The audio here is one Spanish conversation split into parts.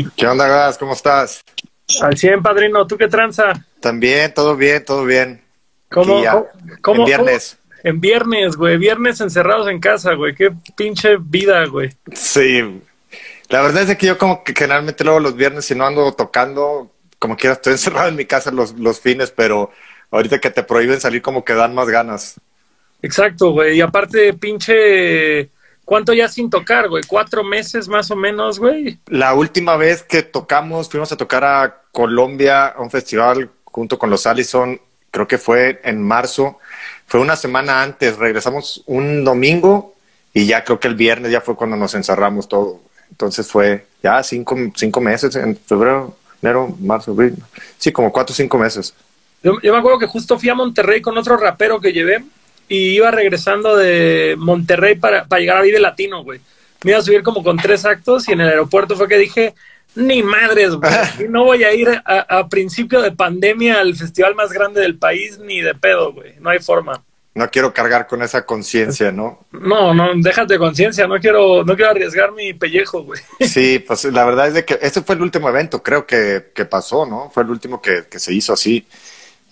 güey? ¿Qué onda, Gas? ¿Cómo estás? Al 100, padrino. ¿Tú qué tranza? También, todo bien, todo bien. ¿Cómo? Ya, cómo- cómo- en viernes. cómo- En viernes, güey. Viernes encerrados en casa, güey. Qué pinche vida, güey. Sí. La verdad es que yo como que generalmente luego los viernes si no ando tocando, como quiera estoy encerrado en mi casa los, los fines, pero ahorita que te prohíben salir como que dan más ganas. Exacto, güey. Y aparte, pinche... ¿Cuánto ya sin tocar, güey? ¿Cuatro meses más o menos, güey? La última vez que tocamos, fuimos a tocar a Colombia a un festival junto con los Allison, creo que fue en marzo. Fue una semana antes, regresamos un domingo y ya creo que el viernes ya fue cuando nos encerramos todo. Entonces fue ya cinco, cinco meses, en febrero, enero, marzo, abril. Sí, como cuatro o cinco meses. Yo, yo me acuerdo que justo fui a Monterrey con otro rapero que llevé y iba regresando de Monterrey para, para llegar a Vive Latino, güey. Me iba a subir como con tres actos y en el aeropuerto fue que dije, ni madres, güey. No voy a ir a, a principio de pandemia al festival más grande del país ni de pedo, güey. No hay forma. No quiero cargar con esa conciencia, ¿no? No, no, déjate conciencia. No quiero, no quiero arriesgar mi pellejo, güey. Sí, pues la verdad es de que ese fue el último evento, creo que, que pasó, ¿no? Fue el último que, que se hizo así.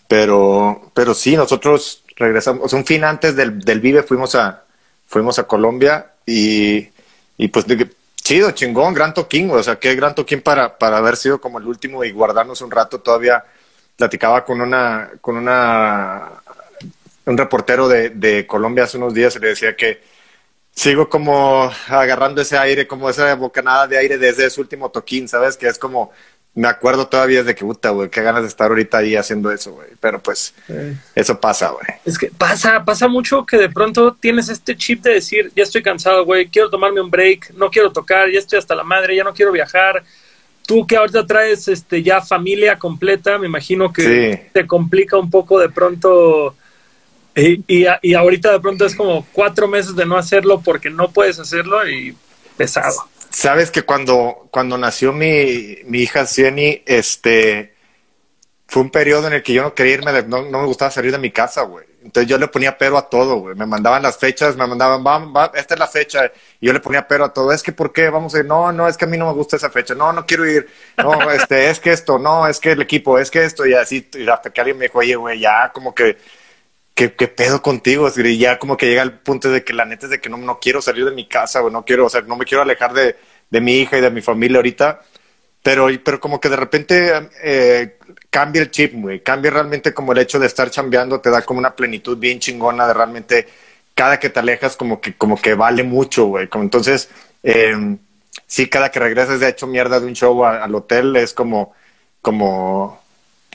Pero, pero sí, nosotros regresamos, un fin antes del, del Vive fuimos a, fuimos a Colombia y, y pues chido, chingón, gran toquín, o sea, qué gran toquín para, para haber sido como el último y guardarnos un rato todavía. Platicaba con una, con una, un reportero de, de Colombia hace unos días y le decía que sigo como agarrando ese aire, como esa bocanada de aire desde ese último toquín, ¿sabes? Que es como, me acuerdo todavía de que, puta, güey, qué ganas de estar ahorita ahí haciendo eso, güey. Pero pues, eso pasa, güey. Es que pasa, pasa mucho que de pronto tienes este chip de decir, ya estoy cansado, güey, quiero tomarme un break, no quiero tocar, ya estoy hasta la madre, ya no quiero viajar. Tú que ahorita traes este ya familia completa, me imagino que Sí. te complica un poco de pronto. Y, y, y ahorita de pronto es como cuatro meses de no hacerlo porque no puedes hacerlo y pesado. Sabes que cuando, cuando nació mi, mi hija Cieny, este, fue un periodo en el que yo no quería irme, de- no, no me gustaba salir de mi casa, güey. Entonces yo le ponía pero a todo, güey. Me mandaban las fechas, me mandaban, va, esta es la fecha. Y yo le ponía pero a todo. Es que, ¿por qué? Vamos a ir. No, no, es que a mí no me gusta esa fecha. No, no quiero ir. No, este, es que esto, no, es que el equipo, es que esto. Y así, y hasta que alguien me dijo, oye, güey, ya como que, ¿qué, qué pedo contigo? Es decir, Y ya como que llega el punto de que la neta es de que no, no quiero salir de mi casa, güey. No quiero, o sea, no me quiero alejar de, de mi hija y de mi familia ahorita. Pero, pero como que de repente eh, cambia el chip, güey. Cambia realmente como el hecho de estar chambeando, te da como una plenitud bien chingona de realmente cada que te alejas como que, como que vale mucho, güey. Como entonces, eh, sí, cada que regresas de hecho mierda de un show a- al hotel es como, como,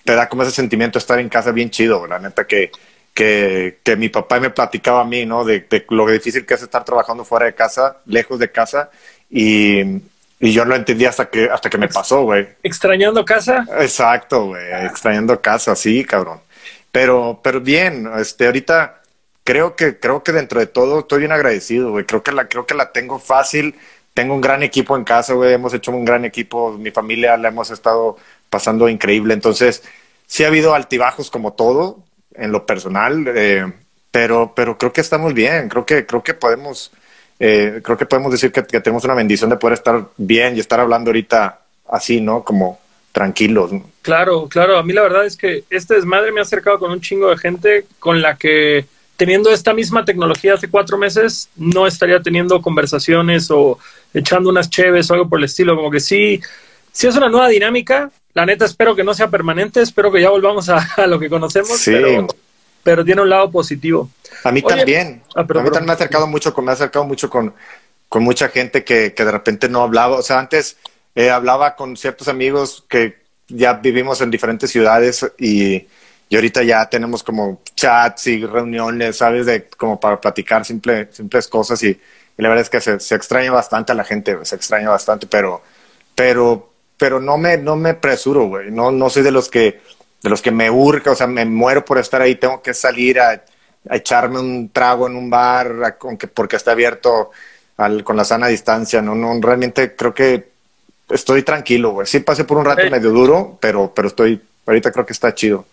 te da como ese sentimiento de estar en casa bien chido. La neta que, que, que mi papá me platicaba a mí, ¿no? De, de lo difícil que es estar trabajando fuera de casa, lejos de casa. Y, y yo lo entendí hasta que, hasta que me pasó, güey. Extrañando casa, Exacto, güey, extrañando casa, sí, cabrón. Pero, pero bien, este, ahorita creo que, creo que dentro de todo estoy bien agradecido, güey. Creo que la, creo que la tengo fácil. Tengo un gran equipo en casa, güey. Hemos hecho un gran equipo. Mi familia la hemos estado pasando increíble. Entonces, sí ha habido altibajos como todo en lo personal, eh, pero, pero creo que estamos bien. Creo que, creo que podemos, eh, creo que podemos decir que, tenemos una bendición de poder estar bien y estar hablando ahorita así, ¿no? Como tranquilos. Claro, claro. A mí la verdad es que este desmadre me ha acercado con un chingo de gente con la que teniendo esta misma tecnología hace cuatro meses no estaría teniendo conversaciones o echando unas cheves o algo por el estilo. Como que sí, sí es una nueva dinámica. La neta espero que no sea permanente. Espero que ya volvamos a, a lo que conocemos. Sí. Pero, pero tiene un lado positivo. A mí Oye, también. ah, pero- a mí también me ha acercado mucho con, me ha acercado mucho con, con mucha gente que, que de repente no hablaba. O sea, antes eh, hablaba con ciertos amigos que ya vivimos en diferentes ciudades y, y ahorita ya tenemos como chats y reuniones, ¿sabes? De como para platicar simple, simples cosas y, y la verdad es que se, se extraña bastante a la gente, se extraña bastante, pero, pero, pero no me, no me apresuro, güey. No, no soy de los que, de los que me urge, o sea, me muero por estar ahí, tengo que salir a, a echarme un trago en un bar, a- aunque porque está abierto al, con la sana distancia, no, no, realmente creo que estoy tranquilo, güey. Sí pasé por un rato Eh. medio duro, pero, pero estoy, ahorita creo que está chido.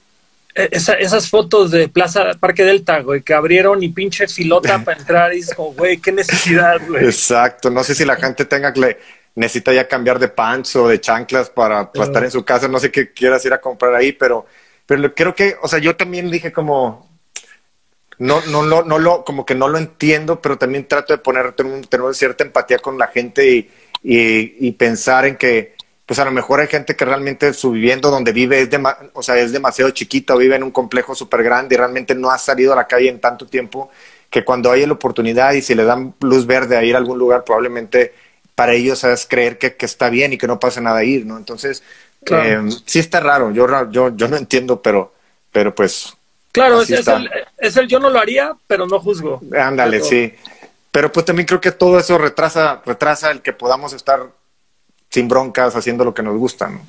Eh, esa- esas fotos de Plaza Parque Delta, güey, que abrieron y pinche filota para entrar y es como, güey, qué necesidad, güey. Exacto, no sé si la gente tenga, le, necesita ya cambiar de pants o de chanclas para, para estar en su casa. No sé qué quieras ir a comprar ahí, pero, pero creo que, o sea, yo también dije como, no, no, no, no lo, como que no lo entiendo, pero también trato de poner, tener, cierta empatía con la gente y, y, y, pensar en que, pues a lo mejor hay gente que realmente su vivienda donde vive es, de, o sea, es demasiado chiquita, vive en un complejo súper grande y realmente no ha salido a la calle en tanto tiempo que cuando hay la oportunidad y si le dan luz verde a ir a algún lugar, probablemente para ellos es creer que, que está bien y que no pasa nada ir, ¿no? Entonces, eh, sí está raro, yo, yo, yo no entiendo, pero, pero pues... Claro, es, el, es, el, yo no lo haría, pero no juzgo. Ándale, sí. Pero pues también creo que todo eso retrasa, retrasa el que podamos estar sin broncas haciendo lo que nos gusta, ¿no?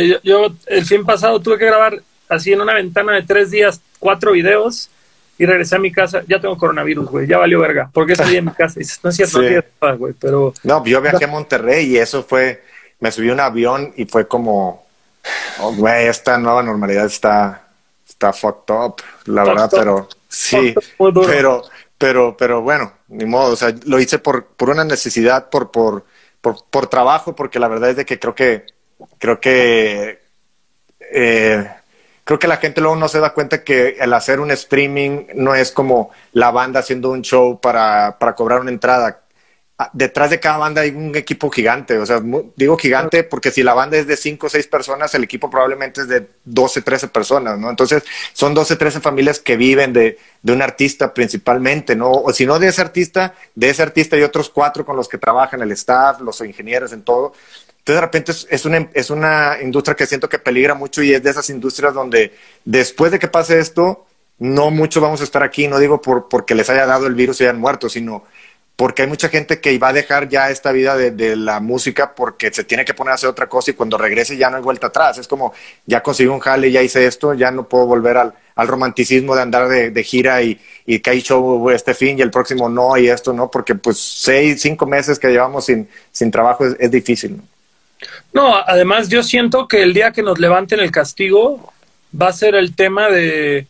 yo, yo, el fin pasado tuve que grabar así en una ventana de tres días, cuatro videos y regresé a mi casa, ya tengo coronavirus, güey, ya valió verga, porque salí en mi casa. Y no es cierto, no, güey, pero... No, yo viajé a Monterrey y eso fue, me subí a un avión y fue como, oh, güey, esta nueva normalidad está, está fucked up, la verdad, pero sí, pero, pero, pero bueno, ni modo, o sea, lo hice por, por una necesidad, por, por, por, por trabajo, porque la verdad es de que creo que, creo que, eh, creo que la gente luego no se da cuenta que el hacer un streaming no es como la banda haciendo un show para, para cobrar una entrada. Ah, detrás de cada banda hay un equipo gigante, o sea, digo gigante porque si la banda es de 5 o 6 personas, el equipo probablemente es de 12, 13 personas, ¿no? Entonces, son 12, 13 familias que viven de, de un artista principalmente, ¿no? O si no de ese artista, de ese artista y otros cuatro con los que trabajan, el staff, los ingenieros, en todo. Entonces, de repente es, una, es una industria que siento que peligra mucho y es de esas industrias donde después de que pase esto, no mucho vamos a estar aquí, no digo por, porque les haya dado el virus y hayan muerto, sino porque hay mucha gente que va a dejar ya esta vida de, la música porque se tiene que poner a hacer otra cosa y cuando regrese ya no hay vuelta atrás. Es como, ya conseguí un jale, ya hice esto, ya no puedo volver al, romanticismo de andar de, gira y, y, que hay show este fin y el próximo no y esto, ¿no? Porque pues seis, cinco meses que llevamos sin, sin trabajo es, es difícil, ¿no? No, además yo siento que el día que nos levanten el castigo va a ser el tema de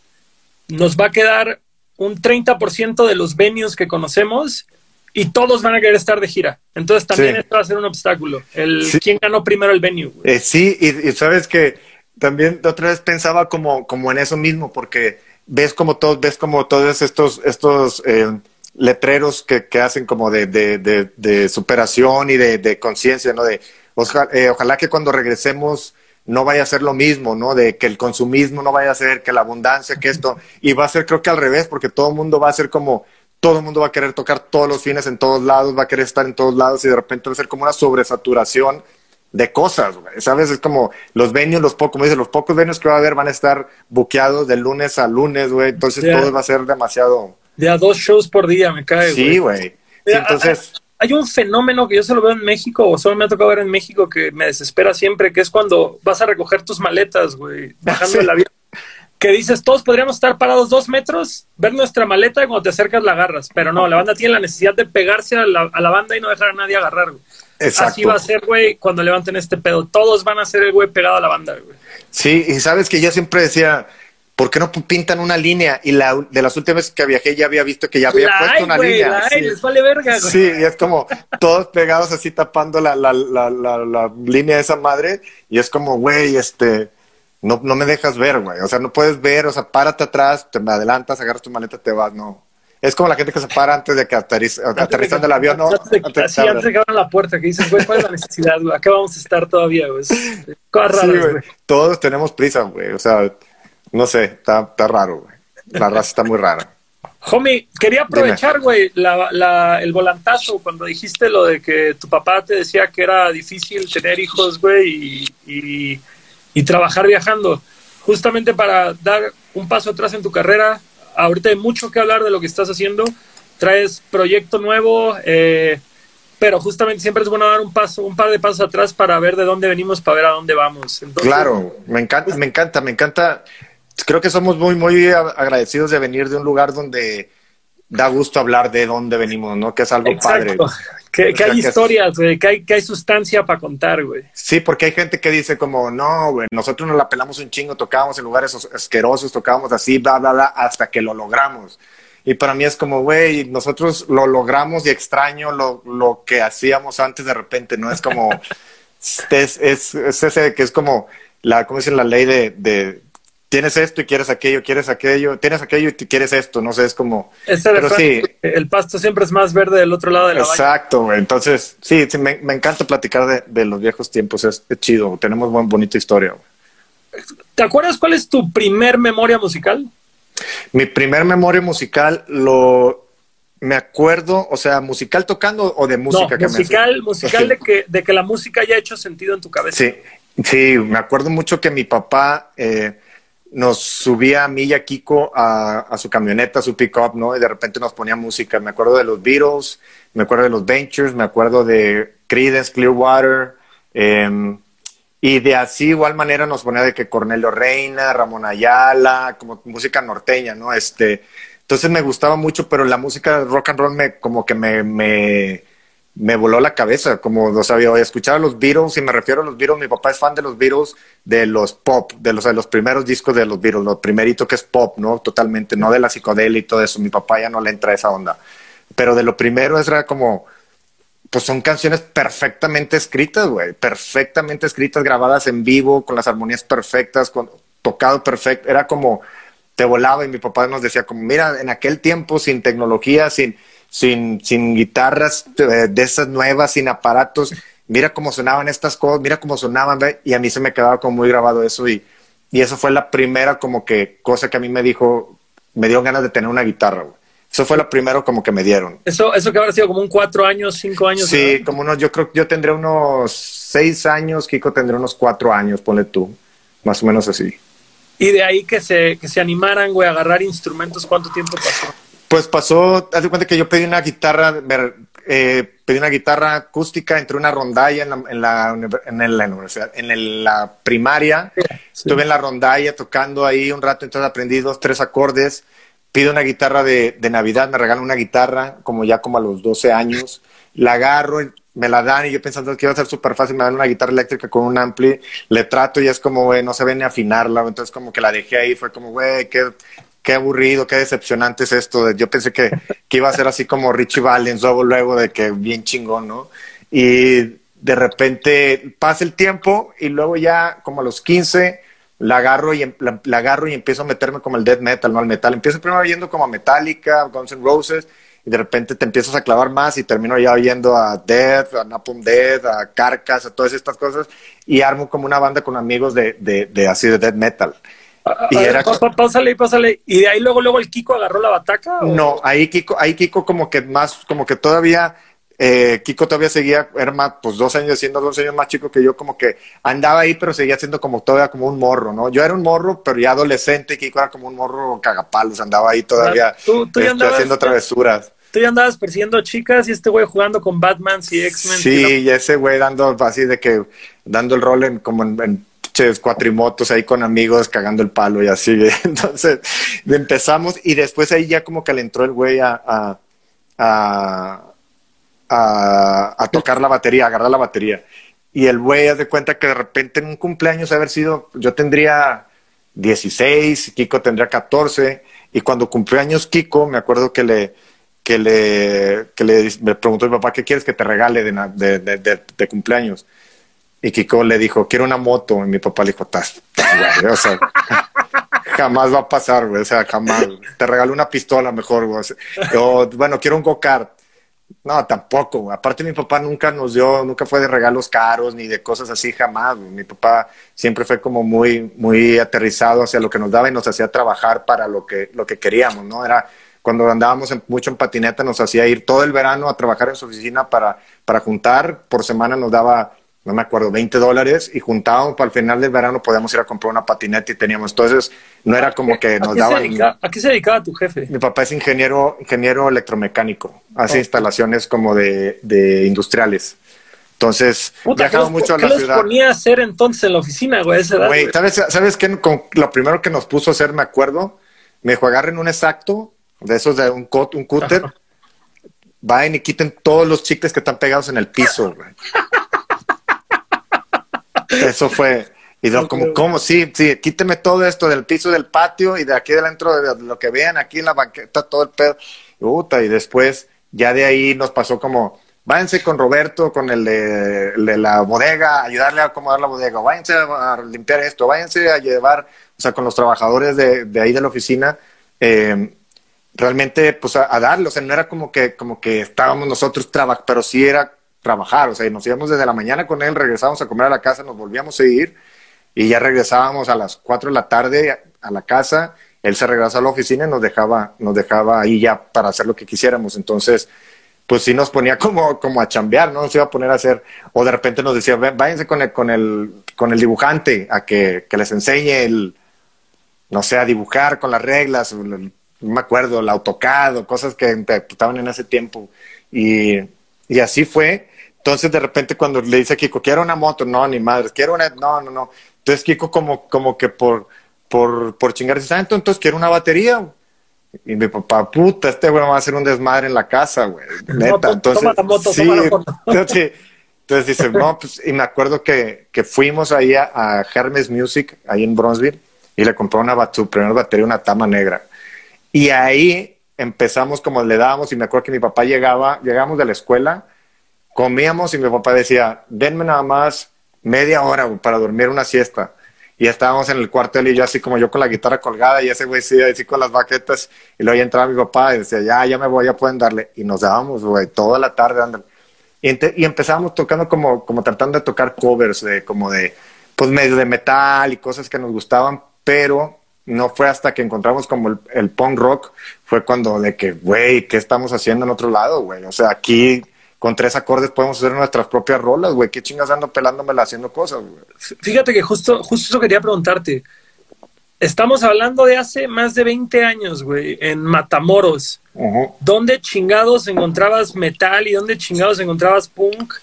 nos va a quedar un 30% de los venues que conocemos y todos van a querer estar de gira. Entonces también esto va a ser un obstáculo. El quién ganó primero el venue. Eh, sí, y, sabes que también otra vez pensaba como, como en eso mismo, porque ves como todos, ves como todos estos, estos eh, letreros que, que, hacen como de, de, de, superación y de, de conciencia, ¿no? De eh, ojalá, que cuando regresemos no vaya a ser lo mismo, ¿no? De que el consumismo no vaya a ser, que la abundancia, que esto, y va a ser creo que al revés, porque todo el mundo va a ser como, todo el mundo va a querer tocar todos los fines en todos lados, va a querer estar en todos lados y de repente va a ser como una sobresaturación de cosas, ¿sabes? Es como los venues, los pocos, como dice, los pocos venues que va a haber van a estar buqueados de lunes a lunes, güey, entonces todo va a ser demasiado... De a dos shows por día, me cae, Sí, güey. entonces hay un fenómeno que yo solo veo en México, o solo me ha tocado ver en México, que me desespera siempre, que es cuando vas a recoger tus maletas, güey, bajando el avión. Que dices, todos podríamos estar parados dos metros, ver nuestra maleta y cuando te acercas la agarras. Pero no, la banda tiene la necesidad de pegarse a la, a la banda y no dejar a nadie agarrar, güey. Así va a ser, güey, cuando levanten este pedo. Todos van a ser el güey pegado a la banda, güey. Sí, y sabes que yo siempre decía, ¿por qué no pintan una línea? Y la, de las últimas veces que viajé ya había visto que ya había puesto una línea. sí. les vale verga, güey. Sí, y es como todos pegados así tapando la, la, la, la, línea de esa madre. Y es como, güey, este, no, no me dejas ver, güey. O sea, no puedes ver, o sea, párate atrás, te me adelantas, agarras tu maleta, te vas, no. Es como la gente que se para antes de que aterrizan del avión, ¿no? Antes de, antes de que abran la puerta, que dices, güey, ¿cuál es la necesidad, güey? Acá vamos a estar todavía, güey. Cosas raras, güey. Todos tenemos prisa, güey. O sea, no sé, está, está raro, güey. La raza está muy rara. Homie, quería aprovechar, güey, la, la, el volantazo cuando dijiste lo de que tu papá te decía que era difícil tener hijos, güey, y, y, trabajar viajando. Justamente para dar un paso atrás en tu carrera, ahorita hay mucho que hablar de lo que estás haciendo. Traes proyecto nuevo, eh, pero justamente siempre es bueno dar un paso, un par de pasos atrás para ver de dónde venimos, para ver a dónde vamos. claro, me encanta, me encanta, me encanta creo que somos muy, muy agradecidos de venir de un lugar donde da gusto hablar de dónde venimos, ¿no? Que es algo padre. Que, que hay historias, güey, que hay, que hay sustancia para contar, güey. Sí, porque hay gente que dice como, no, güey, nosotros nos la pelamos un chingo, tocábamos en lugares asquerosos, tocábamos así, bla, bla, bla, hasta que lo logramos. Y para mí es como, güey, nosotros lo logramos y extraño lo, lo que hacíamos antes de repente, ¿no? Es como, es, es, es, ese que es como, la, ¿cómo dicen? La ley de, de, tienes esto y quieres aquello, quieres aquello, tienes aquello y quieres esto, no sé, es como... pero sí, el pasto siempre es más verde del otro lado de la Exacto, güey. Entonces, sí, sí me, me, encanta platicar de, de, los viejos tiempos, es, es chido, tenemos buen, bonita historia. Güey. ¿Te acuerdas cuál es tu primer memoria musical? Mi primer memoria musical lo me acuerdo, o sea, musical tocando o de música no, que musical, me musical de que de que la música haya hecho sentido en tu cabeza. Sí, sí, me acuerdo mucho que mi papá eh, nos subía a mí y a Kiko a, su camioneta, a su pickup, ¿no? Y de repente nos ponía música. Me acuerdo de los Beatles, me acuerdo de los Ventures, me acuerdo de Creedence, Clearwater. Eh, y de así igual manera nos ponía de que Cornelio Reina, Ramón Ayala, como música norteña, ¿no? Este, entonces me gustaba mucho, pero la música rock and roll me como que me, me, me voló la cabeza, como, o sea, yo escuchar a los Beatles, y me refiero a los Beatles, mi papá es fan de los Beatles, de los pop, de los, de los primeros discos de los Beatles, lo primerito que es pop, ¿no? Totalmente, no de la psicodelia y todo eso, mi papá ya no le entra esa onda. Pero de lo primero era como, pues son canciones perfectamente escritas, güey, perfectamente escritas, grabadas en vivo, con las armonías perfectas, con tocado perfecto. Era como, te volaba y mi papá nos decía como, mira, en aquel tiempo sin tecnología, sin, sin, sin guitarras de, esas nuevas, sin aparatos, mira cómo sonaban estas cosas, mira cómo sonaban, ¿ve? y a mí se me quedaba como muy grabado eso y, y eso fue la primera como que cosa que a mí me dijo, me dio ganas de tener una guitarra, güey. Eso fue lo primero como que me dieron. Eso, eso que habrá sido como un cuatro años, cinco años. Sí, ¿verdad? como unos, yo creo que yo tendré unos seis años, Kiko tendrá unos cuatro años, ponle tú, más o menos así. Y de ahí que se, que se animaran, güey, a agarrar instrumentos, ¿cuánto tiempo pasó? Pues pasó, haz de cuenta que yo pedí una guitarra, eh, pedí una guitarra acústica, entre una rondalla en la, en la, en la universidad, en la primaria. Sí. Estuve en la rondalla tocando ahí un rato, entonces aprendí dos, tres acordes pido una guitarra de, de, Navidad, me regalan una guitarra como ya como a los 12 años, la agarro, me la dan y yo pensando que iba a ser súper fácil, me dan una guitarra eléctrica con un ampli, le trato y es como, güey, no se ve ni afinarla, entonces como que la dejé ahí, fue como, güey, qué, qué aburrido, qué decepcionante es esto, yo pensé que, que iba a ser así como Richie Valens, luego, luego de que bien chingón, ¿no? Y de repente pasa el tiempo y luego ya como a los 15 la agarro y la, la, agarro y empiezo a meterme como el death metal, no al metal. Empiezo primero oyendo como a Metallica, Guns N' Roses, y de repente te empiezas a clavar más y termino ya oyendo a Death, a Napalm Death, a Carcass, a todas estas cosas, y armo como una banda con amigos de, de, de así de death metal. Y era pásale, pásale. ¿Y de ahí luego, luego el Kiko agarró la bataca? ¿o? No, ahí Kiko, ahí Kiko como que más, como que todavía eh, Kiko todavía seguía, era más, pues dos años, siendo dos años más chico que yo, como que andaba ahí, pero seguía siendo como todavía como un morro, ¿no? Yo era un morro, pero ya adolescente, y Kiko era como un morro cagapalos, andaba ahí todavía ¿Tú, tú este, andabas, haciendo travesuras. Tú ya andabas persiguiendo chicas y este güey jugando con Batman y X-Men. Sí, y, y ese güey dando así de que, dando el rol en como en, en cuatrimotos ahí con amigos cagando el palo y así. Entonces empezamos y después ahí ya como que le entró el güey a, a, a tocar la batería, a agarrar la batería. Y el güey hace de cuenta que de repente en un cumpleaños haber sido, yo tendría 16, Kiko tendría 14, y cuando cumplió años Kiko, me acuerdo que le, que le, que le me preguntó mi papá, ¿qué quieres que te regale de, de, de cumpleaños? Y Kiko le dijo, quiero una moto. Y mi papá le dijo, estás, güey, o sea, jamás va a pasar, güey, o sea, jamás. Te regalo una pistola mejor, güey. O, bueno, quiero un go-kart. No, tampoco. Aparte, mi papá nunca nos dio, nunca fue de regalos caros ni de cosas así, jamás. Mi papá siempre fue como muy, muy aterrizado hacia lo que nos daba y nos hacía trabajar para lo que, lo que queríamos, ¿no? Era cuando andábamos mucho en patineta, nos hacía ir todo el verano a trabajar en su oficina para, para juntar. Por semana nos daba, no me acuerdo, 20 dólares y juntábamos para el final del verano podíamos ir a comprar una patineta y teníamos. Entonces, no era como que nos daban. ¿A qué se dedicaba tu jefe? Mi papá es ingeniero, ingeniero electromecánico, hace oh. instalaciones como de, de industriales. Entonces, Puta, viajaba mucho a la ¿qué ciudad. los ponía a hacer entonces en la oficina, güey? Esa edad, Güey, ¿sabes, ¿sabes qué? Con lo primero que nos puso a hacer, me acuerdo, me dijo, agarren un exacto, de esos de un, cut, un cúter, vayan y quiten todos los chicles que están pegados en el piso, güey. Eso fue. Y yo, como, ¿cómo? Sí, sí, quíteme todo esto del piso del patio y de aquí dentro de lo que vean aquí en la banqueta, todo el pedo. Y, y después, ya de ahí nos pasó como, váyanse con Roberto, con el de, la bodega, ayudarle a acomodar la bodega, váyanse a, limpiar esto, váyanse a llevar, o sea, con los trabajadores de, de ahí de la oficina, eh, realmente, pues a, a, darle, o sea, no era como que, como que estábamos nosotros trabajando, pero sí era trabajar, o sea, nos íbamos desde la mañana con él, regresábamos a comer a la casa, nos volvíamos a ir y ya regresábamos a las 4 de la tarde a la casa, él se regresaba a la oficina y nos dejaba, nos dejaba ahí ya para hacer lo que quisiéramos. Entonces, pues sí nos ponía como, como a chambear, ¿no? Nos iba a poner a hacer, o de repente nos decía, váyanse con el, con el, con el dibujante a que, que les enseñe el, no sé, a dibujar con las reglas, no me acuerdo, el AutoCAD, cosas que estaban en ese tiempo. Y, y así fue. Entonces, de repente, cuando le dice a Kiko, quiero una moto, no, ni madre, quiero una, no, no, no. Entonces Kiko como, como que por, por, por chingar dice, entonces quiero una batería. Y mi papá, puta, este güey va a hacer un desmadre en la casa, güey. Neta. entonces, toma la moto, sí, toma la moto. Entonces, entonces, dice, no, pues, y me acuerdo que, que fuimos ahí a, a, Hermes Music, ahí en Bronzeville, y le compró una su primera batería, una tama negra. Y ahí empezamos como le dábamos, y me acuerdo que mi papá llegaba, llegamos de la escuela, comíamos y mi papá decía, denme nada más media hora para dormir una siesta. Y estábamos en el cuarto él y yo así como yo con la guitarra colgada y ese güey sí, así con las baquetas. Y luego ya entraba mi papá y decía, ya, ya me voy, ya pueden darle. Y nos dábamos, güey, toda la tarde dándole. Y, y empezábamos tocando como, como tratando de tocar covers de como de, pues medio de metal y cosas que nos gustaban, pero no fue hasta que encontramos como el, el punk rock, fue cuando de que, güey, ¿qué estamos haciendo en otro lado, güey? O sea, aquí con tres acordes podemos hacer nuestras propias rolas, güey. ¿Qué chingas ando pelándomela haciendo cosas, güey? Fíjate que justo, justo eso quería preguntarte. Estamos hablando de hace más de 20 años, güey, en Matamoros. ¿Dónde chingados encontrabas metal y dónde chingados encontrabas punk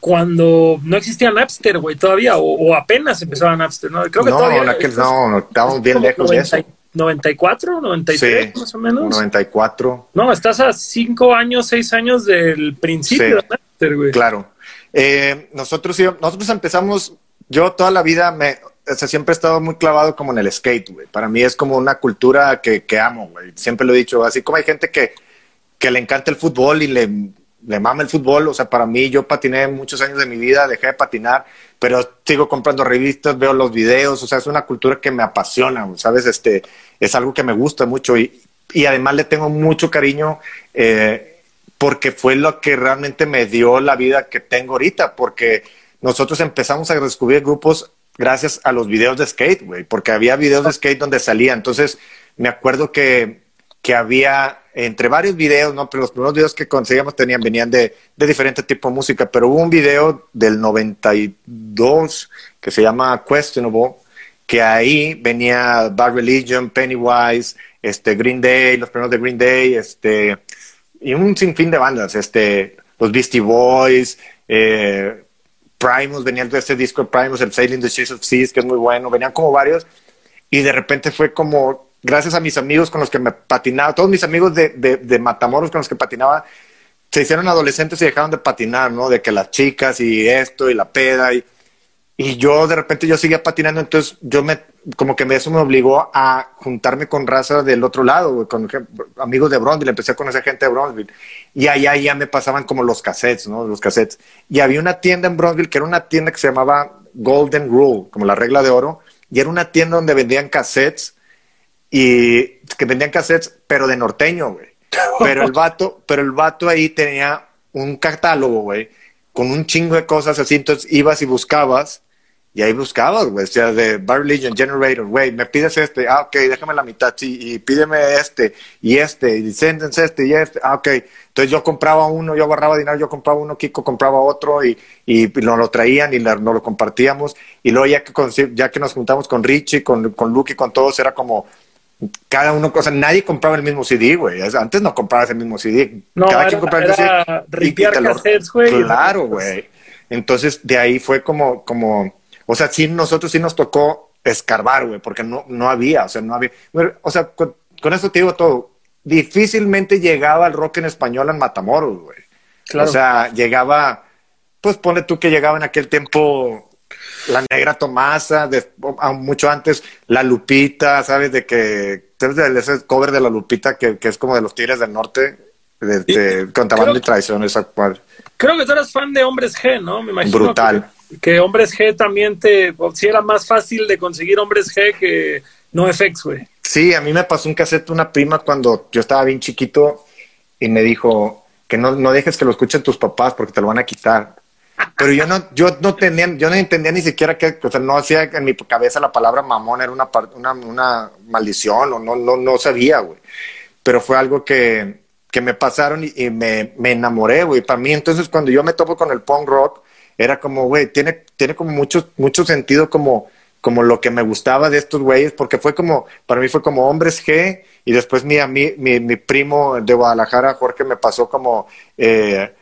cuando no existía Napster, güey, todavía? O, apenas empezaba Napster, ¿no? Creo que no, todavía. no, no, estábamos bien lejos de eso. 94, 93 más o menos. 94. No, estás a 5 años, 6 años del principio güey. Claro. Eh, nosotros, nosotros empezamos, yo toda la vida me, o sea, siempre he estado muy clavado como en el skate, güey. Para mí es como una cultura que, que amo, güey. Siempre lo he dicho, así como hay gente que, que le encanta el fútbol y le le mama el fútbol, o sea, para mí yo patiné muchos años de mi vida, dejé de patinar, pero sigo comprando revistas, veo los videos, o sea, es una cultura que me apasiona, ¿sabes? Este, es algo que me gusta mucho y, y además le tengo mucho cariño eh, porque fue lo que realmente me dio la vida que tengo ahorita, porque nosotros empezamos a descubrir grupos gracias a los videos de skate, güey, porque había videos de skate donde salía, entonces me acuerdo que que había entre varios videos, ¿no? Pero los primeros videos que conseguíamos tenían, venían de, de diferente tipo de música, pero hubo un video del 92 que se llama Questionable, que ahí venía Bad Religion, Pennywise, este, Green Day, los primeros de Green Day, este, y un sinfín de bandas, este, los Beastie Boys, eh, Primus, venían de este disco Primus, el Sailing the Ships of Seas, que es muy bueno, venían como varios, y de repente fue como gracias a mis amigos con los que me patinaba, todos mis amigos de, de, Matamoros con los que patinaba, se hicieron adolescentes y dejaron de patinar, ¿no? De que las chicas y esto y la peda y, y yo de repente yo seguía patinando, entonces yo me, como que eso me obligó a juntarme con raza del otro lado, con amigos de Bronzeville, empecé a conocer gente de Bronzeville y allá ya me pasaban como los cassettes, ¿no? Los cassettes. Y había una tienda en Bronzeville que era una tienda que se llamaba Golden Rule, como la regla de oro, y era una tienda donde vendían cassettes y que vendían cassettes, pero de norteño, güey. Pero el vato, pero el vato ahí tenía un catálogo, güey, con un chingo de cosas así, entonces ibas y buscabas, y ahí buscabas, güey, o sea, de Bar Legion, Generator, güey, me pides este, ah, ok, déjame la mitad, sí, y pídeme este, y este, y sentence este, y este, ah, ok. Entonces yo compraba uno, yo agarraba dinero, yo compraba uno, Kiko compraba otro, y, y nos lo traían y nos lo compartíamos, y luego ya que, ya que nos juntamos con Richie, con, con Luke y con todos, era como, cada uno, cosa nadie compraba el mismo CD, güey. Antes no comprabas el mismo CD. No, cada quien compraba el CD. güey. Claro, güey. Entonces, de ahí fue como, como, o sea, sí, nosotros sí nos tocó escarbar, güey, porque no, no había, o sea, no había. o sea, con, esto te digo todo. Difícilmente llegaba el rock en español en Matamoros, güey. Claro. O sea, llegaba, pues pone tú que llegaba en aquel tiempo la negra Tomasa, de, mucho antes, la Lupita, ¿sabes? De que, ¿sabes? ese cover de la Lupita que, que es como de los Tigres del Norte, de, de contrabando y traición, esa cual. Creo que tú eras fan de Hombres G, ¿no? Me imagino. Brutal. Que, que Hombres G también te, si era más fácil de conseguir Hombres G que no FX, güey. Sí, a mí me pasó un cassette una prima cuando yo estaba bien chiquito y me dijo que no, no dejes que lo escuchen tus papás porque te lo van a quitar. Pero yo no, yo no tenía, yo no entendía ni siquiera que, o sea, no hacía en mi cabeza la palabra mamón era una, una, maldición o no, no, no sabía, güey. Pero fue algo que, que me pasaron y, y me, me, enamoré, güey. Para mí, entonces, cuando yo me topo con el punk rock, era como, güey, tiene, tiene como mucho, mucho sentido como, como lo que me gustaba de estos güeyes, porque fue como, para mí fue como Hombres G, y después mi, mi, mi, mi primo de Guadalajara, Jorge, me pasó como... Eh,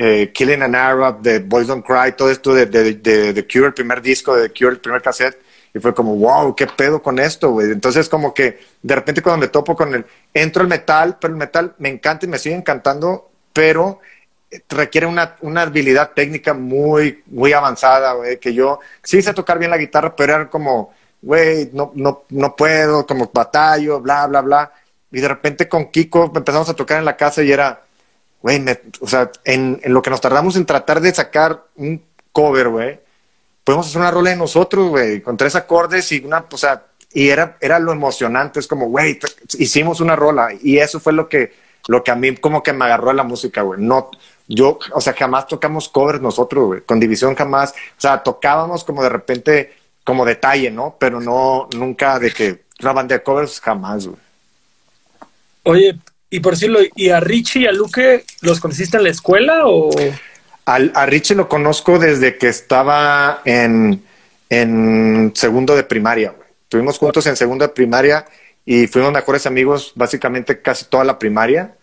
eh, Killing an Arab, de Boys Don't Cry, todo esto de, de, de, de, Cure, el primer disco de Cure, el primer cassette, y fue como, wow, qué pedo con esto, güey. Entonces, como que de repente cuando me topo con el, entro el metal, pero el metal me encanta y me sigue encantando, pero requiere una, una habilidad técnica muy, muy avanzada, güey, que yo sí sé tocar bien la guitarra, pero era como, güey, no, no, no puedo, como batallo, bla, bla, bla. Y de repente con Kiko empezamos a tocar en la casa y era, güey, o sea, en, en, lo que nos tardamos en tratar de sacar un cover, güey, podemos hacer una rola de nosotros, güey, con tres acordes y una, o sea, y era, era lo emocionante, es como, güey, hicimos una rola y eso fue lo que, lo que a mí como que me agarró a la música, güey. No, yo, o sea, jamás tocamos covers nosotros, güey, con División jamás, o sea, tocábamos como de repente, como detalle, ¿no? Pero no, nunca de que una banda de covers jamás, güey. Oye, y por decirlo, ¿y a Richie y a Luque los conociste en la escuela o...? Al, a Richie lo conozco desde que estaba en, en segundo de primaria. Güey. Estuvimos juntos en segundo de primaria y fuimos mejores amigos básicamente casi toda la primaria.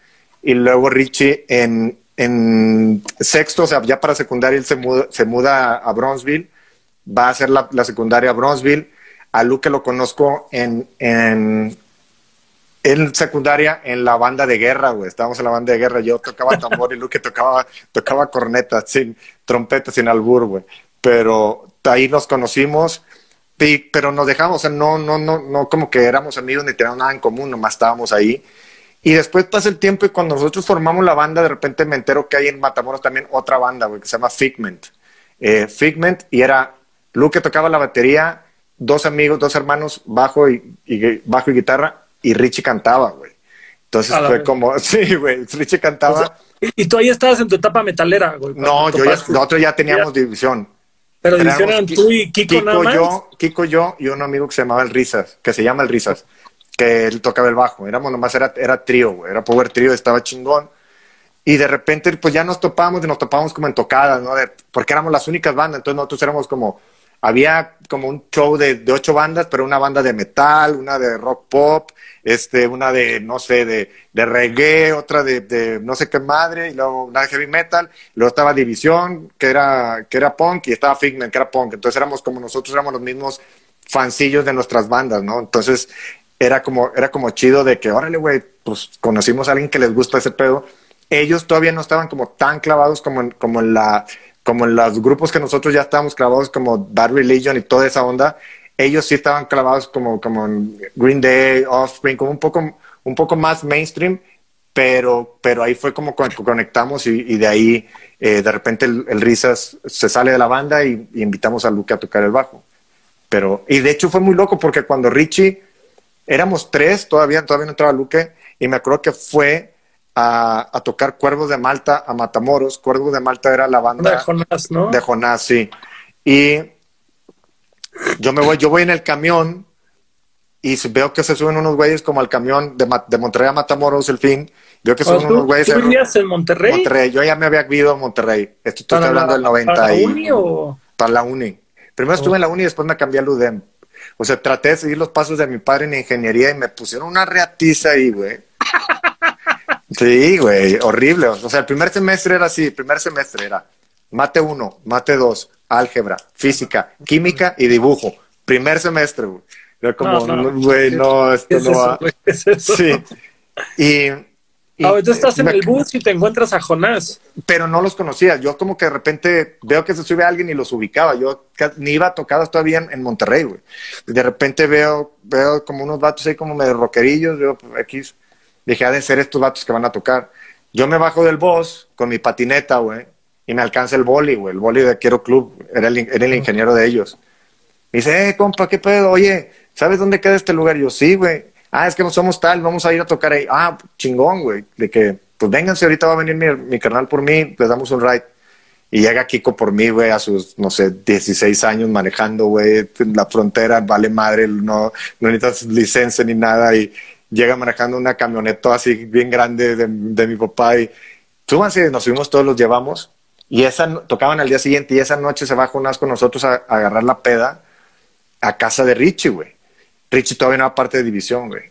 Y luego Richie en, en sexto, o sea, ya para secundaria, él se muda, se muda a Bronzeville, va a hacer la, la secundaria a Bronzeville. A Luque lo conozco en, en en secundaria en la banda de guerra, güey. Estábamos en la banda de guerra. Yo tocaba tambor y Luke tocaba, tocaba corneta, sin trompeta, sin albur, güey. Pero ahí nos conocimos, y, pero nos dejamos, o sea, no, no, no, no como que éramos amigos ni teníamos nada en común, nomás estábamos ahí. Y después pasa el tiempo y cuando nosotros formamos la banda, de repente me entero que hay en Matamoros también otra banda, güey, que se llama Figment. Eh, Figment, y era Luke tocaba la batería, dos amigos, dos hermanos, bajo y, y bajo y guitarra, y Richie cantaba, güey. Entonces fue como, sí, güey, Richie cantaba. O sea, y tú ahí estabas en tu etapa metalera, güey. No, yo ya, nosotros ya teníamos ya. división. Pero división eran tú y Kiko, Kiko nada más. Yo, Kiko, yo y un amigo que se llamaba El Risas, que se llama El Risas, que él tocaba el bajo. Éramos nomás, era, era trío, güey, era power trío, estaba chingón. Y de repente, pues ya nos topamos y nos topamos como en tocadas, ¿no? De, porque éramos las únicas bandas, entonces nosotros éramos como, había como un show de, de ocho bandas, pero una banda de metal, una de rock pop, este, una de, no sé, de, de reggae, otra de, no sé qué madre, y luego una de heavy metal, luego estaba División, que era, que era punk, y estaba Figment, que era punk. Entonces éramos como nosotros éramos los mismos fancillos de nuestras bandas, ¿no? Entonces era como, era como chido de que, órale, güey, pues conocimos a alguien que les gusta ese pedo. Ellos todavía no estaban como tan clavados como en, como en la, como en los grupos que nosotros ya estábamos clavados como Bad Religion y toda esa onda ellos sí estaban clavados como, como en Green Day, Offspring, como un poco, un poco más mainstream, pero, pero ahí fue como conectamos y, de ahí eh, de repente el, Risas se sale de la banda y, invitamos a Luke a tocar el bajo. Pero, y de hecho fue muy loco porque cuando Richie, éramos tres, todavía, todavía no entraba Luke, y me acuerdo que fue a, a, tocar Cuervos de Malta a Matamoros. Cuervos de Malta era la banda de Jonás, ¿no? De Jonás, sí. Y yo me voy, yo voy en el camión y veo que se suben unos güeyes como al camión de, de Monterrey a Matamoros, el fin. Veo que ¿O son tú, unos güeyes. ¿Tú vivías en Monterrey? Monterrey. Yo ya me había vivido en Monterrey. Esto estoy ¿Para hablando la, del 90 ¿Para la y, uni o...? Para la uni. Primero estuve oh. en la uni y después me cambié al UDEM. O sea, traté de seguir los pasos de mi padre en ingeniería y me pusieron una reatiza ahí, güey. Sí, güey, horrible. O sea, el primer semestre era así, el primer semestre era mate 1, mate 2, álgebra, física, química y dibujo. Primer semestre, güey. Era como, güey, no, no, esto es no eso, va. Güey? ¿Es eso? Sí. Y, Y, ah, tú estás en el bus y te encuentras a Jonás. Pero no los conocía. Yo como que de repente veo que se sube alguien y los ubicaba. Yo ni iba tocado todavía en, en Monterrey, güey. De repente veo, veo como unos vatos ahí como medio rockerillos. Yo, pues, X. Dije, ha de ser estos vatos que van a tocar. Yo me bajo del bus con mi patineta, güey. Y me alcanza el boli, güey. El boli de Quiero Club. Era el, era el ingeniero de ellos. Me dice, eh, compa, ¿qué pedo? Oye, ¿sabes dónde queda este lugar? yo, sí, güey ah, es que no somos tal, vamos a ir a tocar ahí. Ah, chingón, güey, de que, pues vénganse, ahorita va a venir mi, mi carnal por mí, les damos un ride. Y llega Kiko por mí, güey, a sus, no sé, 16 años manejando, güey, en la frontera, vale madre, no, no necesitas licencia ni nada. Y llega manejando una camioneta así bien grande de, de mi papá. Y súbanse, nos subimos todos, los llevamos. Y esa, tocaban al día siguiente y esa noche se bajó unas con nosotros a, a agarrar la peda a casa de Richie, güey. Richie todavía no era parte de división, güey.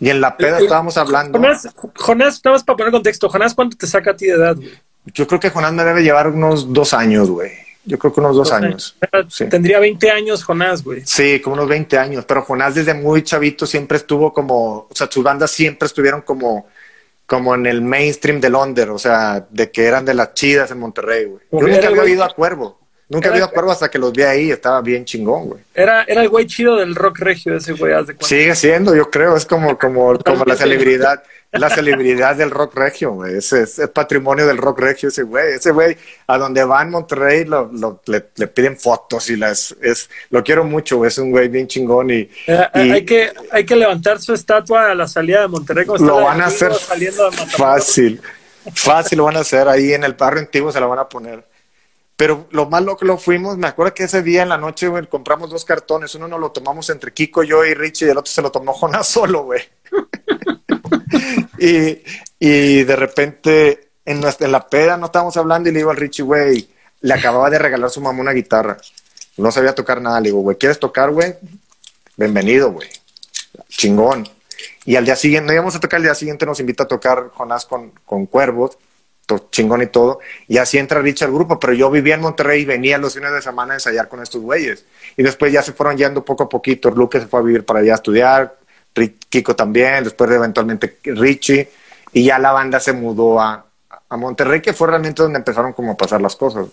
Y en la peda estábamos hablando. Jonás, Jonás, nada más para poner contexto, Jonás, ¿cuánto te saca a ti de edad, güey? Yo creo que Jonás me debe llevar unos dos años, güey. Yo creo que unos dos, años. Tendría 20 años Jonás, güey. Sí, como unos 20 años. Pero Jonás desde muy chavito siempre estuvo como, o sea, sus bandas siempre estuvieron como, como en el mainstream de Londres, o sea, de que eran de las chidas en Monterrey, güey. Yo nunca había oído a Cuervo. Nunca había cuervo hasta que los vi ahí, estaba bien chingón, güey. Era, era el güey chido del rock regio ese güey, Sigue siendo, yo creo, es como, como, como la celebridad, la celebridad del rock regio, güey. Es, es, patrimonio del rock regio ese güey. Ese güey, a donde va en Monterrey, lo, lo, le, piden fotos y las, es, lo quiero mucho, güey. Es un güey bien chingón y, eh, hay que, hay que levantar su estatua a la salida de Monterrey. Lo van a hacer fácil, fácil lo van a hacer ahí en el barrio antiguo se la van a poner. Pero lo más loco lo fuimos, me acuerdo que ese día en la noche, compramos dos cartones. Uno nos lo tomamos entre Kiko, yo y Richie, y el otro se lo tomó Jonás solo, güey. y, y de repente, en, nuestra, en la peda no estábamos hablando y le digo al Richie, güey, le acababa de regalar su mamá una guitarra. No sabía tocar nada. Le digo, güey, ¿quieres tocar, güey? Bienvenido, güey. Chingón. Y al día siguiente, no íbamos a tocar, el día siguiente nos invita a tocar Jonás con, con Cuervos chingón y todo. Y así entra Rich al grupo, pero yo vivía en Monterrey y venía los fines de semana a ensayar con estos güeyes. Y después ya se fueron yendo poco a poquito. Luke se fue a vivir para allá a estudiar, Kiko también, después eventualmente Richie. Y ya la banda se mudó a, a Monterrey, que fue realmente donde empezaron como a pasar las cosas.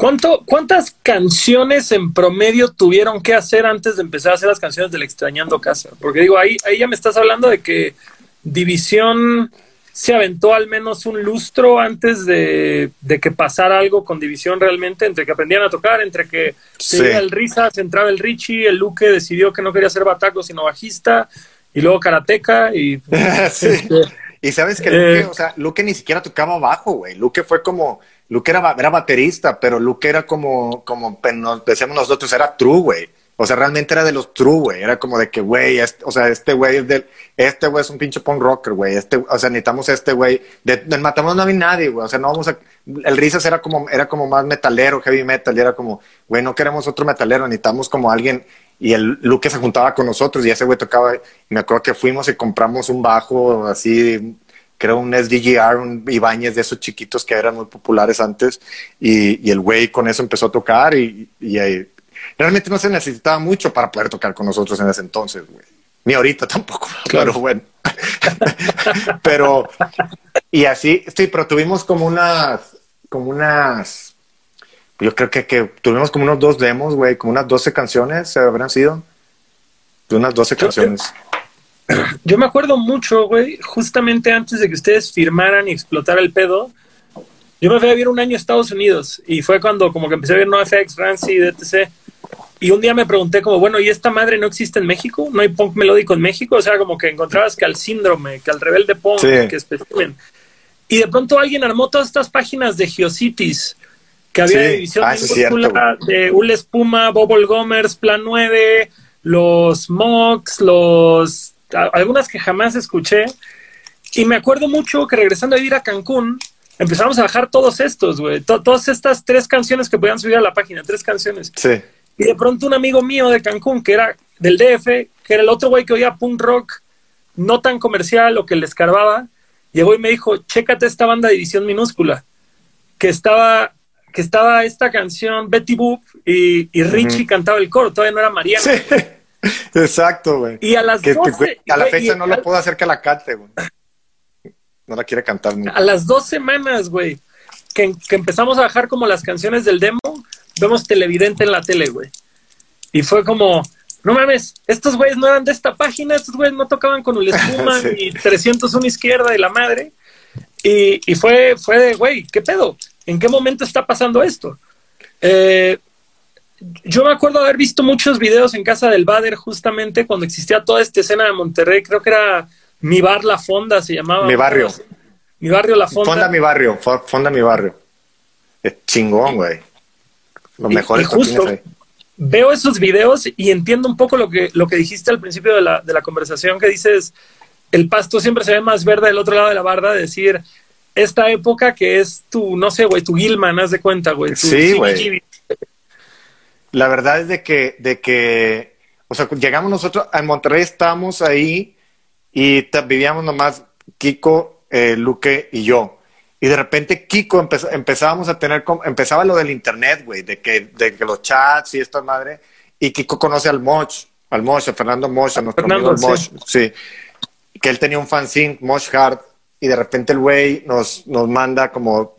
¿Cuánto, ¿Cuántas canciones en promedio tuvieron que hacer antes de empezar a hacer las canciones del Extrañando Casa? Porque digo, ahí, ahí ya me estás hablando de que División se aventó al menos un lustro antes de, que pasara algo con División realmente, entre que aprendían a tocar, entre que se el Risa, se entraba el Richie, el Luque decidió que no quería ser bataco sino bajista, y luego karateca, y... Este, y sabes que Luque, eh, o sea, Luque ni siquiera tocaba bajo, güey. Luque fue como, Luque era, era baterista, pero Luque era como, como pues, nos decíamos nosotros, era true, güey. O sea, realmente era de los true, güey. Era como de que, güey, o sea, este güey es del, este güey es un pinche punk rocker, güey. Este, o sea, necesitamos este güey. De, Matamos no había nadie, güey. O sea, no vamos a, el Risas era como, era como más metalero, heavy metal. Y era como, güey, no queremos otro metalero, necesitamos como alguien. Y el Luke se juntaba con nosotros y ese güey tocaba. Y me acuerdo que fuimos y compramos un bajo así, creo un SDGR, un Ibáñez de esos chiquitos que eran muy populares antes. Y, y el güey con eso empezó a tocar y, y, realmente no se necesitaba mucho para poder tocar con nosotros en ese entonces, güey. Ni ahorita tampoco, claro. pero bueno. pero, y así, sí, pero tuvimos como unas, como unas, yo creo que, que tuvimos como unos dos demos, güey, como unas 12 canciones, ¿se habrán sido? De unas 12 canciones. Yo me acuerdo mucho, güey, justamente antes de que ustedes firmaran y explotara el pedo, yo me fui a vivir un año a Estados Unidos y fue cuando como que empecé a ver NoFX, Rancid, etc. Y un día me pregunté como, bueno, ¿y esta madre no existe en México? ¿No hay punk melódico en México? O sea, como que encontrabas que al síndrome, que al rebelde punk, que especimen. Y de pronto alguien armó todas estas páginas de Geocities, que había división ah, de Ul Espuma, Bobble Gomers, Plan 9, los Mox, los... algunas que jamás escuché. Y me acuerdo mucho que regresando a ir a Cancún, empezamos a bajar todos estos, güey. todas estas tres canciones que podían subir a la página, tres canciones. Sí. Y de pronto un amigo mío de Cancún, que era del DF, que era el otro güey que oía punk rock no tan comercial o que le escarbaba, llegó y me dijo, chécate esta banda de División Minúscula, que estaba, que estaba esta canción Betty Boop y, Richie cantaba el coro, todavía no era Mariana. Sí. Exacto, güey. Y a las que, a la fecha no lo puedo hacer que la cante, güey. no la quiere cantar nunca. A las dos semanas, güey, que, que empezamos a bajar como las canciones del demo, vemos televidente en la tele, güey. Y fue como, no mames, estos güeyes no eran de esta página, estos güeyes no tocaban con el espuma Sí. ni 301 izquierda y la madre. Y, y fue, fue de, güey, ¿qué pedo? ¿En qué momento está pasando esto? Eh, yo me acuerdo haber visto muchos videos en casa del Bader justamente cuando existía toda esta escena de Monterrey, creo que era Mi Bar La Fonda, se llamaba. Mi barrio. Mi barrio La Fonda. Fonda mi barrio, fo- fonda mi barrio. Es chingón, güey. Los Y- mejores y justo- ahí. veo esos videos y entiendo un poco lo que, lo que dijiste al principio de la, de la conversación, que dices, el pasto siempre se ve más verde del otro lado de la barda, decir, esta época que es tu, no sé, güey, tu Gilman, haz de cuenta, güey. Sí, güey. La verdad es de que, de que, o sea, llegamos nosotros, en Monterrey estábamos ahí y vivíamos nomás Kiko, eh, Luque y yo. Y de repente Kiko empezábamos a tener, empezaba lo del internet, güey, de que, de que los chats y esta madre. Y Kiko conoce al Moch, al Moch, a Fernando Moch, a nuestro Fernando, amigo sí. Moch, sí. Que él tenía un fanzine, Moch Hard, y de repente el güey nos, nos manda como,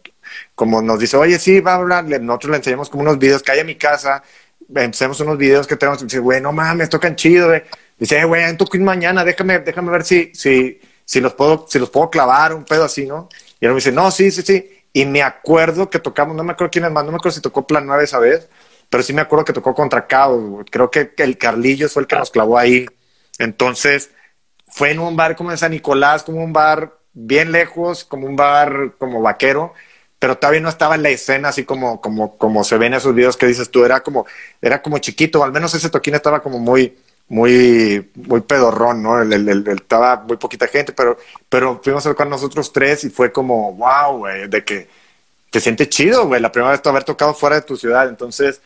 como nos dice, oye, sí, va a hablar, nosotros le enseñamos como unos videos que hay en mi casa, empecemos unos videos que tenemos, y dice, güey, no mames, tocan chido, güey. Dice, "Eh, güey, en tu mañana, déjame, déjame ver si, si, si los puedo, si los puedo clavar, un pedo así, ¿no? Y él me dice, no, sí, sí, sí. Y me acuerdo que tocamos, no me acuerdo quién es más, no me acuerdo si tocó Plan 9 esa vez, pero sí me acuerdo que tocó contra Cabo, creo que el Carlillos fue el que nos clavó ahí. Entonces, fue en un bar como en San Nicolás, como un bar bien lejos, como un bar como vaquero, pero todavía no estaba en la escena así como, como, como se ven esos videos que dices tú, era como, era como chiquito, al menos ese toquín estaba como muy, muy, muy pedorrón, ¿no? El, el- el- estaba muy poquita gente, pero, pero fuimos a tocar nosotros tres y fue como, wow, güey, de que te sientes chido, güey, la primera vez haber tocado fuera de tu ciudad, entonces,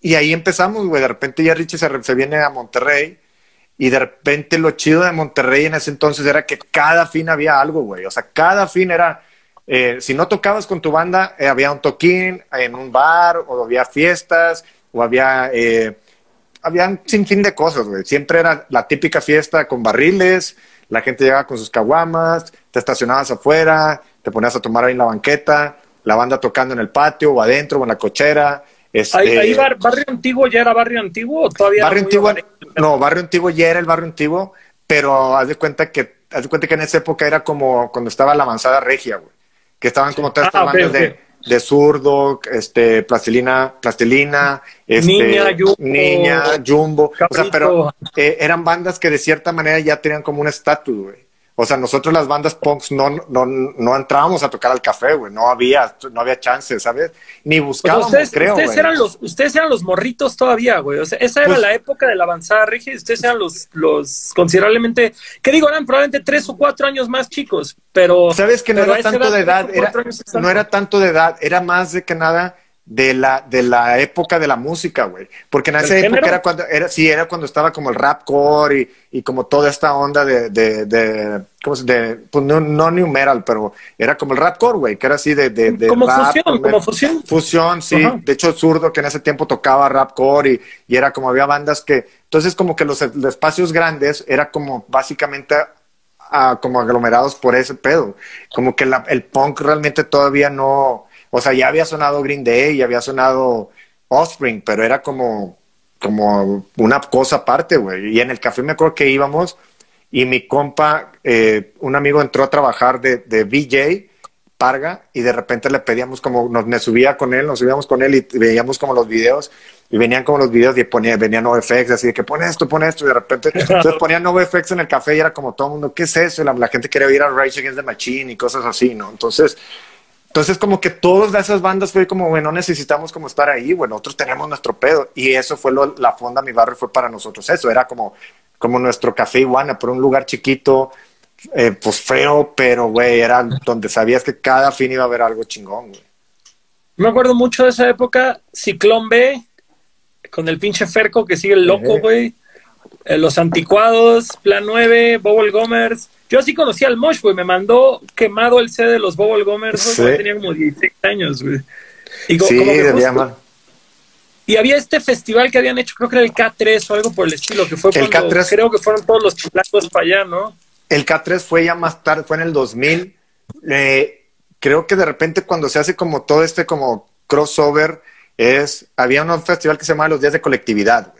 y ahí empezamos, güey, de repente ya Richie se, se viene a Monterrey, y de repente lo chido de Monterrey en ese entonces era que cada fin había algo, güey. O sea, cada fin era, eh, si no tocabas con tu banda, eh, había un toquín en un bar, o había fiestas, o había, eh, había un sinfín de cosas, güey. Siempre era la típica fiesta con barriles, la gente llegaba con sus caguamas, te estacionabas afuera, te ponías a tomar ahí en la banqueta, la banda tocando en el patio, o adentro, o en la cochera. Este, Ahí, ahí bar- barrio antiguo ya era barrio antiguo o todavía barrio antiguo, no, barrio antiguo ya era el barrio antiguo, pero haz de cuenta que, haz de cuenta que en esa época era como cuando estaba la avanzada regia, güey, que estaban como todas estas Ah, ok, bandas ok. de, de zurdo, este, plastilina, plastilina, este, Niña, Jumbo, niña, jumbo, o sea, pero eh, eran bandas que de cierta manera ya tenían como un estatus, güey. O sea, nosotros las bandas punks no, no, no entrábamos a tocar al café, güey. No había, no había chance, ¿sabes? Ni O sea, buscábamos, ustedes, creo, ustedes güey. eran los, ustedes eran los morritos todavía, güey. O sea, esa era Pues- la época de la avanzada regia y ustedes eran los, los considerablemente, que digo, eran probablemente tres o cuatro años más chicos, pero. Sabes que no era tanto de edad, era, no era tanto de edad, era más de que nada de la, de la época de la música, güey. Porque en ¿Del esa época género? era cuando, era, sí, era cuando estaba como el rapcore y, y como toda esta onda de, de, de ¿cómo se de, pues no, no new metal, pero era como el rapcore, güey, que era así de, de, de Como rap, fusión, como fusión. Fusión, sí. De hecho, Zurdo, que en ese tiempo tocaba rapcore y, y era como había bandas que. Entonces, como que los, los espacios grandes era como básicamente a- como aglomerados por ese pedo. Como que la- el punk realmente todavía no. O sea, ya había sonado Green Day, ya había sonado Offspring, pero era como, como una cosa aparte, güey. Y en el café me acuerdo que íbamos y mi compa, eh, un amigo entró a trabajar de, de VJ, Parga, y de repente le pedíamos como, nos, me subía con él, nos subíamos con él y veíamos como los videos, y venían como los videos y ponía, venían NoFX, así de que pon esto, pon esto, y de repente, entonces ponían NoFX en el café y era como todo el mundo, ¿qué es eso? Y la, la gente quería ir a Rage Against the Machine y cosas así, ¿no? Entonces, entonces como que todas esas bandas fue como, bueno, no necesitamos como estar ahí, bueno, nosotros tenemos nuestro pedo, y eso fue lo, la fonda Mi Barrio fue para nosotros eso, era como, como nuestro café iguana, por un lugar chiquito, eh, pues feo, pero güey, era donde sabías que cada fin iba a haber algo chingón, güey. Me acuerdo mucho de esa época, Ciclón B, con el pinche Ferco que sigue el loco, güey. Eh, los Anticuados, Plan 9, Bobble Gomers. Yo sí conocí al Mosh, güey. Me mandó quemado el C de los Bobble Gomers, Sí. tenía como 16 años, güey. Y Sí, como que justo- y había este festival que habían hecho, creo que era el K3 o algo por el estilo, que fue El cuando K3. creo que fueron todos los chilangos para allá, ¿no? El K3 fue ya más tarde, fue en el 2000, eh, creo que de repente cuando se hace como todo este como crossover, es, había un festival que se llamaba Los Días de Colectividad,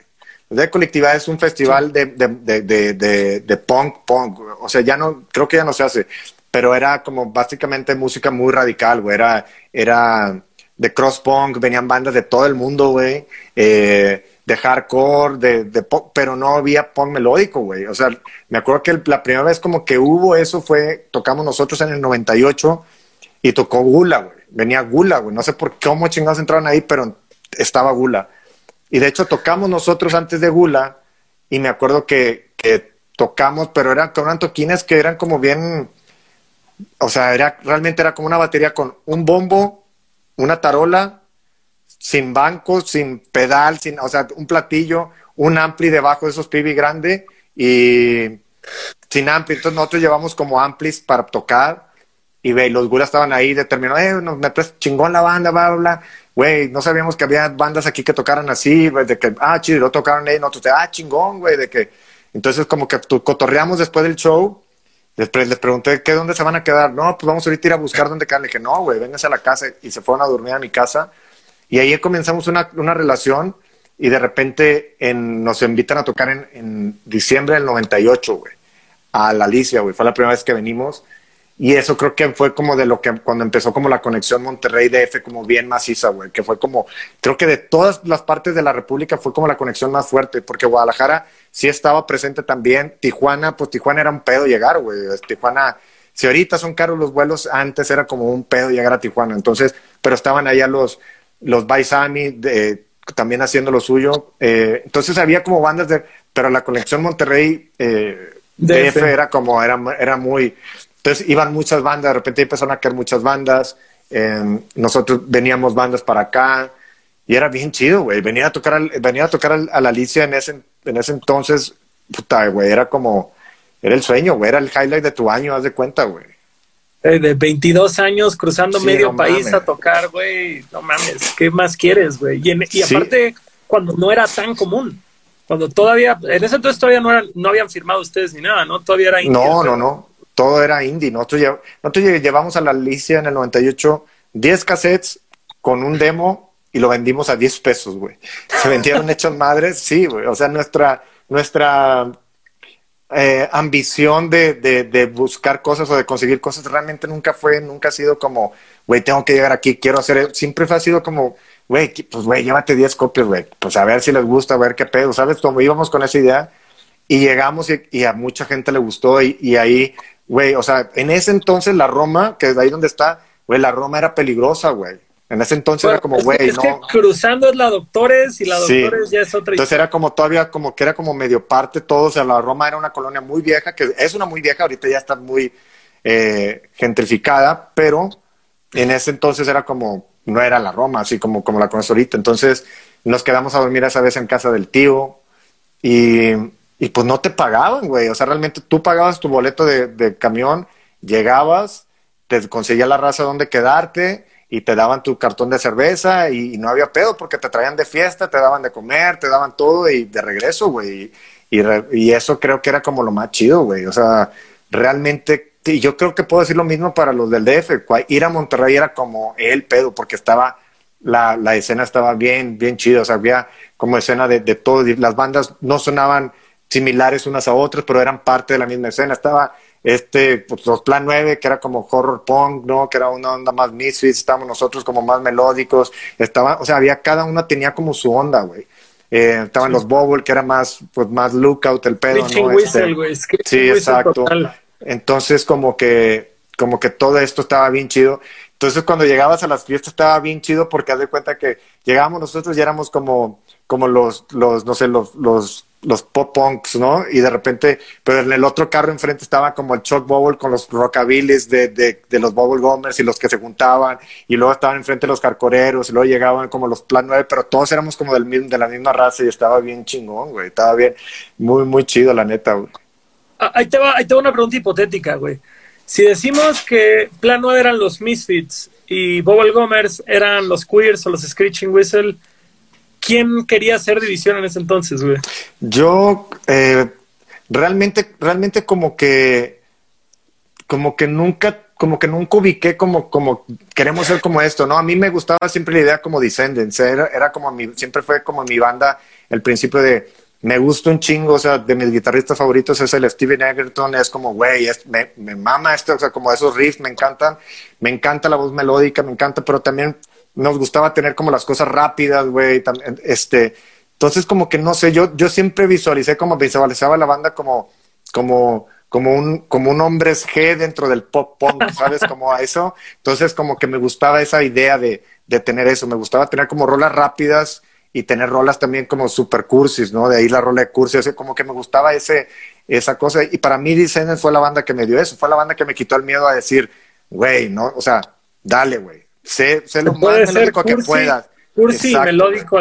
de Colectividad es un festival de, de, de, de, punk, punk, o sea, ya no, creo que ya no se hace, pero era como básicamente música muy radical, güey, era, era de cross punk, venían bandas de todo el mundo, güey, eh, de hardcore, de, de pop, pero no había punk melódico, güey. O sea, me acuerdo que la primera vez como que hubo eso fue, tocamos nosotros en el 98 y tocó Gula, güey. Venía Gula, güey. No sé por cómo chingados entraron ahí, pero estaba Gula. Y de hecho tocamos nosotros antes de Gula y me acuerdo que, tocamos, pero eran, eran toquines que eran como bien, o sea, era, realmente era como una batería con un bombo, una tarola, sin banco, sin pedal, sin, o sea, un platillo, un ampli debajo de esos pibi grande y sin ampli. Entonces nosotros llevamos como amplis para tocar y ve, los gulas estaban ahí, determinó, eh, me chingón la banda, bla, bla, bla. Güey, no sabíamos que había bandas aquí que tocaran así, de que, ah, chido, tocaron ahí, nosotros, ah, chingón, güey, de que, entonces como que cotorreamos después del show Después les pregunté, ¿qué dónde se van a quedar? No, pues vamos ahorita a ir a buscar dónde quedan. Le dije, no, güey, vénganse a la casa. Y se fueron a dormir a mi casa. Y ahí comenzamos una, una relación y de repente en, nos invitan a tocar en, en diciembre del 98, güey, a la Alicia, güey. Fue la primera vez que venimos. Y eso creo que fue como de lo que cuando empezó como la conexión Monterrey-DF como bien maciza, güey, que fue como, creo que de todas las partes de la República fue como la conexión más fuerte, porque Guadalajara sí estaba presente también, Tijuana, pues Tijuana era un pedo llegar, güey, Tijuana, si ahorita son caros los vuelos, antes era como un pedo llegar a Tijuana, entonces, pero estaban allá los, los Baisami también haciendo lo suyo, eh, entonces había como bandas de, pero la conexión Monterrey, eh, DF era como, era, era muy, entonces iban muchas bandas, de repente empezaron a caer muchas bandas. Em, nosotros veníamos bandas para acá y era bien chido, güey. Venía a tocar, al, venía a tocar a la Alicia en ese, en ese entonces, puta, güey, era como, era el sueño, güey, era el highlight de tu año, haz de cuenta, güey. Eh, de 22 años cruzando medio país a tocar, güey, no mames, ¿qué más quieres, güey? Y, aparte, cuando no era tan común, cuando todavía, en ese entonces todavía no, eran, no habían firmado ustedes ni nada, ¿no? Todavía era No, no, no todo era indie. Nosotros, llevamos a la Alicia en el 98 10 cassettes con un demo y lo vendimos a 10 pesos, güey. Se vendieron hechos madres, sí, güey. O sea, nuestra, nuestra eh, ambición de, de, buscar cosas o de conseguir cosas realmente nunca fue, nunca ha sido como, güey, tengo que llegar aquí, quiero hacer, siempre ha sido como, güey, pues, güey, llévate 10 copias, güey. Pues a ver si les gusta, a ver qué pedo, ¿sabes? Como íbamos con esa idea y llegamos y, a mucha gente le gustó y, y ahí güey, o sea, en ese entonces la Roma, que es ahí donde está, güey, la Roma era peligrosa, güey. En ese entonces era como, güey, no. Que cruzando es la Doctores y la Doctores ya es otra Entonces era como todavía, como que era como medio parte todo. O sea, la Roma era una colonia muy vieja, que es una muy vieja, ahorita ya está muy eh, gentrificada, pero en ese entonces era como, no era la Roma, así como, como la conoces ahorita. Entonces nos quedamos a dormir esa vez en casa del tío y y pues no te pagaban, güey. O sea, realmente tú pagabas tu boleto de, camión, llegabas, te conseguía la raza donde quedarte y te daban tu cartón de cerveza y, no había pedo porque te traían de fiesta, te daban de comer, te daban todo y de regreso, güey. Y, y, eso creo que era como lo más chido, güey. O sea, realmente, y yo creo que puedo decir lo mismo para los del DF. Ir a Monterrey era como el pedo porque estaba, la, la escena estaba bien, bien chido. O sea, había como escena de, de todo. Las bandas no sonaban similares unas a otras, pero eran parte de la misma escena. Estaba este, pues, los Plan 9, que era como horror punk, ¿no? Que era una onda más misfits, estábamos nosotros como más melódicos, estaba, o sea, había, cada una tenía como su onda, güey. Eh, estaban los Bobble, que era más, pues más lookout el pedo, ¿no? Whistle, este, sí, exacto. Entonces, como que, como que todo esto estaba bien chido. Entonces, cuando llegabas a las fiestas estaba bien chido porque haz de cuenta que llegábamos nosotros y éramos como, como los, los, no sé, los, los los pop punks, ¿no? Y de repente, pero en el otro carro enfrente estaba como el Chuck Bubble con los rockabilis de, de, de los Bubble Gomers y los que se juntaban, y luego estaban enfrente los carcoreros, y luego llegaban como los Plan 9, pero todos éramos como del mismo, de la misma raza y estaba bien chingón, güey, estaba bien, muy, muy chido, la neta, güey. Ah, ahí te va, ahí te va una pregunta hipotética, güey. Si decimos que Plan 9 eran los Misfits y Bubble Gomers eran los Queers o los Screeching Whistle, ¿quién quería hacer división en ese entonces, güey? Yo eh, realmente, realmente como que, como que nunca como que nunca ubiqué como, como queremos ser como esto, ¿no? A mí me gustaba siempre la idea como Descendants, era, era como mi, siempre fue como mi banda, el principio de, me gusta un chingo, o sea, de mis guitarristas favoritos es el Steven Egerton, es como, güey, me, me mama esto, o sea, como esos riffs me encantan, me encanta la voz melódica, me encanta, pero también nos gustaba tener como las cosas rápidas, güey, este, entonces como que no sé, yo, yo siempre visualicé como visualizaba la banda como, como, como un, como un hombre G dentro del pop punk, ¿sabes? Como a eso. Entonces como que me gustaba esa idea de, de tener eso, me gustaba tener como rolas rápidas y tener rolas también como super cursis, ¿no? De ahí la rola de cursis, como que me gustaba ese, esa cosa. Y para mí Descendants fue la banda que me dio eso, fue la banda que me quitó el miedo a decir, güey, ¿no? O sea, dale, güey, sé, sé lo más melódico que puedas. Cursi melódico.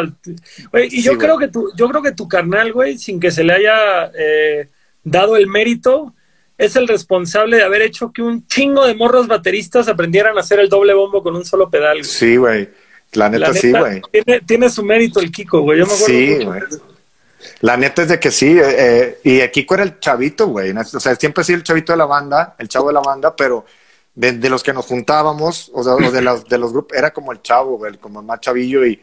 y yo creo que tu, yo creo que tu carnal, güey, sin que se le haya eh, dado el mérito, es el responsable de haber hecho que un chingo de morros bateristas aprendieran a hacer el doble bombo con un solo pedal. Sí, güey. La neta, sí, güey. Tiene, su mérito el Kiko, güey. Yo me acuerdo sí, güey. La neta es de que sí. Eh, eh, y el Kiko era el chavito, güey. O sea, siempre ha sido el chavito de la banda, el chavo de la banda, pero de, los que nos juntábamos, o sea, de los, de los grupos, era como el chavo, güey, como el más chavillo. Y,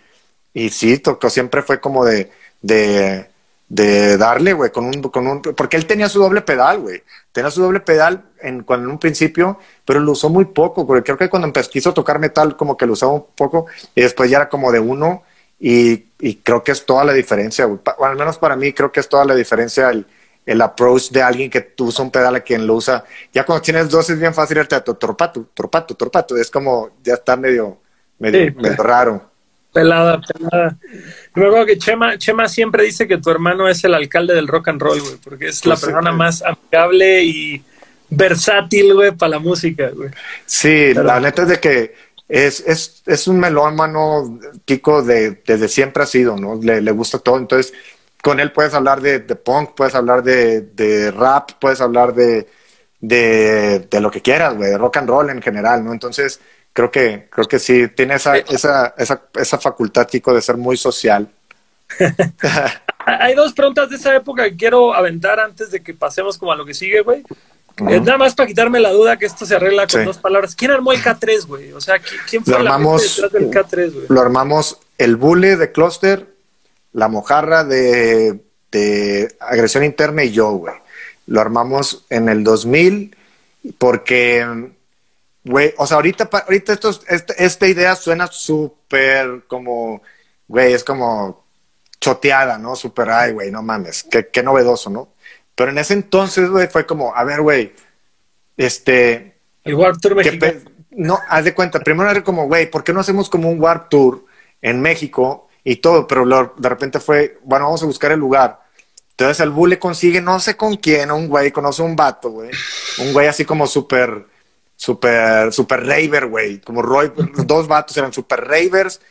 y sí, tocó, siempre fue como de, de, darle, güey, con un, con un, porque él tenía su doble pedal, güey. Tenía su doble pedal en, cuando, en un principio, pero lo usó muy poco, porque creo que cuando empezó, quiso tocar metal, como que lo usaba un poco, y después ya era como de uno, y, y creo que es toda la diferencia, güey. al menos para mí, creo que es toda la diferencia el, el approach de alguien que usa un pedal a quien lo usa. Ya cuando tienes dos es bien fácil irte a torpato, torpato, torpato, es como, ya está medio, medio, medio raro. Pelada, pelada. Acuerdo que Chema, Chema siempre dice que tu hermano es el alcalde del rock and roll, güey, porque es la pues persona más amigable y versátil, güey, para la música, güey. Sí, la neta es de que es, es, es un melómano, Kiko, de, desde siempre ha sido, ¿no? Le, le gusta todo. Entonces, con él puedes hablar de, de punk, puedes hablar de, de rap, puedes hablar de, de, de lo que quieras, güey, de rock and roll en general, ¿no? Entonces, creo que, creo que sí, tiene esa, esa, esa, esa facultad, Kiko, de ser muy social. Hay dos preguntas de esa época que quiero aventar antes de que pasemos como a lo que sigue, güey. Eh, nada más para quitarme la duda que esto se arregla con dos palabras. ¿Quién armó el K3, güey? O sea, ¿quién fue lo armamos, la del K3, güey? Lo armamos el Bule de Cluster, la Mojarra de, de Agresión Interna y yo, güey. Lo armamos en el 2000 porque Güey, o sea, ahorita, ahorita esto, este, esta idea suena súper como, güey, es como choteada, ¿no? Súper, ay, güey, no mames, qué, qué novedoso, ¿no? Pero en ese entonces, güey, fue como, a ver, güey, este... El Warp Tour mexicano. No, haz de cuenta, primero era como, güey, ¿por qué no hacemos como un Warp Tour en México y todo? Pero de repente fue, bueno, vamos a buscar el lugar. Entonces el Bull le consigue, no sé con quién, un güey, conoce un vato, güey. Un güey así como súper super, super raver, güey. Como Roy, dos vatos eran super ravers.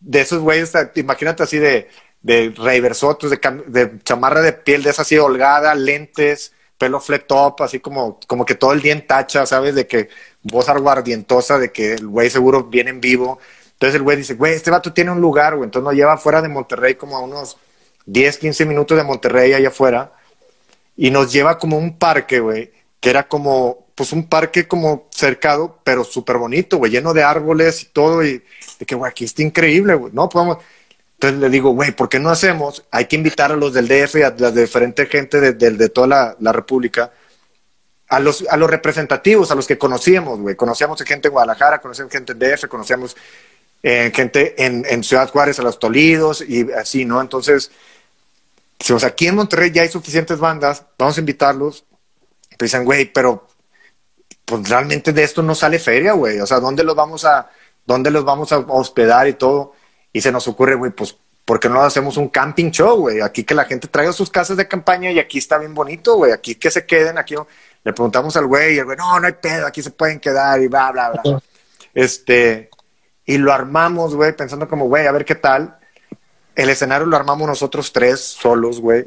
De esos güeyes, imagínate así de, de raversotos, de, de chamarra de piel de esa así holgada, lentes, pelo flat top, así como, como que todo el día en tacha, ¿sabes? De que voz aguardientosa, de que el güey seguro viene en vivo. Entonces el güey dice, güey, este vato tiene un lugar, güey. Entonces nos lleva fuera de Monterrey como a unos 10, 15 minutos de Monterrey allá afuera. Y nos lleva como un parque, güey, que era como pues un parque como cercado, pero súper bonito, güey, lleno de árboles y todo, y de que, güey, aquí está increíble, güey, no, podemos... Entonces le digo, güey, ¿por qué no hacemos? Hay que invitar a los del DF y a la diferente gente de, de, toda la, la, República, a los, a los representativos, a los que conocíamos, güey. Conocíamos gente en Guadalajara, conocíamos gente en DF, conocíamos eh, gente en, en, Ciudad Juárez, a los Tolidos y así, ¿no? Entonces, si, o sea, aquí en Monterrey ya hay suficientes bandas, vamos a invitarlos. Pues dicen, güey, pero pues realmente de esto no sale feria, güey. O sea, ¿dónde los vamos a, dónde los vamos a hospedar y todo? Y se nos ocurre, güey, pues, ¿por qué no hacemos un camping show, güey? Aquí que la gente traiga sus casas de campaña y aquí está bien bonito, güey. Aquí que se queden, aquí le preguntamos al güey y el güey, no, no hay pedo, aquí se pueden quedar y bla, bla, bla. Este, y lo armamos, güey, pensando como, güey, a ver qué tal. El escenario lo armamos nosotros tres solos, güey.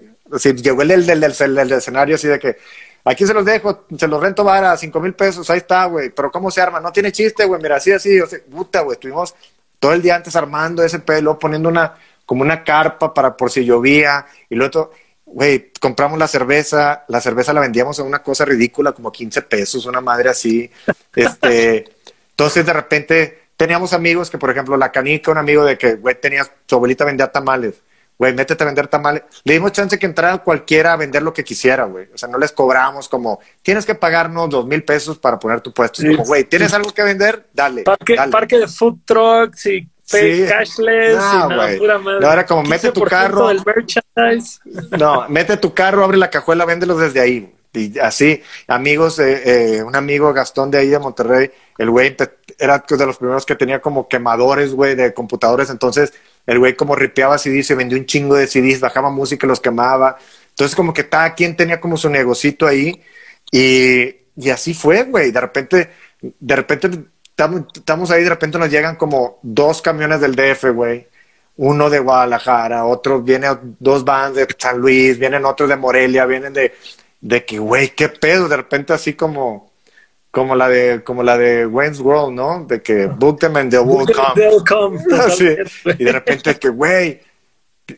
Llegó el del, del escenario así de que, Aquí se los dejo, se los rento vara, cinco mil pesos, ahí está, güey. Pero ¿cómo se arma? No tiene chiste, güey. Mira, así, así, o puta, güey. Estuvimos todo el día antes armando ese pelo, poniendo una, como una carpa para por si llovía. Y luego, güey, compramos la cerveza, la cerveza la vendíamos a una cosa ridícula, como 15 pesos, una madre así. Este, entonces de repente teníamos amigos que, por ejemplo, la canica, un amigo de que, güey, tenía, su abuelita vendía tamales. Güey, métete a vender tamales. Le dimos chance que entrara cualquiera a vender lo que quisiera, güey. O sea, no les cobramos como, tienes que pagarnos dos mil pesos para poner tu puesto. como, güey, ¿tienes algo que vender? Dale. Parque, dale. parque de food trucks y Sí. cashless. No, y nada, güey. pura madre. No, era como, mete tu 15% carro. No, mete tu carro, abre la cajuela, véndelos desde ahí. Y así, amigos, eh, eh, un amigo Gastón de ahí de Monterrey, el güey era de los primeros que tenía como quemadores, güey, de computadores. Entonces, el güey como ripeaba CDs, se vendió un chingo de CDs, bajaba música y los quemaba. Entonces, como que cada quien tenía como su negocito ahí. Y, y así fue, güey. De repente, de repente, estamos ahí, de repente nos llegan como dos camiones del DF, güey uno de Guadalajara, otro viene dos bands de San Luis, vienen otros de Morelia, vienen de, de que, güey, qué pedo, de repente así como, como la de, como la de Wayne's World, ¿no? De que book them and they will come. They'll come, Sí. totalmente, güey. Y de repente que, güey,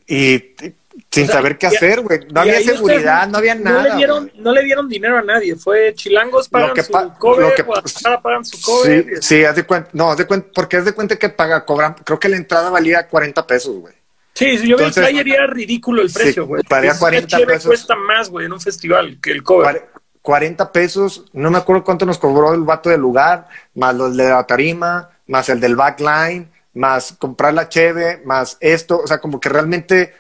y, y sin O sea, saber qué hacer, güey, no había seguridad, no había No nada. le, dieron, no le dieron dinero a nadie. Fue Chilangos pagan que su pa- cover, lo que- Guadalajara pagan su cover. Sí, sí, haz de cuenta, no, haz de cuenta, porque haz de cuenta que paga, cobran, creo que la entrada valía 40 pesos, güey. Sí, sí, yo vi el flyer y era ridículo el precio, güey. Esa 40 cheve pesos. cuesta más, güey, en un festival que el cover. Cuare- 40 pesos, no me acuerdo cuánto nos cobró el vato del lugar, más los de la tarima, más el del backline, más comprar la cheve, más esto, o sea, como que realmente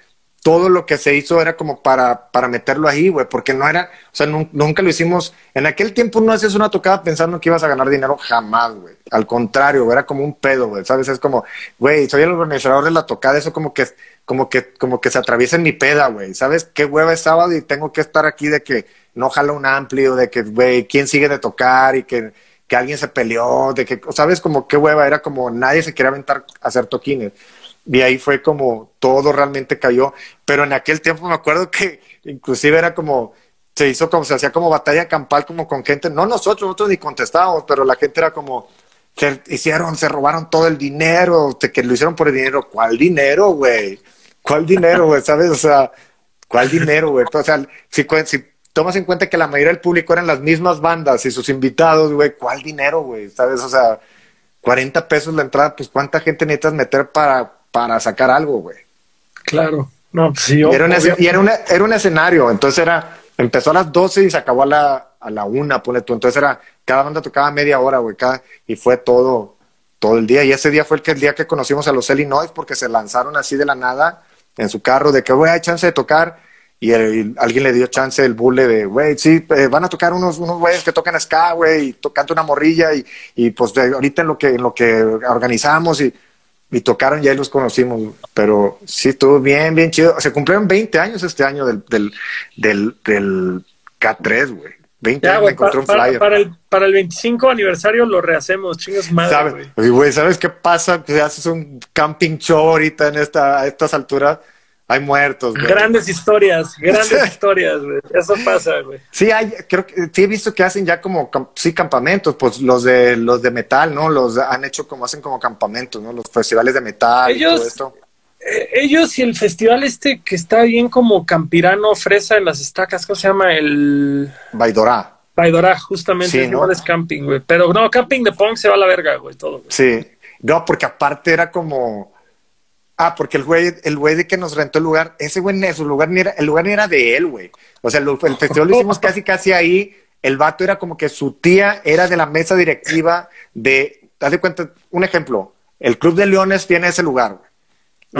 todo lo que se hizo era como para, para meterlo ahí, güey, porque no era, o sea, nun- nunca lo hicimos, en aquel tiempo no hacías una tocada pensando que ibas a ganar dinero jamás, güey, al contrario, era como un pedo, güey, ¿sabes? Es como, güey, soy el organizador de la tocada, eso como que, como que, como que se atraviesa en mi peda, güey, ¿sabes? Qué hueva es sábado y tengo que estar aquí de que no jala un amplio, de que, güey, quién sigue de tocar y que, que alguien se peleó, de que, ¿sabes? Como qué hueva, era como nadie se quería aventar a hacer toquines. Y ahí fue como todo realmente cayó. Pero en aquel tiempo me acuerdo que inclusive era como, se hizo como, se hacía como batalla campal como con gente, no nosotros, nosotros ni contestábamos, pero la gente era como, se hicieron, se robaron todo el dinero, de que lo hicieron por el dinero. ¿Cuál dinero, güey? ¿Cuál dinero, güey? ¿Sabes? O sea, ¿cuál dinero, güey? O sea, si, si tomas en cuenta que la mayoría del público eran las mismas bandas y sus invitados, güey, ¿cuál dinero, güey? ¿Sabes? O sea, 40 pesos la entrada, pues ¿cuánta gente necesitas meter para, para sacar algo, güey? Claro. No, pues sí, Y era, un, y era, una- era un escenario, entonces era, empezó a las 12 y se acabó a la, a la una, pone tú. Entonces era, cada banda tocaba media hora, güey, cada, y fue todo, todo el día. Y ese día fue el, que, el día que conocimos a los Illinois porque se lanzaron así de la nada en su carro de que, güey, hay chance de tocar. Y, el- alguien le dio chance el bule de, güey, sí, eh, van a tocar unos, unos güeyes que tocan ska, güey, y to- canta una morrilla. Y, y pues de- ahorita en lo que, en lo que organizamos y, y tocaron y ahí los conocimos. Pero sí, estuvo bien, bien chido. Se cumplieron 20 años este año del, del, del, del K3, güey. 20 Ya, años me güey, encontré pa- un para, flyer. para el, para el 25 aniversario lo rehacemos, chingas madre, ¿Sabes? güey. ¿sabes qué pasa? Que haces un camping show ahorita en esta, a estas alturas. Hay muertos, güey. Grandes historias, grandes historias, güey. Eso pasa, güey. Sí, hay, creo que sí he visto que hacen ya como, sí, campamentos, pues los de los de metal, ¿no? Los han hecho como, hacen como campamentos, ¿no? Los festivales de metal y todo esto. Eh, ellos y el festival este que está bien como campirano, fresa en las estacas, ¿cómo se llama? El Baidorá. Baidorá, justamente, Sí, ¿no? es camping, güey. Pero no, camping de punk se va a la verga, güey, todo. güey. Sí. No, porque aparte era como. Ah, porque el güey, el güey de que nos rentó el lugar, ese güey, ni- su lugar ni era, el lugar ni era de él, güey. O sea, lo- el festival lo hicimos casi, casi ahí. El vato era como que su tía era de la mesa directiva de, haz de cuenta, un ejemplo, el Club de Leones tiene ese lugar, güey.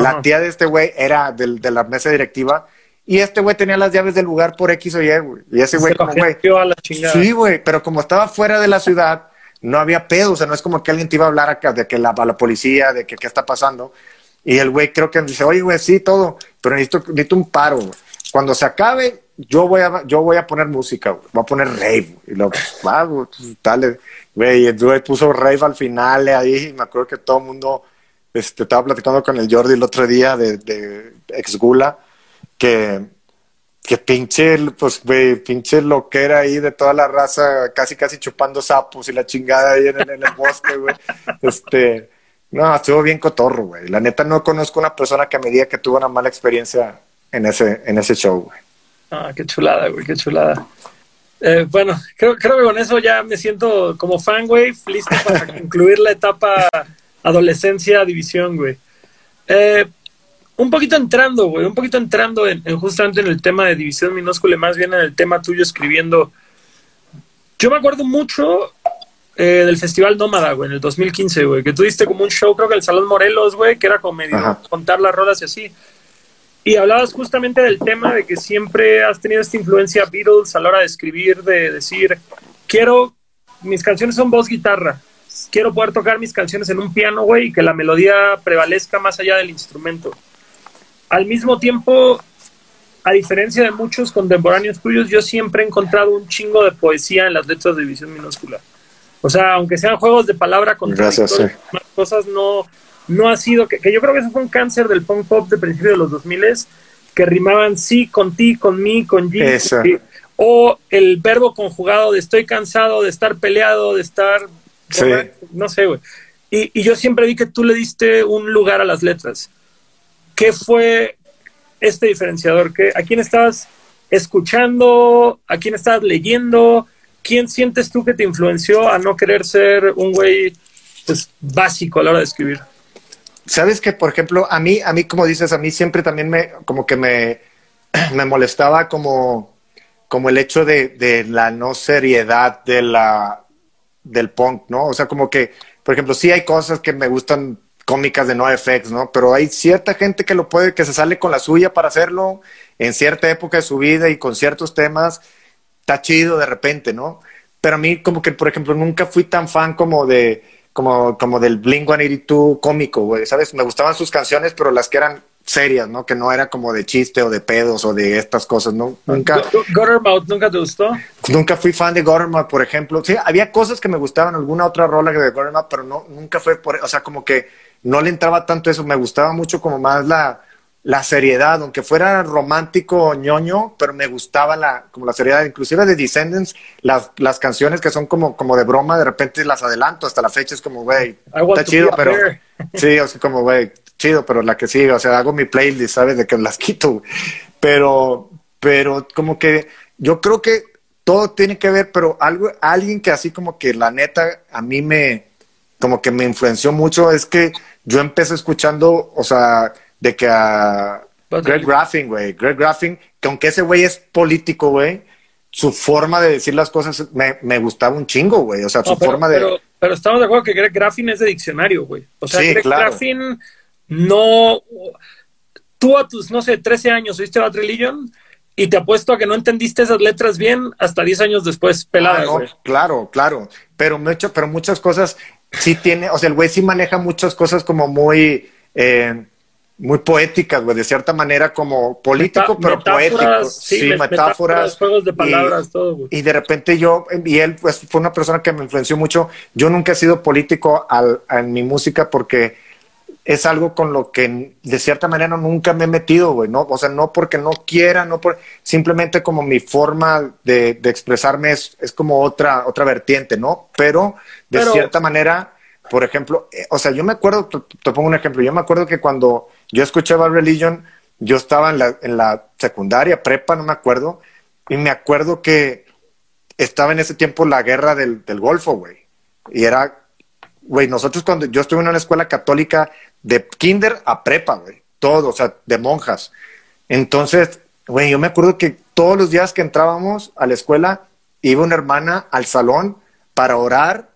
La tía de este güey era de la mesa directiva y este güey tenía las llaves del lugar por X o Y, güey. Y ese güey como, güey, agenció a la chingada. Sí, güey, pero como estaba fuera de la ciudad, no había pedo, o sea, no es como que alguien te iba a hablar acá de que la, a la policía, de que qué está pasando. Y el güey creo que dice, oye, güey, sí, todo, pero necesito, necesito un paro, güey. Cuando se acabe, yo voy a, yo voy a poner música, güey. Voy a poner rave, güey. Y luego, pues, va, güey, pues, dale, güey. Y el güey puso rave al final eh, ahí, y me acuerdo que todo el mundo, este, estaba platicando con el Jordi el otro día de, de ex Gula, que, que pinche, pues, güey, pinche loquera ahí de toda la raza, casi, casi chupando sapos y la chingada ahí en, en el bosque, güey. Este, no, estuvo bien cotorro, güey. La neta no conozco una persona que me diga que tuvo una mala experiencia en ese, en ese show, güey. Ah, qué chulada, güey, qué chulada. Eh, bueno, creo, creo que con eso ya me siento como fan, güey, listo para concluir la etapa adolescencia, división, güey. Eh, un poquito entrando, güey, un poquito entrando en, justamente en el tema de división minúscula, más bien en el tema tuyo escribiendo. Yo me acuerdo mucho eh, del Festival Nómada, güey, en el 2015, güey, que tuviste como un show, creo que el Salón Morelos, güey, que era como medio contar las rolas y así. Y hablabas justamente del tema de que siempre has tenido esta influencia Beatles a la hora de escribir, de decir, quiero, mis canciones son voz guitarra, quiero poder tocar mis canciones en un piano, güey, y que la melodía prevalezca más allá del instrumento. Al mismo tiempo, a diferencia de muchos contemporáneos tuyos, yo siempre he encontrado un chingo de poesía en las letras de división minúscula. O sea, aunque sean juegos de palabra con cosas no no ha sido, que, yo creo que eso fue un cáncer del punk pop de principios de los 2000 que rimaban sí con ti, con mí, con G, o el verbo conjugado de estoy cansado de estar peleado, de estar, no sé, güey. Y, y, yo siempre vi que tú le diste un lugar a las letras. ¿Qué fue este diferenciador? ¿Qué, ¿A quién estabas escuchando? ¿A quién estabas leyendo? ¿Quién sientes tú que te influenció a no querer ser un güey pues, básico a la hora de escribir? Sabes que, por ejemplo, a mí, a mí, como dices, a mí siempre también me, como que me, me molestaba como, como el hecho de, de la no seriedad de la, del punk, ¿no? O sea, como que, por ejemplo, sí hay cosas que me gustan cómicas de NoFX, ¿no? Pero hay cierta gente que lo puede, que se sale con la suya para hacerlo en cierta época de su vida y con ciertos temas. Está chido de repente, ¿no? Pero a mí como que, por ejemplo, nunca fui tan fan como de, como, como del Blink 182 cómico, güey, ¿sabes? Me gustaban sus canciones, pero las que eran serias, ¿no? Que no era como de chiste o de pedos o de estas cosas, ¿no? Nunca. Guttermouth, ¿nunca te gustó? Nunca fui fan de Guttermouth, por ejemplo. Sí, había cosas que me gustaban, alguna otra rola de Guttermouth, pero no, nunca fue por, o sea, como que no le entraba tanto eso. Me gustaba mucho como más la, la seriedad, aunque fuera romántico ñoño, pero me gustaba la, como la seriedad, inclusive de Descendants, las, las canciones que son como, como de broma, de repente las adelanto, hasta la fecha es como, güey, está chido, pero sí, o sea, como, güey, chido, pero la que sigue, o sea, hago mi playlist, ¿sabes? De que las quito, pero, pero como que yo creo que todo tiene que ver, pero algo, alguien que así como que la neta a mí me, como que me influenció mucho es que yo empecé escuchando, o sea, de que a Greg Graffin, güey, Greg Graffin, que aunque ese güey es político, güey, su forma de decir las cosas me, me gustaba un chingo, güey. O sea, su forma de. Pero, estamos de acuerdo que Greg Graffin es de diccionario, güey. O sea, Greg Graffin no. Tú a tus, no sé, 13 años oíste Bad Religion y te apuesto a que no entendiste esas letras bien hasta 10 años después. Ah, claro, claro. Pero, mucho, pero muchas cosas sí tiene. O sea, el güey sí maneja muchas cosas como muy. Eh, muy poéticas, güey, de cierta manera como político, pero poético. Sí, metáforas, juegos de palabras, todo, güey. Y de repente yo, y él pues fue una persona que me influenció mucho. Yo nunca he sido político al, en mi música porque es algo con lo que de cierta manera nunca me he metido, güey, ¿no? O sea, no porque no quiera, no por, simplemente como mi forma de, de expresarme es, es, como otra, otra vertiente, ¿no? Pero de cierta manera, por ejemplo, eh, o sea, yo me acuerdo, te pongo un ejemplo, yo me acuerdo que cuando yo escuchaba Religion, yo estaba en la, en la secundaria, prepa, no me acuerdo, y me acuerdo que estaba en ese tiempo la guerra del, del Golfo, güey. Y era, güey, nosotros cuando yo estuve en una escuela católica de kinder a prepa, güey, todo, o sea, de monjas. Entonces, güey, yo me acuerdo que todos los días que entrábamos a la escuela, iba una hermana al salón para orar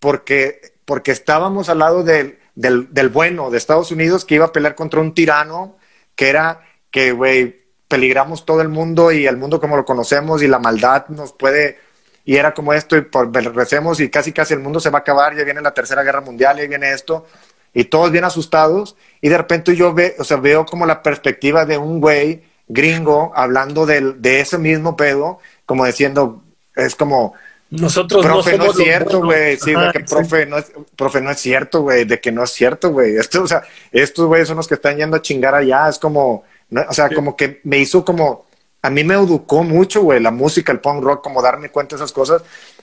porque, porque estábamos al lado del, del, del, bueno de Estados Unidos que iba a pelear contra un tirano que era que, güey, peligramos todo el mundo y el mundo como lo conocemos y la maldad nos puede, y era como esto, y por, recemos y casi casi el mundo se va a acabar, ya viene la tercera guerra mundial, y viene esto, y todos bien asustados, y de repente yo ve, o sea, veo como la perspectiva de un güey gringo hablando del, de ese mismo pedo, como diciendo, es como, nosotros profe, no, es cierto, güey. Sí, de que profe no, es, profe no es cierto, güey. De que no es cierto, güey. Esto, o sea, estos güeyes son los que están yendo a chingar allá. Es como, o sea, como que me hizo como, a mí me educó mucho, güey, la música, el punk rock, como darme cuenta de esas cosas,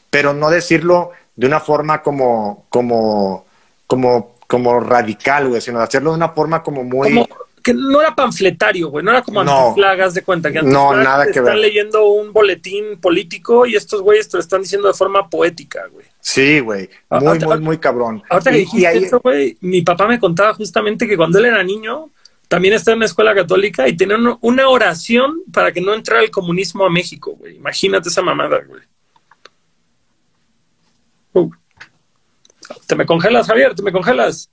pero no decirlo de una forma como, como, como, como radical, güey, sino hacerlo de una forma como muy. Que no era panfletario, güey, no era como No. antiplagas de cuenta que No, nada que están ver. leyendo un boletín político y estos güeyes te lo están diciendo de forma poética, güey. Sí, güey. Muy, muy, muy cabrón. Ahorita que dijiste ahí- eso, güey, mi papá me contaba justamente que cuando él era niño, también estaba en una escuela católica y tenía un- una oración para que no entrara el comunismo a México, güey. Imagínate esa mamada, güey. Uh. Te me congelas, Javier, te me congelas.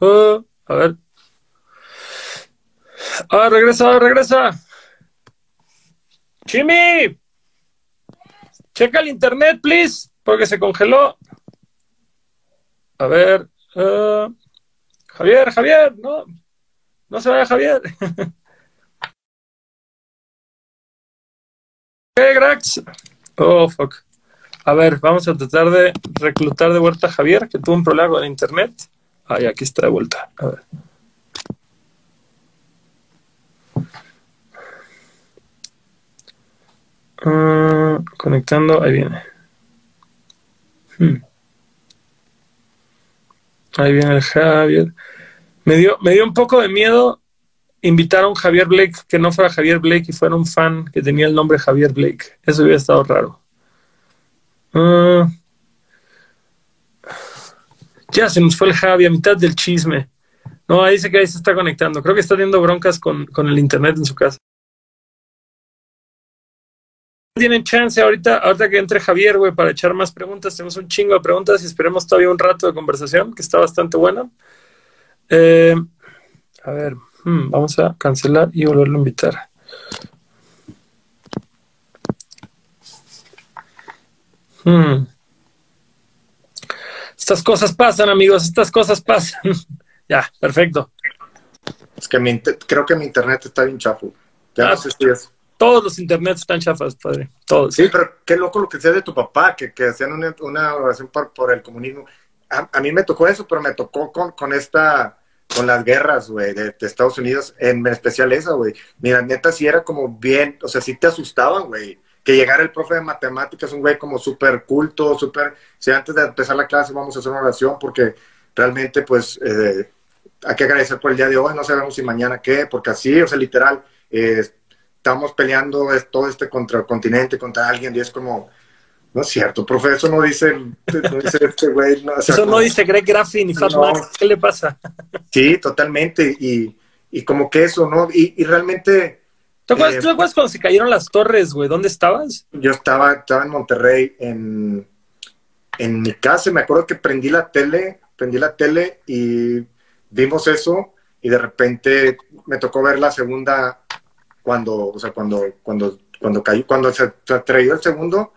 Uh, a ver. Ah, regresa, regresa. Chimi. Checa el internet, please, porque se congeló. A ver. eh, Javier, Javier, no. No se vaya, Javier. ¿Qué, Grax? Oh, fuck. A ver, vamos a tratar de reclutar de vuelta a Javier, que tuvo un problema con el internet. Ay, aquí está de vuelta. A ver. Ah, conectando, ahí viene. Hmm. Ahí viene el Javier. Me dio, me dio un poco de miedo invitar a un Javier Blake que no fuera Javier Blake y fuera un fan que tenía el nombre Javier Blake. Eso hubiera estado raro. Ah. ya se nos fue el Javi a mitad del chisme. No, ahí dice que ahí se está conectando. Creo que está teniendo broncas con, con el internet en su casa. Tienen chance ahorita, ahorita que entre Javier, güey, para echar más preguntas. Tenemos un chingo de preguntas y esperemos todavía un rato de conversación, que está bastante buena. Eh, a ver, hmm, vamos a cancelar y volverlo a invitar. Hmm. Estas cosas pasan, amigos, estas cosas pasan. ya, perfecto. Es que mi creo que mi internet está bien chafo. Ya Ah. no sé si es. Todos los internets están chafas, padre. Todos. Sí, pero qué loco lo que sea de tu papá, que, que hacían una, una oración por, por el comunismo. A, a mí me tocó eso, pero me tocó con, con esta, con las guerras, güey, de, de Estados Unidos, en especial esa, güey. Mira, neta, sí era como bien, o sea, sí te asustaban, güey. Que llegara el profe de matemáticas, un güey como súper culto, súper, si antes de empezar la clase vamos a hacer una oración, porque realmente, pues, eh, hay que agradecer por el día de hoy, no sabemos si mañana qué, porque así, o sea, literal, eh, estamos peleando todo este contra el continente, contra alguien, y es como, no es cierto, profe, eso no dice, no dice este güey. No, o sea, Eso no como- dice Greg Graffin ni Fat No. Max. ¿Qué le pasa? Sí, totalmente, y, y como que eso, ¿no? Y, y realmente ¿Te acuerdas, Eh, ¿Tú acuerdas cuando se cayeron las torres, güey? ¿Dónde estabas? yo estaba, estaba en Monterrey, en, en mi casa, y me acuerdo que prendí la tele, prendí la tele y vimos eso, y de repente me tocó ver la segunda cuando, o sea, cuando, cuando, cuando cayó, cuando se, atrevió el segundo,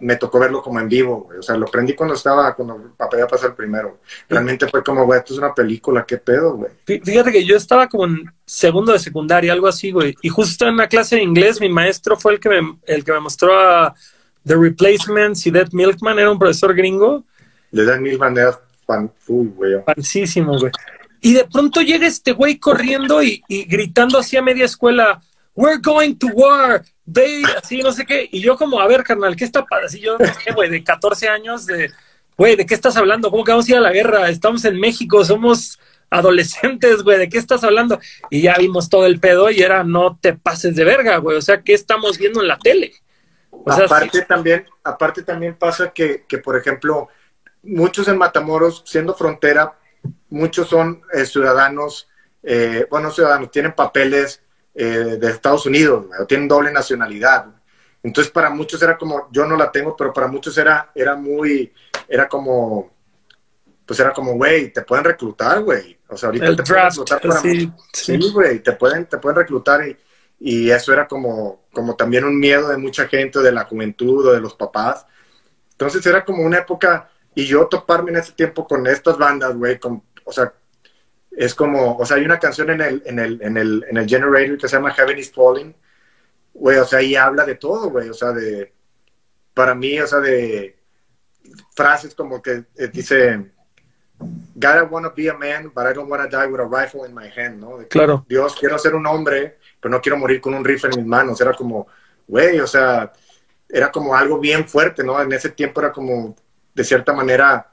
me tocó verlo como en vivo, güey. O sea, lo prendí cuando estaba, cuando había pasado el primero. Realmente fue como, güey, esto es una película, qué pedo, güey. Fí- Fíjate que yo estaba como en segundo de secundaria, algo así, güey. Y justo en una clase de inglés, mi maestro fue el que me, el que me mostró a The Replacements y Dead Milkman. Era un profesor gringo. Le dan mil maneras fan, uy, güey. Pancísimo, güey. Y de pronto llega este güey corriendo y, y gritando así a media escuela, We're going to war, they, así no sé qué. Y yo como, a ver, carnal, ¿qué está pasando? Así yo, güey, de 14 años, de, güey, ¿de qué estás hablando? ¿Cómo que vamos a ir a la guerra? Estamos en México, somos adolescentes, güey, ¿de qué estás hablando? Y ya vimos todo el pedo y era, no te pases de verga, güey. O sea, ¿qué estamos viendo en la tele? Aparte también, aparte también pasa que, que, por ejemplo, muchos en Matamoros, siendo frontera, muchos son eh, ciudadanos, eh, bueno, ciudadanos, tienen papeles eh, de Estados Unidos, tienen doble nacionalidad. Entonces, para muchos era como, yo no la tengo, pero para muchos era, era muy, era como, pues era como, güey, te pueden reclutar, güey. O sea, ahorita el te pueden draft, reclutar para Sí, sí. güey, te pueden, te pueden reclutar y, y eso era como, como también un miedo de mucha gente, de la juventud o de los papás. Entonces era como una época, y yo toparme en ese tiempo con estas bandas, güey, con, o sea, es como, o sea, hay una canción en el, en el, en el, en el Generator que se llama Heaven is Falling, güey, o sea, ahí habla de todo, güey, o sea, de, para mí, o sea, de frases como que eh, dice, God, I wanna be a man, but I don't wanna die with a rifle in my hand, ¿no? De que, Claro. Dios, quiero ser un hombre, pero no quiero morir con un rifle en mis manos. Era como, güey, o sea, era como algo bien fuerte, ¿no? En ese tiempo era como, de cierta manera,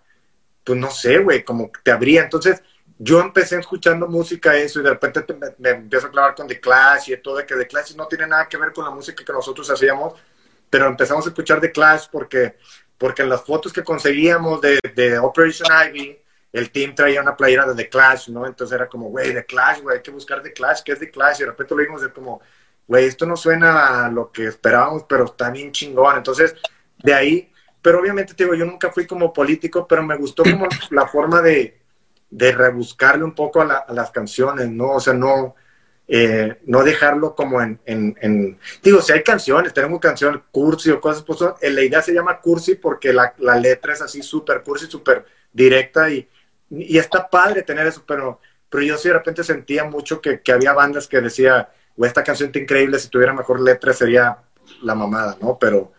pues no sé, güey, como te abría. Entonces, yo empecé escuchando música eso y de repente me, me, empiezo a clavar con The Clash y todo de que The Clash no tiene nada que ver con la música que nosotros hacíamos, pero empezamos a escuchar The Clash porque, porque en las fotos que conseguíamos de, de Operation Ivy, el team traía una playera de The Clash, ¿no? Entonces era como, güey, The Clash, güey, hay que buscar The Clash, ¿qué es The Clash? Y de repente lo vimos de como, güey, esto no suena a lo que esperábamos, pero está bien chingón. Entonces, de ahí, pero obviamente, te digo, yo nunca fui como político, pero me gustó como la forma de, de rebuscarle un poco a, las canciones, ¿no? O sea, no, eh, no dejarlo como en, en, Digo, si hay canciones, tenemos canciones cursi o cosas, pues eh, la idea se llama cursi porque la, la letra es así súper cursi, súper directa y, y está padre tener eso, pero, pero yo sí de repente sentía mucho que, que había bandas que decía, o esta canción está increíble, si tuviera mejor letra sería la mamada, ¿no? Pero...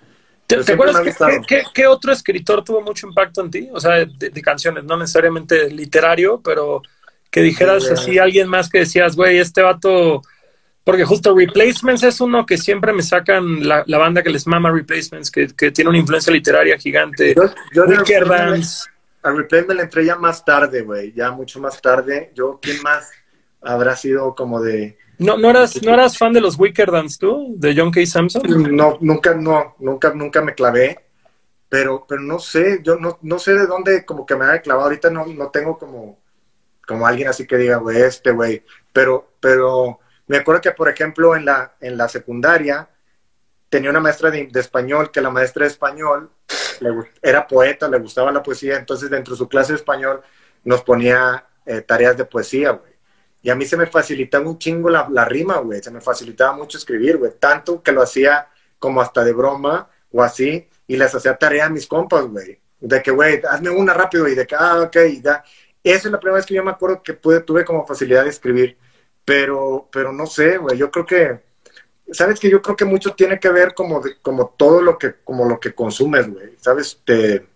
¿Te, acuerdas que, qué, otro escritor tuvo mucho impacto en ti? O sea, de, canciones, no necesariamente literario, pero que dijeras así alguien más que decías, güey, este vato... Porque justo Replacements es uno que siempre me sacan la, banda que les mama Replacements, que, que, tiene una influencia literaria gigante. Yo, yo A Replacements le entré ya más tarde, güey, ya mucho más tarde. Yo, ¿quién más habrá sido como de ¿No, no, eras, ¿No eras fan de los Wicker Dance tú? ¿De John K. Samson? No, nunca, no, nunca, nunca me clavé. Pero, pero no sé, yo no, no sé de dónde como que me haya clavado. Ahorita no, no tengo como, como alguien así que diga, güey, este, güey. Pero, pero me acuerdo que, por ejemplo, en la, en la secundaria tenía una maestra de, español, que la maestra de español era poeta, le gustaba la poesía. Entonces, dentro de su clase de español nos ponía eh, tareas de poesía, güey. Y a mí se me facilitaba un chingo la, la rima, güey. Se me facilitaba mucho escribir, güey. Tanto que lo hacía como hasta de broma o así. Y les hacía tarea a mis compas, güey. De que, güey, hazme una rápido. Y de que, ah, ok, y ya. Esa es la primera vez que yo me acuerdo que pude, tuve como facilidad de escribir. Pero, pero no sé, güey. Yo creo que, sabes que yo creo que mucho tiene que ver como, como todo lo que, como lo que consumes, güey. Sabes, te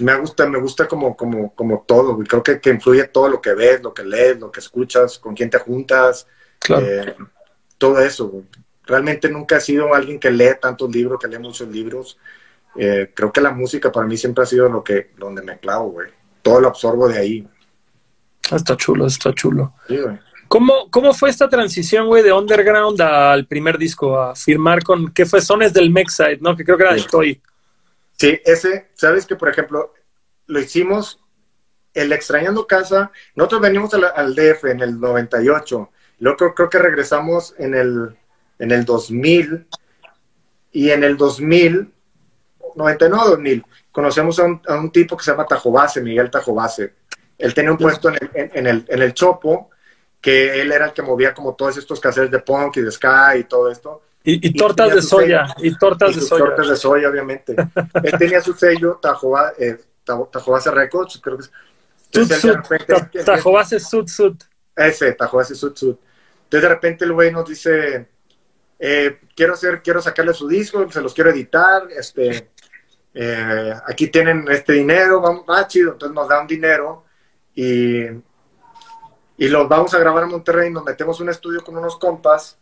me gusta, me gusta como, como, como todo, Creo que, que, influye todo lo que ves, lo que lees, lo que escuchas, con quién te juntas, eh, todo eso. Realmente nunca he sido alguien que lee tantos libros, que lee muchos libros. Eh, creo que la música para mí siempre ha sido lo que, donde me clavo, güey. Todo lo absorbo de ahí. Está chulo, está chulo. ¿Cómo, ¿Cómo fue esta transición, güey, de Underground al primer disco, a firmar con, ¿qué fue? Sones del Mexide, ¿no? Que creo que era de Toy. Sí, ese, sabes que por ejemplo, lo hicimos el extrañando casa, nosotros venimos al, DF en el 98, luego creo, que regresamos en el, en el 2000 y en el 2000, 99 2000, conocemos a un, tipo que se llama Tajobase, Miguel Tajobase. Él tenía un puesto en el, en, el, en el Chopo, que él era el que movía como todos estos caseros de punk y de sky y todo esto. Y, tortas de soya, y tortas de soya. Tortas de soya, obviamente. Él tenía su sello, Tajoba, eh, Tajobase Records, creo que es. Tajobase Sud Sud. Ese, Tajobase Sud Sud. Entonces de repente el güey nos dice, eh, quiero hacer, quiero sacarle su disco, se los quiero editar, este, eh, aquí tienen este dinero, vamos, ah, chido, entonces nos da un dinero y, y los vamos a grabar en Monterrey, nos metemos un estudio con unos compas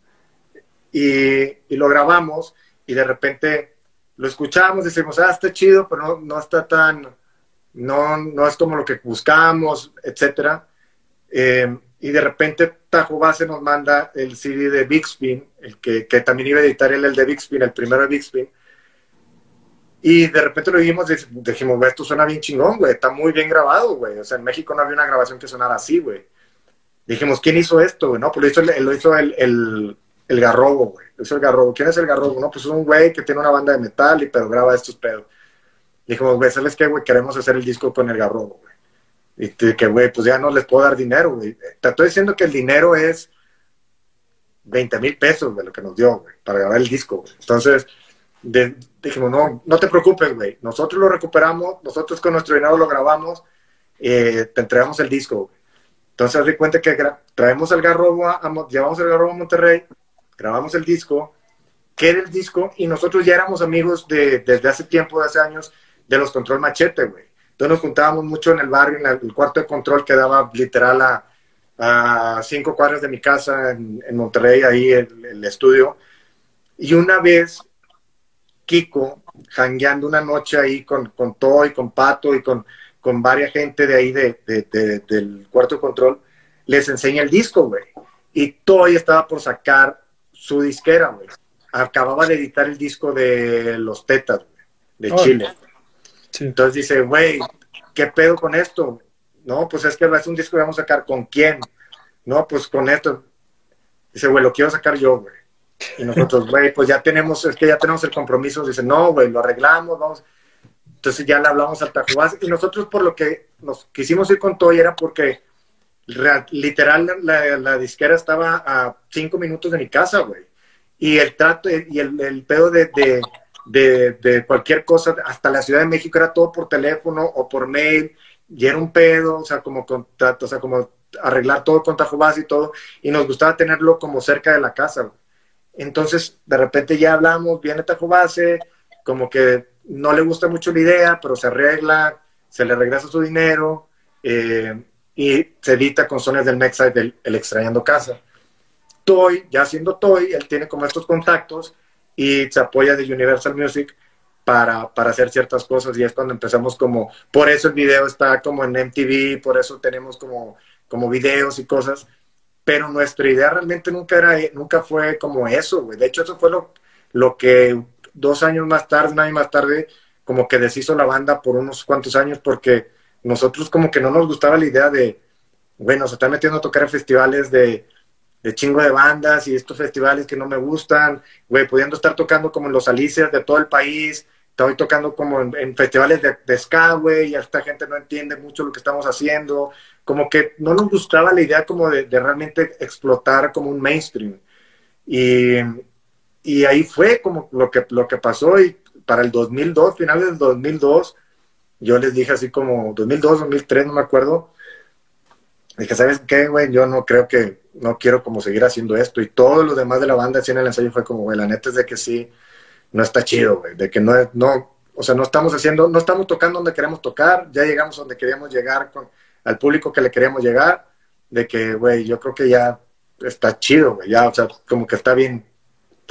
y, lo grabamos y de repente lo escuchamos, decimos, ah, está chido, pero no, no está tan, no, no es como lo que buscamos, etcétera. Eh, y de repente Tajo Base nos manda el CD de Big Spin, el que, que, también iba a editar él el de Big Spin, el primero de Big Spin. Y de repente lo y dijimos, esto suena bien chingón, güey, está muy bien grabado, güey. O sea, en México no había una grabación que sonara así, güey. Dijimos, ¿quién hizo esto, güey? No, pues lo hizo, lo hizo el, el, el garrobo, güey. El garrobo. ¿Quién es el garrobo? No, pues es un güey que tiene una banda de metal y pero graba estos pedos. Dijimos, güey, ¿sabes qué, güey? Queremos hacer el disco con el garrobo, güey. Y que, güey, pues ya no les puedo dar dinero, güey. Te estoy diciendo que el dinero es 20 mil pesos de lo que nos dio, güey, para grabar el disco, güey. Entonces, dijimos, no, no te preocupes, güey. Nosotros lo recuperamos, nosotros con nuestro dinero lo grabamos, eh, te entregamos el disco, güey. Entonces, de cuenta que traemos el garrobo, a, llevamos el garrobo a Monterrey, grabamos el disco, que era el disco, y nosotros ya éramos amigos de, desde hace tiempo, de hace años, de los Control Machete, güey. Entonces nos juntábamos mucho en el barrio, en el, cuarto de control que daba literal a, a cinco cuadras de mi casa en, Monterrey, ahí el, el, estudio. Y una vez, Kiko, jangueando una noche ahí con, con Toy, con Pato y con, con varias gente de ahí de, del cuarto de control, les enseña el disco, güey. Y Toy estaba por sacar su disquera, güey. Acababa de editar el disco de Los Tetas, güey, de Chile. Entonces dice, güey, ¿qué pedo con esto? No, pues es que es un disco que vamos a sacar con quién. No, pues con esto. Dice, güey, lo quiero sacar yo, güey. Y nosotros, güey, pues ya tenemos, es que ya tenemos el compromiso. Dice, no, güey, lo arreglamos, vamos. Entonces ya le hablamos al Tajubás. Y nosotros por lo que nos quisimos ir con Toy era porque literal la, disquera estaba a cinco minutos de mi casa, güey. Y el trato y el, pedo de, de, de, cualquier cosa, hasta la Ciudad de México era todo por teléfono o por mail. Y era un pedo, o sea, como contrato, o sea, como arreglar todo con Tajubás y todo. Y nos gustaba tenerlo como cerca de la casa. Entonces, de repente ya hablamos, viene Tajubase, como que no le gusta mucho la idea, pero se arregla, se le regresa su dinero eh, y se edita con sones del Mexa del el Extrañando Casa. Toy, ya siendo Toy, él tiene como estos contactos y se apoya de Universal Music para, para, hacer ciertas cosas y es cuando empezamos como, por eso el video está como en MTV, por eso tenemos como, como videos y cosas, pero nuestra idea realmente nunca era, nunca fue como eso, güey. De hecho, eso fue lo, lo que dos años más tarde, un año más tarde, como que deshizo la banda por unos cuantos años porque nosotros como que no nos gustaba la idea de, bueno, se está metiendo a tocar en festivales de, de chingo de bandas y estos festivales que no me gustan, güey, pudiendo estar tocando como en los Alicias de todo el país, estoy tocando como en, festivales de, de ska, y esta gente no entiende mucho lo que estamos haciendo, como que no nos gustaba la idea como de, de realmente explotar como un mainstream. Y, y ahí fue como lo que, lo que pasó y para el 2002, finales del 2002, yo les dije así como 2002, 2003, no me acuerdo, dije, ¿sabes qué, güey? Yo no creo que, no quiero como seguir haciendo esto. Y todos los demás de la banda así en el ensayo fue como, güey, la neta es de que sí, no está chido, güey, de que no, no, o sea, no estamos haciendo, no estamos tocando donde queremos tocar, ya llegamos donde queríamos llegar con, al público que le queríamos llegar, de que, güey, yo creo que ya está chido, güey, ya, o sea, como que está bien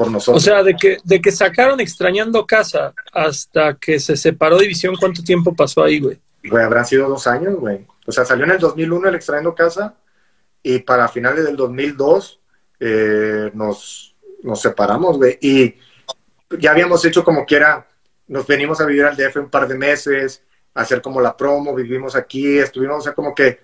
nosotros. O sea, de que, de que sacaron Extrañando Casa hasta que se separó División, ¿cuánto tiempo pasó ahí, güey? Güey, habrán sido dos años, güey. O sea, salió en el 2001 el Extrañando Casa y para finales del 2002 eh, nos, nos separamos, güey. Y ya habíamos hecho como quiera, nos venimos a vivir al DF un par de meses, hacer como la promo, vivimos aquí, estuvimos, o sea, como que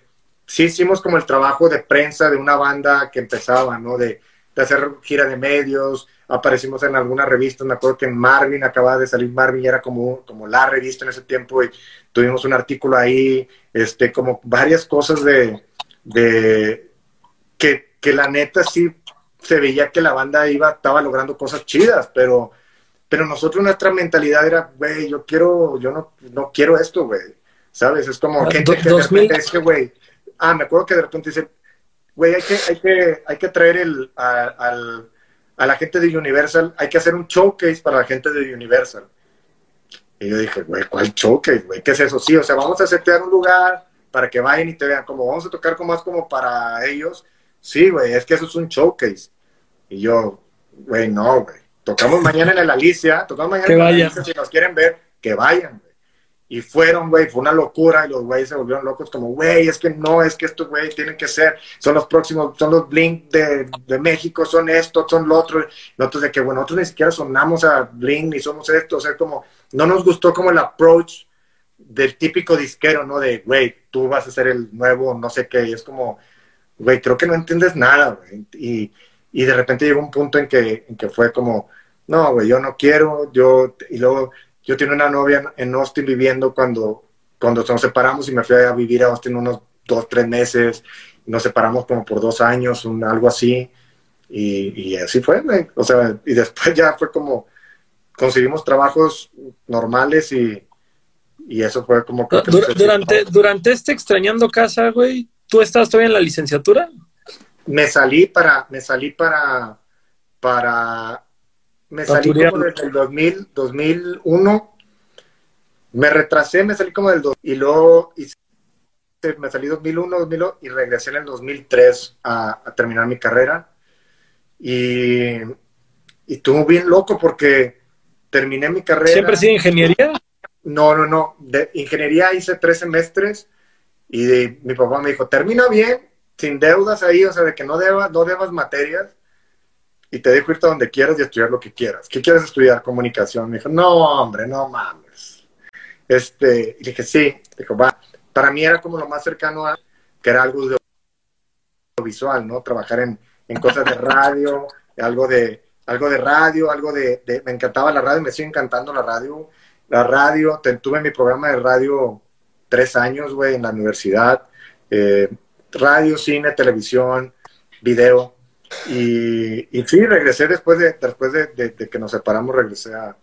sí hicimos como el trabajo de prensa de una banda que empezaba, ¿no? De, de hacer gira de medios, aparecimos en algunas revistas, me acuerdo que en Marvin acababa de salir Marvin y era como, como la revista en ese tiempo y tuvimos un artículo ahí, este, como varias cosas de, de que, que la neta sí se veía que la banda iba, estaba logrando cosas chidas, pero, pero nosotros nuestra mentalidad era, güey, yo quiero, yo no, no quiero esto, güey, ¿sabes? Es como ah, gente que de repente es que, güey, ah, me acuerdo que de repente dice, güey, hay que, hay que, hay que traer el, al a la gente de Universal, hay que hacer un showcase para la gente de Universal. Y yo dije, güey, ¿cuál showcase, güey? ¿Qué es eso? Sí, o sea, vamos a setear un lugar para que vayan y te vean, como vamos a tocar como más como para ellos. Sí, güey, es que eso es un showcase. Y yo, güey, no, güey. Tocamos mañana en el Alicia, tocamos mañana en el Alicia, si nos quieren ver, que vayan. Y fueron, güey, fue una locura y los güeyes se volvieron locos como, güey, es que no, es que estos güey tienen que ser, son los próximos, son los Blink de, de México, son esto, son lo otro. Nosotros de que, bueno, nosotros ni siquiera sonamos a Blink ni somos esto, o sea, como, no nos gustó como el approach del típico disquero, ¿no? De, güey, tú vas a ser el nuevo, no sé qué, y es como, güey, creo que no entiendes nada, güey. Y, y de repente llegó un punto en que, en que fue como, no, güey, yo no quiero, yo, y luego yo tenía una novia en Austin viviendo cuando, cuando nos separamos y me fui a vivir a Austin unos dos, tres meses. Nos separamos como por dos años, un, algo así. Y, y así fue, o sea, y después ya fue como conseguimos trabajos normales y, y eso fue como que durante durante este extrañando casa güey tú estás todavía en la licenciatura me salí para me salí para para me salí como desde el 2000, 2001. Me retrasé, me salí como del 2 y luego me salí 2001, 2002 y regresé en el 2003 a, a terminar mi carrera. Y, y estuvo bien loco porque terminé mi carrera. ¿Siempre sigue ingeniería? No, no, no. De ingeniería hice tres semestres y de- mi papá me dijo, termina bien, sin deudas ahí, o sea, de que no debas, no debas materias y te dejo irte a donde quieras y estudiar lo que quieras. ¿Qué quieres estudiar? Comunicación. Me dijo, no, hombre, no mames. Este, y dije, sí. Dijo, va. Para mí era como lo más cercano a que era algo de visual, ¿no? Trabajar en, en cosas de radio, algo de, algo de radio, algo de, de- me encantaba la radio, me sigue encantando la radio. La radio, te- tuve mi programa de radio tres años, güey, en la universidad. Eh, radio, cine, televisión, video. Y, y sí, regresé después de, después de, de- de que nos separamos, regresé a,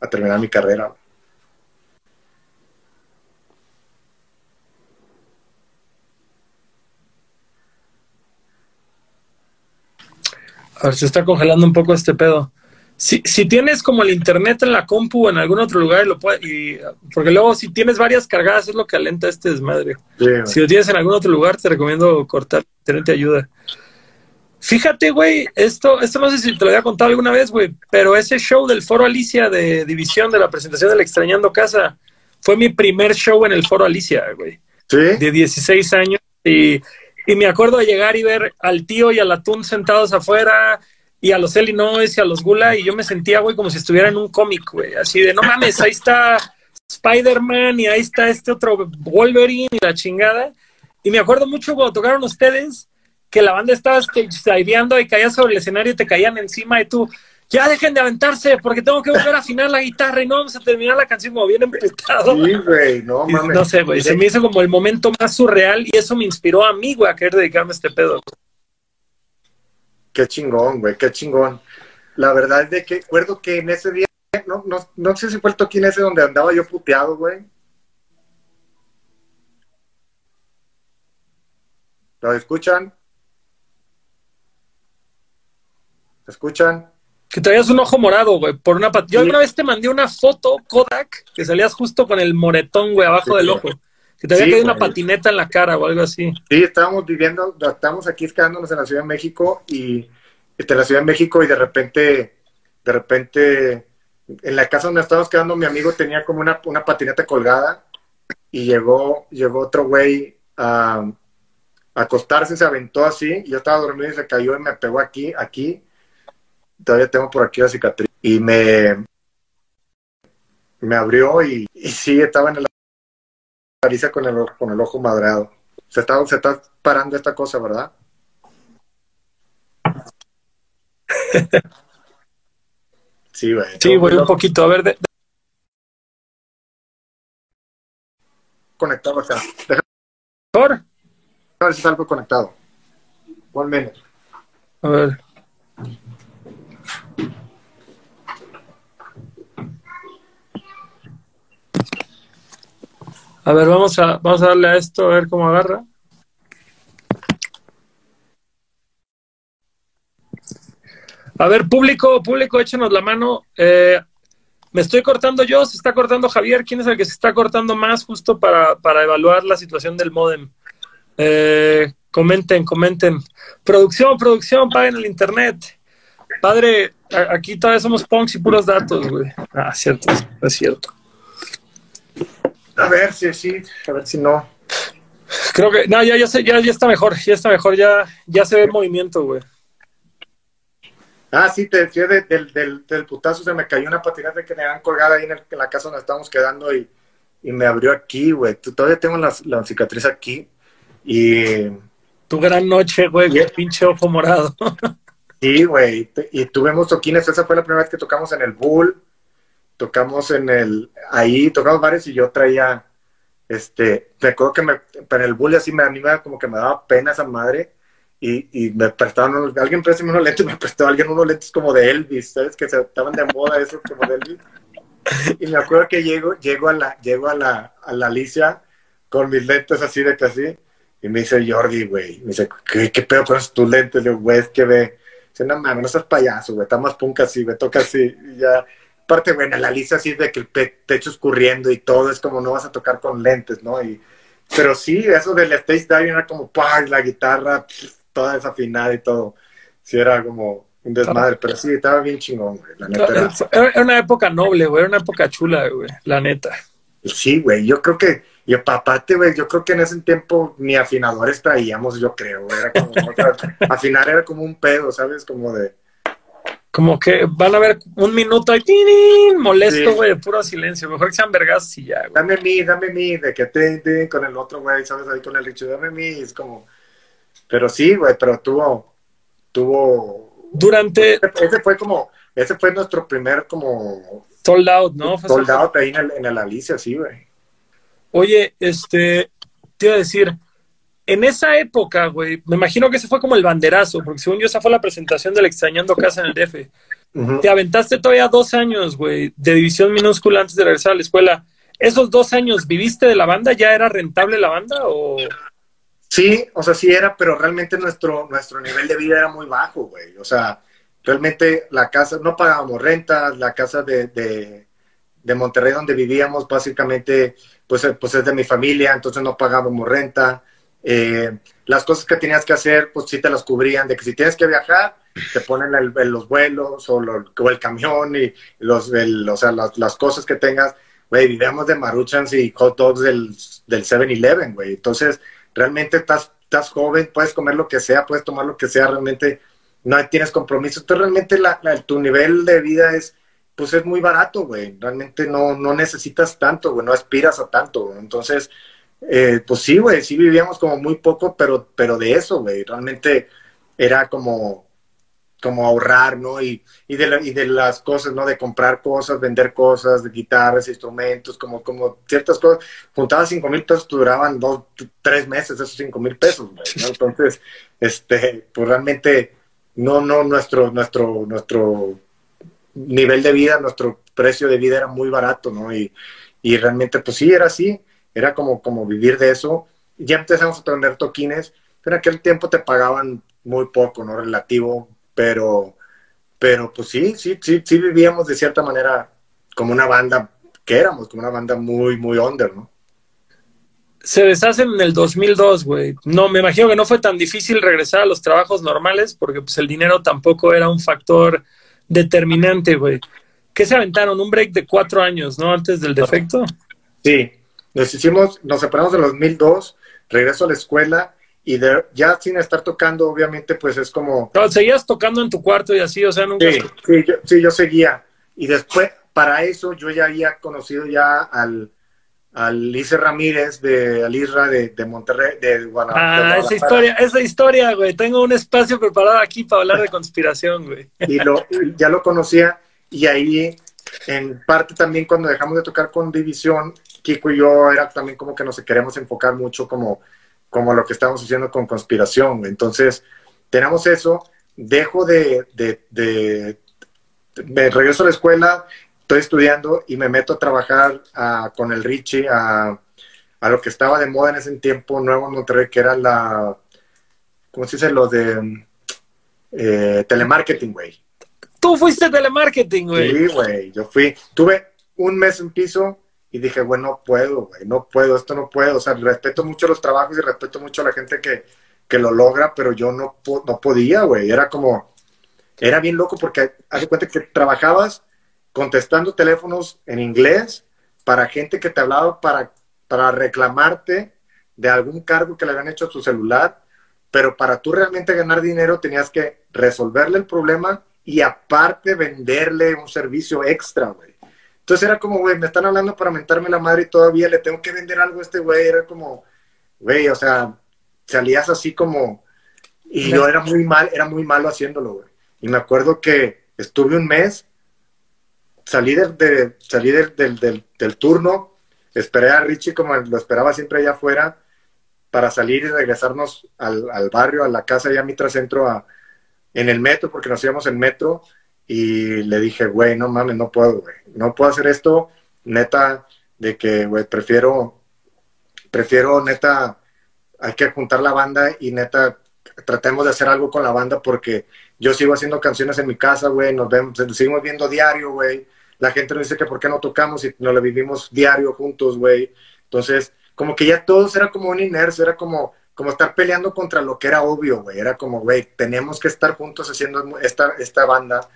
a terminar mi carrera. A ver, se está congelando un poco este pedo. Si, si tienes como el internet en la compu o en algún otro lugar, lo puede, y, porque luego si tienes varias cargadas es lo que alenta este desmadre. Si lo tienes en algún otro lugar, te recomiendo cortar, internet te ayuda. Fíjate, güey, esto, esto no sé si te lo había contado alguna vez, güey, pero ese show del Foro Alicia de División de la presentación del Extrañando Casa fue mi primer show en el Foro Alicia, güey Sí, de 16 años y, y me acuerdo de llegar y ver al tío y al atún sentados afuera y a los Illinois y a los Gula y yo me sentía, güey, como si estuviera en un cómic, güey, así de, no mames, ahí está Spider-Man y ahí está este otro Wolverine y la chingada. Y me acuerdo mucho cuando tocaron ustedes que la banda estaba stage-diveando y caía sobre el escenario y te caían encima y tú, ya dejen de aventarse porque tengo que volver a afinar la guitarra y no vamos a terminar la canción como bien emputado. sí, güey, no mames. No sé, güey, se me hizo como el momento más surreal y eso me inspiró a mí, güey, a querer dedicarme a este pedo. Qué chingón, güey, qué chingón. La verdad es de que recuerdo que en ese día, no, no, no sé si fue el toquín ese donde andaba yo puteado, güey. ¿Lo escuchan? ¿Se escuchan? Que traías un ojo morado, güey, por una pat- Yo alguna vez te mandé una foto, Kodak, que salías justo con el moretón, güey, abajo Sí, del ojo. Que te había Sí, caído una patineta en la cara o algo así. Sí, estábamos viviendo, estábamos aquí quedándonos en la Ciudad de México y este, en la Ciudad de México y de repente, de repente, en la casa donde estábamos quedando, mi amigo tenía como una, una patineta colgada y llegó, llegó otro güey a, a acostarse, se aventó así, y yo estaba dormido y se cayó y me pegó aquí, aquí. Todavía tengo por aquí la cicatriz. Y me, me abrió y, y sí, estaba en la nariz con el, ojo- con el ojo madrado. Se está, se está parando esta cosa, ¿verdad? Sí, güey. Sí, güey, un poquito. A ver, de- Conectado acá. Déjame mejor. ver si salgo conectado. One minute. A ver. A ver, vamos a, vamos a darle a esto a ver cómo agarra. A ver, público, público, échenos la mano. Eh, me estoy cortando yo, se está cortando Javier. ¿Quién es el que se está cortando más justo para, para evaluar la situación del modem? Eh, comenten, comenten. Producción, producción, paguen el internet. Padre, aquí todavía somos punks y puros datos, güey. Ah, cierto, es cierto. A ver si sí, a ver si no. Creo que, no, ya, ya, sé, ya, ya está mejor, ya está mejor, ya, ya se ve el movimiento, güey. Ah, sí, te decía de- del, del, del putazo, se me cayó una patineta que me habían colgada ahí en, el- en la casa donde estábamos quedando y, y me abrió aquí, güey. Todavía tengo la, la cicatriz aquí. Y Tu gran noche, güey, qué pinche ojo morado. sí, güey. Y tuvimos toquines. Esa fue la primera vez que tocamos en el Bull. Tocamos en el. Ahí, tocamos varios y yo traía. Este. Me acuerdo que me, para el Bull así me, a mí me, como que me daba pena esa madre. Y, y me prestaban unos, alguien préstame unos lentes, me prestó alguien unos lentes como de Elvis, ¿sabes? Que se estaban de moda esos como de Elvis. Y me acuerdo que llego, llego a la, llego a la, a la Alicia con mis lentes así de casi, y me dice Jordi, güey, me dice, ¿qué, pedo con tus lentes? Le digo, güey, es que ve, dice, no mames, no seas payaso, güey, está más punk así, me toca así, y ya, aparte, güey, en la Alicia así de que el pe- techo escurriendo y todo, es como no vas a tocar con lentes, ¿no? Y, pero sí, eso del stage diving era como, ¡pah! la guitarra, pff, toda desafinada y todo, sí, era como un desmadre, pero sí, estaba bien chingón, güey, la neta era. Era una época noble, güey, era una época chula, güey, la neta. Sí, güey, yo creo que, y aparte, güey, yo creo que en ese tiempo ni afinadores traíamos, yo creo, era como, afinar era como un pedo, ¿sabes? Como de... Como que van a ver un minuto ahí, molesto, güey, puro silencio. Mejor que sean vergas y ya, güey. Dame mi, dame mi, de que te, con el otro, güey, ¿sabes? Ahí con el Richo, dame mi, es como... Pero sí, güey, pero tuvo, tuvo... Durante... Ese fue como, ese fue nuestro primer como Sold out, ¿no? Sold out ahí en el, en el Alicia, sí, güey. Oye, este, te iba a decir, en esa época, güey, me imagino que ese fue como el banderazo, porque según yo esa fue la presentación del Extrañando Casa en el DF. Te aventaste todavía dos años, güey, de división minúscula antes de regresar a la escuela. ¿Esos dos años viviste de la banda? ¿Ya era rentable la banda o...? Sí, o sea, sí era, pero realmente nuestro, nuestro nivel de vida era muy bajo, güey. O sea, realmente la casa, no pagábamos renta, la casa de, de, Monterrey donde vivíamos básicamente pues, pues es de mi familia, entonces no pagábamos renta. Eh, las cosas que tenías que hacer, pues sí te las cubrían, de que si tienes que viajar, te ponen los vuelos o, el camión y los, o sea, las, cosas que tengas. Güey, vivíamos de maruchans y hot dogs del, del 7-Eleven, güey. Entonces, realmente estás, estás joven, puedes comer lo que sea, puedes tomar lo que sea, realmente no tienes compromiso. Entonces realmente la, tu nivel de vida es, pues es muy barato, güey. Realmente no, no necesitas tanto, güey, no aspiras a tanto. Entonces, eh, pues sí, güey, sí vivíamos como muy poco, pero, pero de eso, güey. Realmente era como, como ahorrar, ¿no? Y, y, de y de las cosas, ¿no? De comprar cosas, vender cosas, de guitarras, instrumentos, como, como ciertas cosas. Juntabas cinco mil pesos, duraban dos, tres meses esos cinco mil pesos, güey, Entonces, este, pues realmente no, no, nuestro, nuestro, nuestro nivel de vida, nuestro precio de vida era muy barato, ¿no? Y, y realmente, pues sí, era así, era como, como vivir de eso. Ya empezamos a tener toquines, pero en aquel tiempo te pagaban muy poco, ¿no? Relativo, pero, pero pues sí, sí, sí, sí vivíamos de cierta manera como una banda que éramos, como una banda muy, muy under, ¿no? se deshacen en el 2002, güey. No, me imagino que no fue tan difícil regresar a los trabajos normales porque pues el dinero tampoco era un factor determinante, güey. ¿Qué se aventaron? Un break de cuatro años, ¿no? Antes del defecto. Sí, nos hicimos, nos separamos en el 2002, regreso a la escuela y ya sin estar tocando, obviamente, pues es como... No, seguías tocando en tu cuarto y así, o sea, nunca... Sí, sí, yo, sí, yo seguía. Y después, para eso, yo ya había conocido ya al al Lice Ramírez de Alisra de, de Monterrey, de Guanajuato. Ah, esa historia, esa historia, güey. Tengo un espacio preparado aquí para hablar de conspiración, güey. Y lo, ya lo conocía y ahí, en parte también cuando dejamos de tocar con División, Kiko y yo era también como que nos queremos enfocar mucho como, como lo que estamos haciendo con conspiración. Entonces, tenemos eso, dejo de, de, de, de regreso a la escuela, estoy estudiando y me meto a trabajar con el Richie a, lo que estaba de moda en ese tiempo nuevo Monterrey, que era la, ¿cómo se dice? Lo de eh, telemarketing, güey. Tú fuiste telemarketing, güey. Sí, güey, yo fui, tuve un mes en piso y dije, bueno, no puedo, no puedo, esto no puedo. O sea, respeto mucho los trabajos y respeto mucho a la gente que, que lo logra, pero yo no, no podía, güey. Era como, era bien loco porque haz cuenta que trabajabas contestando teléfonos en inglés para gente que te hablaba para, para reclamarte de algún cargo que le habían hecho a tu celular, pero para tú realmente ganar dinero tenías que resolverle el problema y aparte venderle un servicio extra, güey. Entonces era como, güey, me están hablando para mentarme la madre y todavía le tengo que vender algo a este güey. Era como, güey, o sea, salías así como... Y yo era muy mal, era muy malo haciéndolo, güey. Y me acuerdo que estuve un mes salí, de, salí del, del, del, turno, esperé a Richie como lo esperaba siempre allá afuera, para salir y regresarnos al, al barrio, a la casa allá a Mitra Centro, a, en el metro, porque nos íbamos en metro, y le dije, güey, no mames, no puedo, güey, no puedo hacer esto, neta, de que, güey, prefiero, prefiero, neta, hay que juntar la banda y neta, tratemos de hacer algo con la banda porque yo sigo haciendo canciones en mi casa, güey, nos vemos, nos seguimos viendo diario, güey, la gente nos dice que por qué no tocamos y no lo vivimos diario juntos, güey. Entonces, como que ya todos era como un inercio, era como, como estar peleando contra lo que era obvio, güey. Era como, güey, tenemos que estar juntos haciendo esta, esta banda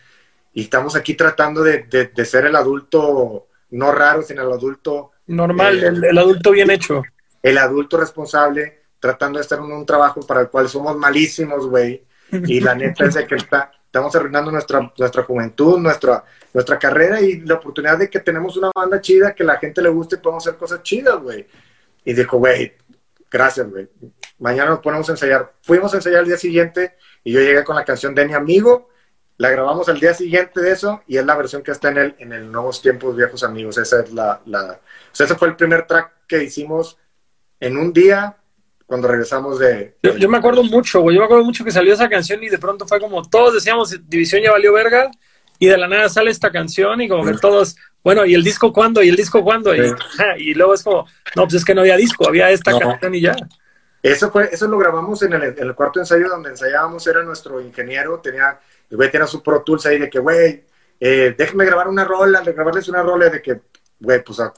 y estamos aquí tratando de, de, ser el adulto no raro, sino el adulto Normal, Eh, el, el adulto bien hecho. el adulto responsable tratando de estar en un trabajo para el cual somos malísimos, güey. Y la neta es de que está- estamos arruinando nuestra, nuestra juventud, nuestra, nuestra carrera y la oportunidad de que tenemos una banda chida, que la gente le guste y podemos hacer cosas chidas, güey. Y dijo, güey, gracias, güey. Mañana nos ponemos a ensayar. Fuimos a ensayar el día siguiente y yo llegué con la canción de mi amigo. La grabamos al día siguiente de eso y es la versión que está en el, en el Nuevos Tiempos, Viejos Amigos. Esa es la, la, o sea, ese fue el primer track que hicimos en un día cuando regresamos de... Yo, yo me acuerdo mucho, güey. Yo me acuerdo mucho que salió esa canción y de pronto fue como todos decíamos, División ya valió verga. Y de la nada sale esta canción y como que todos, bueno, ¿y el disco cuándo? ¿Y el disco cuándo? Y, Sí. ajá, y luego es como, no, pues es que no había disco, había esta No. canción y ya. Eso fue, eso lo grabamos en el, en el cuarto ensayo donde ensayábamos, era nuestro ingeniero, tenía, el güey tenía su Pro Tools ahí de que, güey, eh, déjenme grabar una rola, de grabarles una rola de que, güey, pues ah,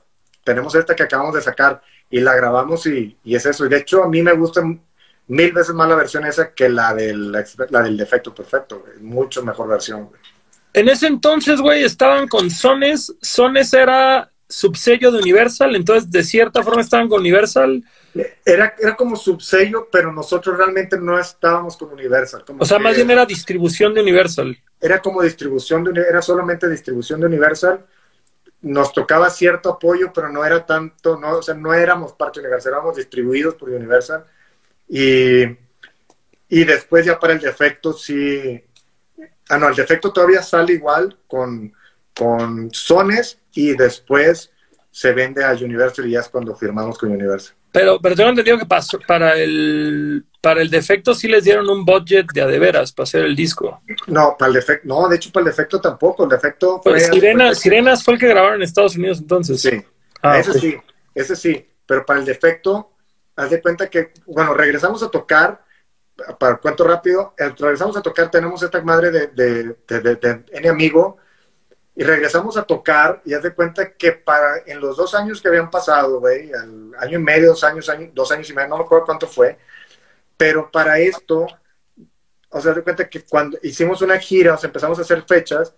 tenemos esta que acabamos de sacar y la grabamos y, y es eso. Y de hecho a mí me gusta mil veces más la versión esa que la del, la del defecto perfecto. Mucho mejor versión, güey. En ese entonces, güey, estaban con Sones. Sones era subsello de Universal, entonces de cierta forma estaban con Universal. Era, era como subsello, pero nosotros realmente no estábamos con Universal. Como O sea, más bien era distribución de Universal. era como distribución de, era solamente distribución de Universal. Nos tocaba cierto apoyo, pero no era tanto, no, o sea, no éramos parte de Universal, éramos distribuidos por Universal. Y, y después ya para el defecto sí, ah no, el defecto todavía sale igual con, con Sones y después se vende a Universal y ya es cuando firmamos con Universal. Pero, pero tengo entendido que pasó, para el para el defecto sí les dieron un budget de a de veras para hacer el disco. No, para el defecto, no, de hecho para el defecto tampoco, el defecto fue... Pues Sirenas, Sirenas fue el que grabaron en Estados Unidos entonces. Sí. Ah, ese sí, ese sí, pero para el defecto, haz de cuenta que, bueno, regresamos a tocar, para el cuento rápido, regresamos a tocar, tenemos esta madre de, de, de, de- de N amigo, y regresamos a tocar, y haz de cuenta que para, en los dos años que habían pasado, güey, al año y medio, dos años, año- dos años y medio, no me acuerdo cuánto fue, pero para esto, o sea, haz de cuenta que cuando hicimos una gira, o sea, empezamos a hacer fechas,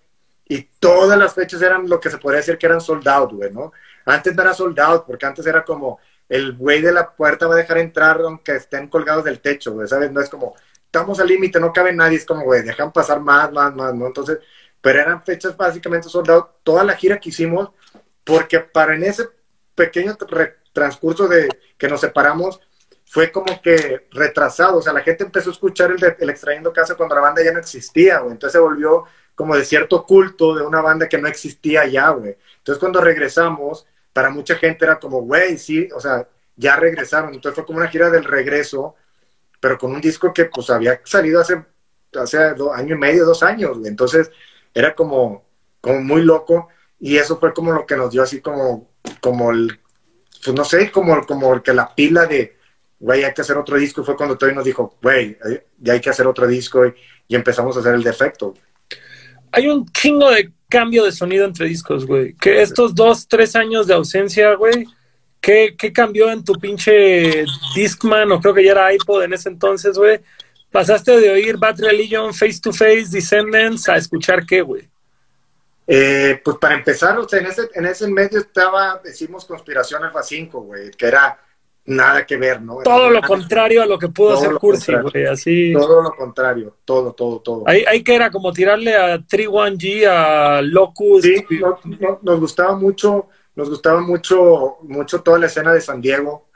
y todas las fechas eran lo que se podría decir que eran sold out, güey, ¿no? Antes no era sold out, porque antes era como el güey de la puerta va a dejar entrar aunque estén colgados del techo, güey, ¿sabes? No es como, estamos al límite, no cabe nadie, es como, güey, dejan pasar más, más, más, ¿no? Entonces, pero eran fechas básicamente sold out, toda la gira que hicimos, porque para en ese pequeño transcurso de que nos separamos, fue como que retrasado, o sea, la gente empezó a escuchar el, de- el extrayendo casa cuando la banda ya no existía, güey, entonces se volvió como de cierto culto de una banda que no existía ya, güey. Entonces cuando regresamos, para mucha gente era como, güey, sí, o sea, ya regresaron. Entonces fue como una gira del regreso, pero con un disco que pues había salido hace, hace do- año y medio, dos años, güey. Entonces era como, como muy loco y eso fue como lo que nos dio así como, como el, pues no sé, como, como que la pila de, güey, hay que hacer otro disco. Y fue cuando Toy nos dijo, güey, ya hay que hacer otro disco y, y empezamos a hacer el defecto. Hay un chingo de cambio de sonido entre discos, güey. Que estos dos, tres años de ausencia, güey, ¿qué, ¿qué cambió en tu pinche Discman o creo que ya era iPod en ese entonces, güey? Pasaste de oír Bad Religion, Face to Face, Descendants a escuchar qué, güey. Eh, pues para empezar, o sea, en ese, en ese medio estaba, decimos, Conspiración Alfa 5, güey, que era nada que ver, ¿no? Era Todo lo nada- contrario a lo que pudo Todo hacer Cursi, güey. Así. Todo lo contrario, todo, todo, todo. Ahí, ahí que era como tirarle a 31G, a Locust. Sí, no- no- nos gustaba mucho, nos gustaba mucho, mucho toda la escena de San Diego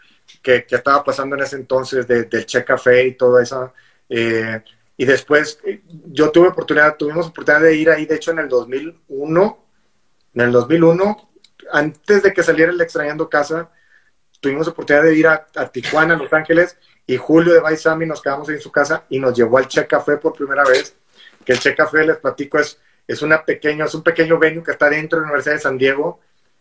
que, que estaba pasando en ese entonces, de- del Che Café y toda esa. Eh, y después eh, yo tuve oportunidad, tuvimos oportunidad de ir ahí, de hecho en el 2001, en el 2001, antes de que saliera el Extrañando Casa, tuvimos oportunidad de ir a, a Tijuana, Los Ángeles, y Julio de Baisami nos quedamos ahí en su casa y nos llevó al Che Café por primera vez, que el Che Café, les platico, es, es, una pequeño, es un pequeño venue que está dentro de la Universidad de San Diego,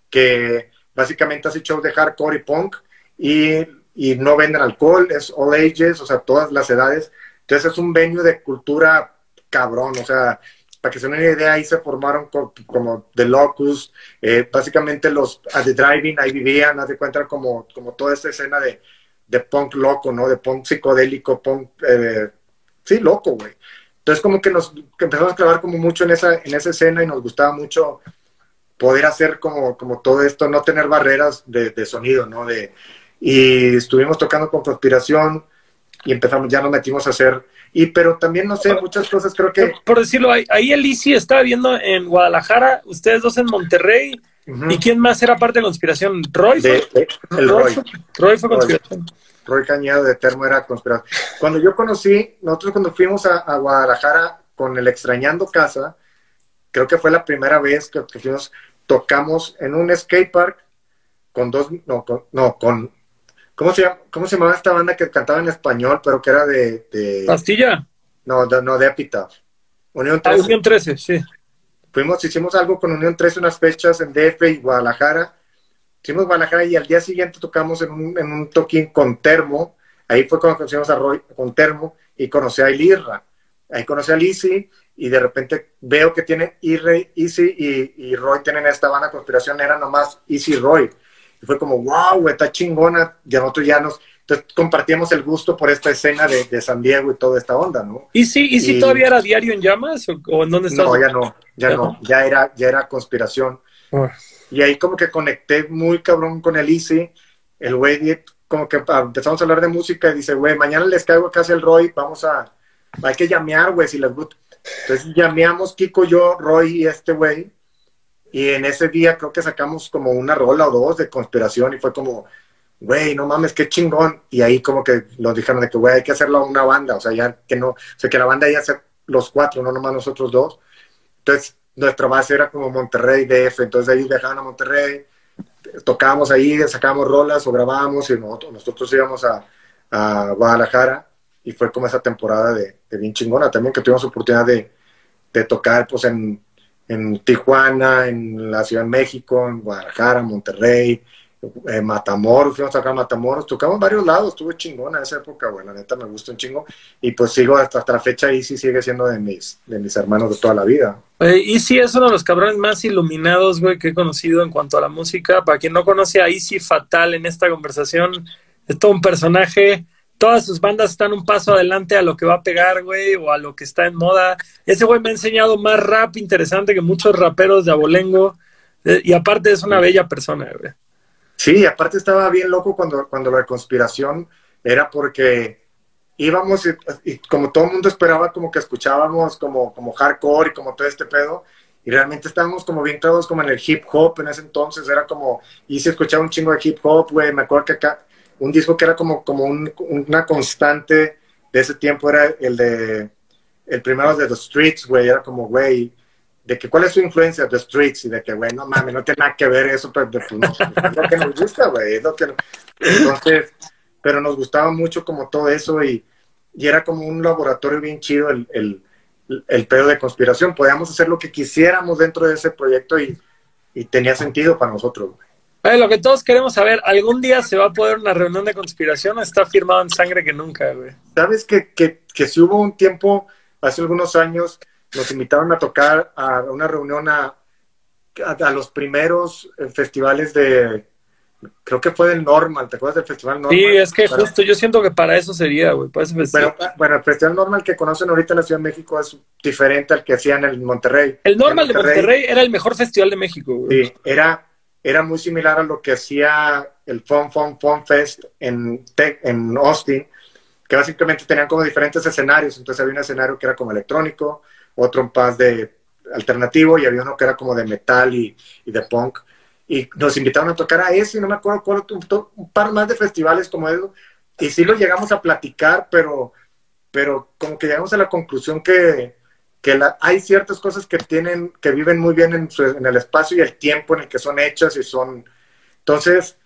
que básicamente hace shows de hardcore y punk, y, y no venden alcohol, es all ages, o sea, todas las edades. Entonces es un venue de cultura cabrón, o sea, para que se den una idea, ahí se formaron co- como The Locust, eh, básicamente los a The Driving, ahí vivían, haz de cuenta como, como toda esta escena de, de punk loco, ¿no? De punk psicodélico, punk, eh, sí, loco, güey. Entonces como que nos que empezamos a clavar como mucho en esa, en esa escena y nos gustaba mucho poder hacer como, como todo esto, no tener barreras de, de sonido, ¿no? De, y estuvimos tocando con Conspiración y empezamos, ya nos metimos a hacer, y pero también, no sé, muchas cosas creo que... Por decirlo, ahí, ahí el estaba viendo en Guadalajara, ustedes dos en Monterrey. ¿y quién más era parte de Conspiración? ¿Roy? de- fue? de- el Roy. fue- Roy fue Roy. Conspiración. Roy Cañado de Termo era conspiración. Cuando yo conocí, nosotros cuando fuimos a, a Guadalajara con el Extrañando Casa, creo que fue la primera vez que, que fuimos, tocamos en un skate park con dos, no, con, no, con, ¿cómo se, llama, ¿cómo se llamaba esta banda que cantaba en español, pero que era de, de Pastilla. no, de, no, de Epitaph? Unión Ah, 13. Unión 13, sí. Fuimos, hicimos algo con Unión 13, unas fechas en DF y Guadalajara. Hicimos Guadalajara y al día siguiente tocamos en un, en un toquín con Termo. Ahí fue cuando conocimos a Roy con Termo y conocí a Ilirra. Ahí conocí a Lizzy y de repente veo que tiene Irre, Easy y, y Roy tienen esta banda Conspiración, era nomás Easy y Roy. Y fue como, wow, está chingona. Y nosotros ya nos, entonces compartíamos el gusto por esta escena de, de San Diego y toda esta onda, ¿no? ¿Y si, y si Y- todavía era diario en llamas? ¿O, o en dónde estás? No, ya no, ya ¿Ya no, no? ya era, ya era conspiración. Ah. Y ahí como que conecté muy cabrón con el Easy. El güey como que ah, empezamos a hablar de música y dice, güey, mañana les caigo acá hacia el Roy, vamos a, hay que llamear, güey, si les gusta. Entonces llameamos Kiko, yo, Roy y este güey. Y en ese día creo que sacamos como una rola o dos de conspiración y fue como, güey, no mames, qué chingón. Y ahí como que nos dijeron de que, güey, hay que hacerlo a una banda, o sea, ya que no, o sea, que la banda ya sea los cuatro, no nomás nosotros dos. Entonces, nuestra base era como Monterrey, DF, entonces ellos viajaban a Monterrey, tocábamos ahí, sacábamos rolas o grabábamos y nosotros, nosotros íbamos a, a Guadalajara y fue como esa temporada de, de bien chingona también, que tuvimos oportunidad de, de tocar pues en, en Tijuana, en la Ciudad de México, en Guadalajara, Monterrey, eh, Matamoros, fuimos a tocar Matamoros, tocamos en varios lados, estuvo chingona esa época, güey, la neta me gusta un chingo, y pues sigo hasta, hasta la fecha y sí sigue siendo de mis, de mis hermanos de toda la vida. Eh, Easy es uno de los cabrones más iluminados, güey, que he conocido en cuanto a la música. Para quien no conoce a Easy Fatal en esta conversación, es todo un personaje. Todas sus bandas están un paso adelante a lo que va a pegar, güey, o a lo que está en moda. Ese güey me ha enseñado más rap interesante que muchos raperos de abolengo. Eh, y aparte es una bella persona, güey. Sí, aparte estaba bien loco cuando, cuando la conspiración era porque íbamos y, y como todo el mundo esperaba como que escuchábamos como, como hardcore y como todo este pedo y realmente estábamos como bien clavados como en el hip hop en ese entonces, era como, y se escuchaba un chingo de hip hop, güey, me acuerdo que acá, un disco que era como, como un- una constante de ese tiempo era el de, el primero de The Streets, güey, era como, güey, de que cuál es su influencia The Streets y de que, güey, no mames, no tiene nada que ver eso, pero pues, no, lo que nos gusta, güey, lo que... Entonces, pero nos gustaba mucho como todo eso y, y era como un laboratorio bien chido el, el, el pedo de conspiración. Podíamos hacer lo que quisiéramos dentro de ese proyecto y, y tenía sentido para nosotros, güey. Lo que todos queremos saber, ¿algún día se va a poder una reunión de conspiración o está firmado en sangre que nunca, güey? ¿Sabes que, que, que si hubo un tiempo, hace algunos años, nos invitaron a tocar a una reunión a, a, a los primeros eh, festivales de, creo que fue del Normal, ¿te acuerdas del Festival Normal? Sí, es que Para- justo yo siento que para eso sería, güey, para ese festival. Bueno, bueno, el Festival Normal que conocen ahorita en la Ciudad de México es diferente al que hacían en Monterrey. El normal En de Monterrey era el mejor festival de México, güey. Sí, era, era muy similar a lo que hacía el Fun Fun Fun Fest en, Tec- en Austin, que básicamente tenían como diferentes escenarios. Entonces había un escenario que era como electrónico, otro un paz de alternativo y había uno que era como de metal y, y de punk. Y nos invitaron a tocar a ese, y no me acuerdo cuál, un, un par más de festivales como eso. Y sí lo llegamos a platicar, pero, pero como que llegamos a la conclusión que, que la- hay ciertas cosas que tienen, que viven muy bien en, su- en el espacio y el tiempo en el que son hechas y son. Entonces,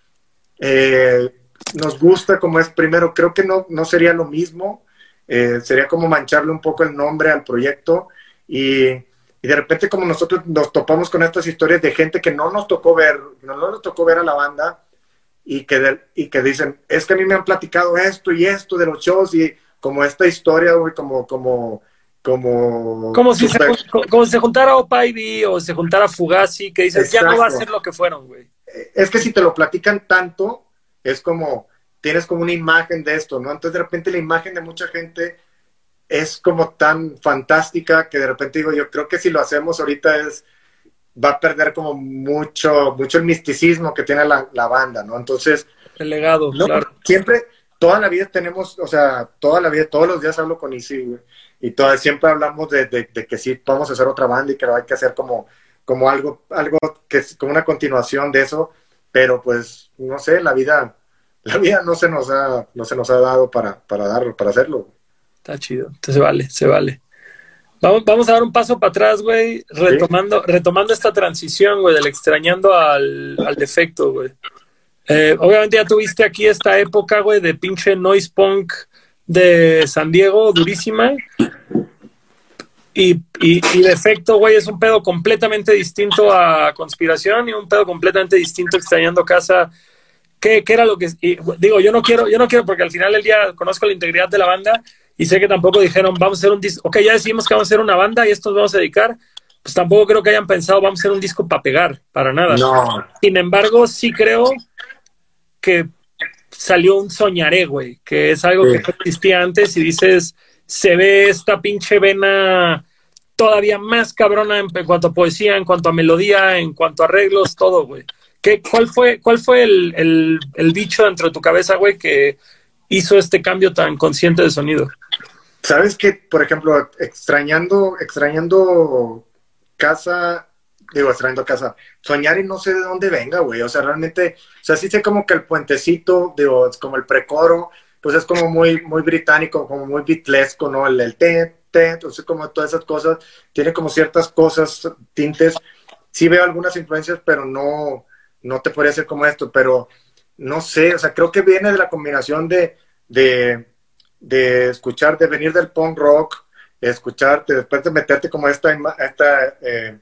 eh, nos gusta como es primero, creo que no, no sería lo mismo, eh, sería como mancharle un poco el nombre al proyecto y, y de repente como nosotros nos topamos con estas historias de gente que no nos tocó ver, no, no nos tocó ver a la banda y que, de- y que dicen, es que a mí me han platicado esto y esto de los shows y como esta historia, güey, como, como, como... Como si se, como se juntara Opa Ivy o se juntara Fugazi, que dices, ya no va a ser lo que fueron, güey. es que si te lo platican tanto, es como, tienes como una imagen de esto, ¿no? Entonces de repente la imagen de mucha gente es como tan fantástica que de repente digo, yo creo que si lo hacemos ahorita es, va a perder como mucho, mucho el misticismo que tiene la, la banda, ¿no? Entonces... El legado, no, claro. Siempre, toda la vida tenemos, o sea, toda la vida, todos los días hablo con Isi, güey, y toda, siempre hablamos de, de, de, que sí vamos a hacer otra banda y que hay que hacer como, como algo, algo que es como una continuación de eso, pero pues, no sé, la vida, la vida no se nos ha, no se nos ha dado para, para darlo, para hacerlo. Está chido, entonces se vale, se vale. Vamos, vamos a dar un paso para atrás, güey, retomando, ¿Sí? retomando esta transición, güey, del extrañando al, al defecto, güey. Eh, obviamente ya tuviste aquí esta época, güey, de pinche noise punk de San Diego, durísima. Y, y, y defecto, güey, es un pedo completamente distinto a conspiración y un pedo completamente distinto extrañando casa. ¿Qué, qué era lo que y, digo? Yo no quiero, yo no quiero porque al final del día conozco la integridad de la banda y sé que tampoco dijeron vamos a hacer un disco. Ok, ya decidimos que vamos a hacer una banda y esto nos vamos a dedicar. Pues tampoco creo que hayan pensado vamos a hacer un disco para pegar, para nada. No. Sin embargo, sí creo que salió un soñaré, güey, que es algo sí. que no existía antes y dices, se ve esta pinche vena todavía más cabrona en, en, cuanto a poesía, en cuanto a melodía, en cuanto a arreglos, todo, güey. ¿Qué, cuál, fue, ¿Cuál fue el, el, el bicho dentro de tu cabeza, güey, que hizo este cambio tan consciente de sonido? Sabes que, por ejemplo, extrañando, extrañando casa, digo, extrañando casa, soñar y no sé de dónde venga, güey. O sea, realmente, o sea, sí sé como que el puentecito, digo, es como el precoro, pues es como muy, muy británico, como muy bitlesco, ¿no? El, el te, te, entonces como todas esas cosas, tiene como ciertas cosas, tintes. Sí veo algunas influencias, pero no, no te podría decir como esto, pero no sé, o sea, creo que viene de la combinación de, de, de escuchar, de venir del punk rock, escucharte, después de meterte como esta, esta eh,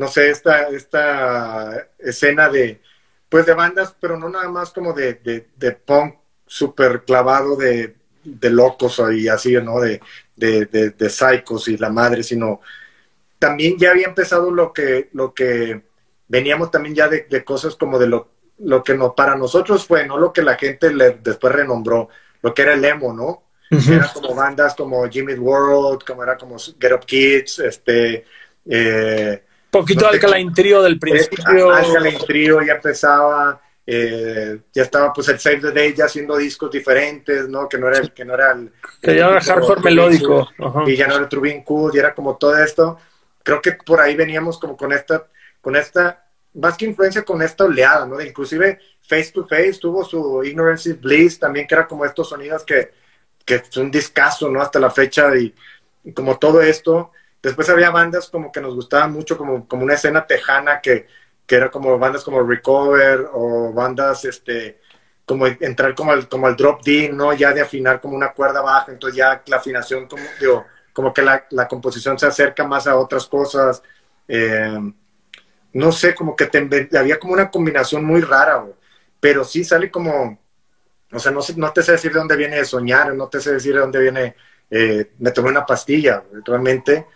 no sé, esta, esta escena de, pues de bandas, pero no nada más como de, de, de punk súper clavado de, de, locos y así, ¿no? De, de, de, de psychos y la madre, sino también ya había empezado lo que, lo que veníamos también ya de, de cosas como de lo, lo que no, para nosotros fue, no lo que la gente le, después renombró, lo que era el emo, ¿no? Uh -huh. Era como bandas como Jimmy World, como era como Get Up Kids, este... Eh, poquito no Alkaline Trio del principio. Alkaline Trio ya empezaba, eh, ya estaba pues el Save the Day ya haciendo discos diferentes, ¿no? Que no era el... Que, no era el, que ya era hardcore melódico. Y ya no era Trubin Cool, y era como todo esto. Creo que por ahí veníamos como con esta, con esta, más que influencia con esta oleada, ¿no? De inclusive Face to Face tuvo su Ignorance is Bliss también, que era como estos sonidos que, que es un discazo, ¿no? Hasta la fecha y, y como todo esto Después había bandas como que nos gustaban mucho, como, como una escena tejana que, que era como bandas como Recover o bandas, este, como entrar como al, como al drop D, ¿no? Ya de afinar como una cuerda baja, entonces ya la afinación, como, como que la, la composición se acerca más a otras cosas. Eh, no sé, como que te, había como una combinación muy rara, pero sí sale como, o sea, no, no te sé decir de dónde viene soñar, no te sé decir de dónde viene, eh, me tomé una pastilla, realmente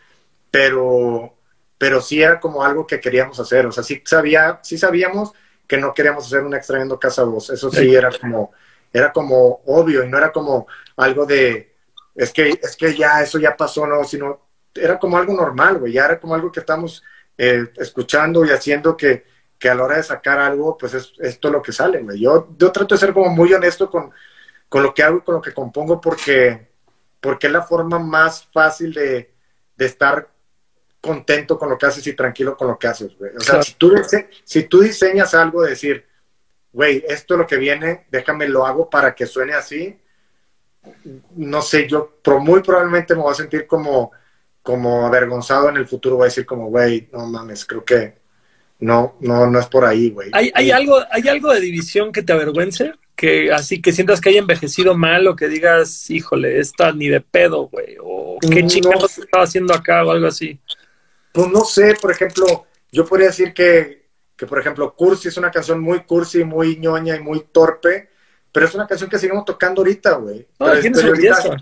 pero, pero sí era como algo que queríamos hacer, o sea, sí, sabía, sí sabíamos que no queríamos hacer un extrayendo casa 2, eso sí era como, era como obvio y no era como algo de, es que, es que ya eso ya pasó, no, sino era como algo normal, güey, ya era como algo que estamos eh, escuchando y haciendo que, que a la hora de sacar algo, pues es esto lo que sale, güey. Yo, yo trato de ser como muy honesto con, con lo que hago y con lo que compongo porque, porque es la forma más fácil de, de estar contento con lo que haces y tranquilo con lo que haces, güey. O sea, claro. si, tú, si tú diseñas algo, de decir, güey, esto es lo que viene, déjame lo hago para que suene así, no sé, yo pero muy probablemente me voy a sentir como, como avergonzado en el futuro, voy a decir como, güey, no mames, creo que no, no, no es por ahí, güey. ¿Hay, hay, algo, ¿Hay algo de división que te avergüence? Que así que sientas que haya envejecido mal o que digas, híjole, esta ni de pedo, güey, o qué no. chingados estaba haciendo acá o algo así. Pues no sé, por ejemplo, yo podría decir que, que, por ejemplo, Cursi es una canción muy cursi, muy ñoña y muy torpe, pero es una canción que seguimos tocando ahorita, güey. No, ahorita,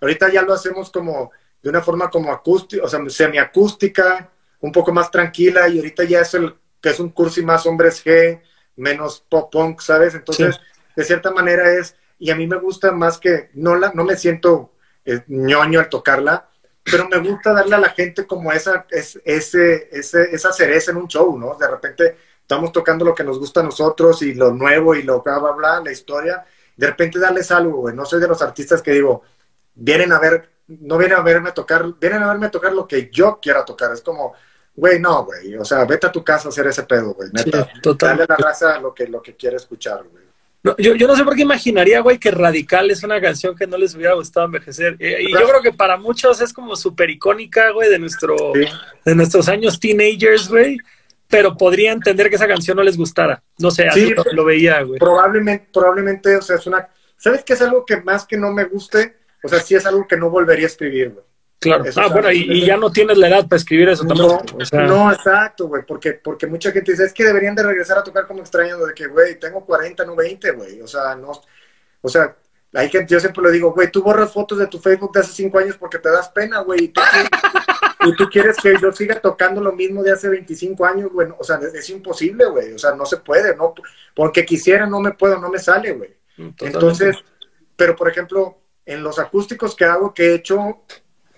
ahorita ya lo hacemos como de una forma como acústica, o sea, semiacústica, un poco más tranquila, y ahorita ya es el que es un cursi más hombres G, menos pop punk, ¿sabes? Entonces, sí. de cierta manera es, y a mí me gusta más que, no, la, no me siento eh, ñoño al tocarla, pero me gusta darle a la gente como esa, es, ese, ese, esa cereza en un show, ¿no? De repente estamos tocando lo que nos gusta a nosotros y lo nuevo y lo bla, bla, bla, la historia. De repente darles algo, güey. No soy de los artistas que digo, vienen a ver, no vienen a verme tocar, vienen a verme tocar lo que yo quiera tocar. Es como, güey, no, güey. O sea, vete a tu casa a hacer ese pedo, güey. Neta, dale a la raza lo que, lo que quiere escuchar, güey. No, yo, yo, no sé por qué imaginaría, güey, que Radical es una canción que no les hubiera gustado envejecer. Eh, y yo creo que para muchos es como súper icónica, güey, de, nuestro, de nuestros años teenagers, güey. Pero podría entender que esa canción no les gustara. No sé, así lo, lo, veía, güey. Probablemente, probablemente, o sea, es una... ¿Sabes qué es algo que más que no me guste? O sea, sí es algo que no volvería a escribir, güey. Claro. ah, bueno, y, ya no tienes la edad para escribir eso tampoco. No, no exacto, güey, porque, porque mucha gente dice, es que deberían de regresar a tocar como extraño, de que, güey, tengo 40, no 20, güey. O sea, no, o sea, hay gente, yo siempre le digo, güey, tú borras fotos de tu Facebook de hace 5 años porque te das pena, güey, y tú, y tú quieres que yo siga tocando lo mismo de hace 25 años, güey. O sea, es, imposible, güey. O sea, no se puede, no, porque quisiera, no me puedo, no me sale, güey. Mm, Entonces, pero por ejemplo, en los acústicos que hago, que he hecho,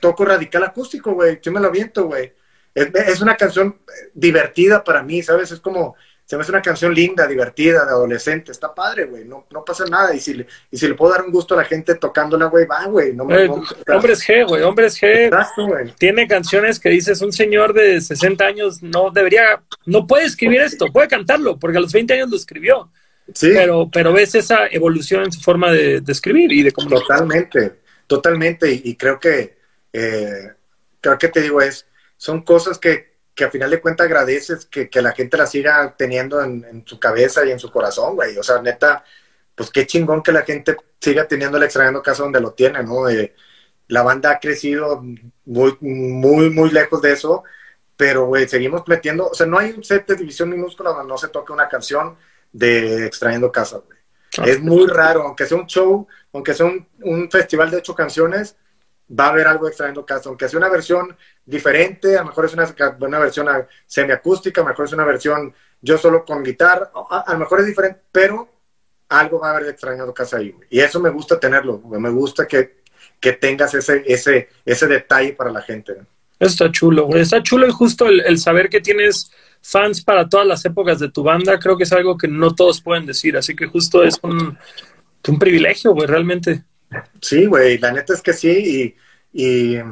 toco radical acústico, güey. Yo me lo aviento, güey. Es, una canción divertida para mí, ¿sabes? Es como, se me hace una canción linda, divertida, de adolescente. Está padre, güey. No, no pasa nada. Y si, le, y si le puedo dar un gusto a la gente tocándola, güey, va, güey. No me, hombres G, güey. Hombres G. Exacto, güey. Tiene canciones que dices, un señor de 60 años no debería, no puede escribir esto, puede cantarlo, porque a los 20 años lo escribió. Sí. Pero, pero ves esa evolución en su forma de, de escribir y de comunicar. Totalmente, totalmente. y creo que eh, creo que te digo, es, son cosas que, que a final de cuentas agradeces que, que la gente la siga teniendo en, su cabeza y en su corazón, güey. O sea, neta, pues qué chingón que la gente siga teniendo el extrañando casa donde lo tiene, ¿no? Eh, la banda ha crecido muy, muy, muy lejos de eso, pero, güey, seguimos metiendo, o sea, no hay un set de división minúscula donde no se toque una canción de extrayendo casa, güey. Es muy raro, aunque sea un show, aunque sea un, un festival de ocho canciones, va a haber algo extrayendo casa, aunque sea una versión diferente, a lo mejor es una, una versión semiacústica, a lo mejor es una versión yo solo con guitarra, a, lo mejor es diferente, pero algo va a haber extrañando casa ahí. Y eso me gusta tenerlo, me gusta que, que tengas ese, ese, ese detalle para la gente. Está chulo, Está chulo y justo el, saber que tienes fans para todas las épocas de tu banda, creo que es algo que no todos pueden decir. Así que justo es un, un privilegio, güey, realmente. Sí, güey, la neta es que sí, y,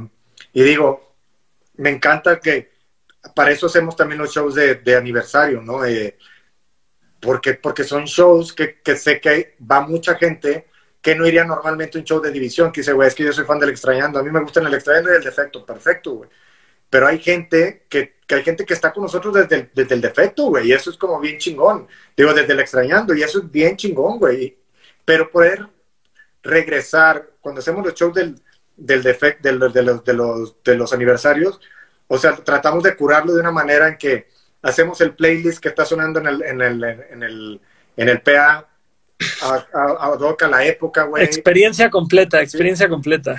digo, me encanta que para eso hacemos también los shows de, aniversario, ¿no? Eh, porque, porque son shows que, sé que va mucha gente que no iría normalmente a un show de división, que dice, güey, es que yo soy fan del extrañando, a mí me gusta el extrañando y el defecto, perfecto, güey. Pero hay gente que, hay gente que está con nosotros desde el, desde el defecto, güey, y eso es como bien chingón. Digo, desde el extrañando, y eso es bien chingón, güey. Pero poder regresar, cuando hacemos los shows del, del defect, de, los, de, los, de los aniversarios, o sea, tratamos de curarlo de una manera en que hacemos el playlist que está sonando en el, en el, en el, en el PA, a, a, la época, güey. Experiencia completa, experiencia completa.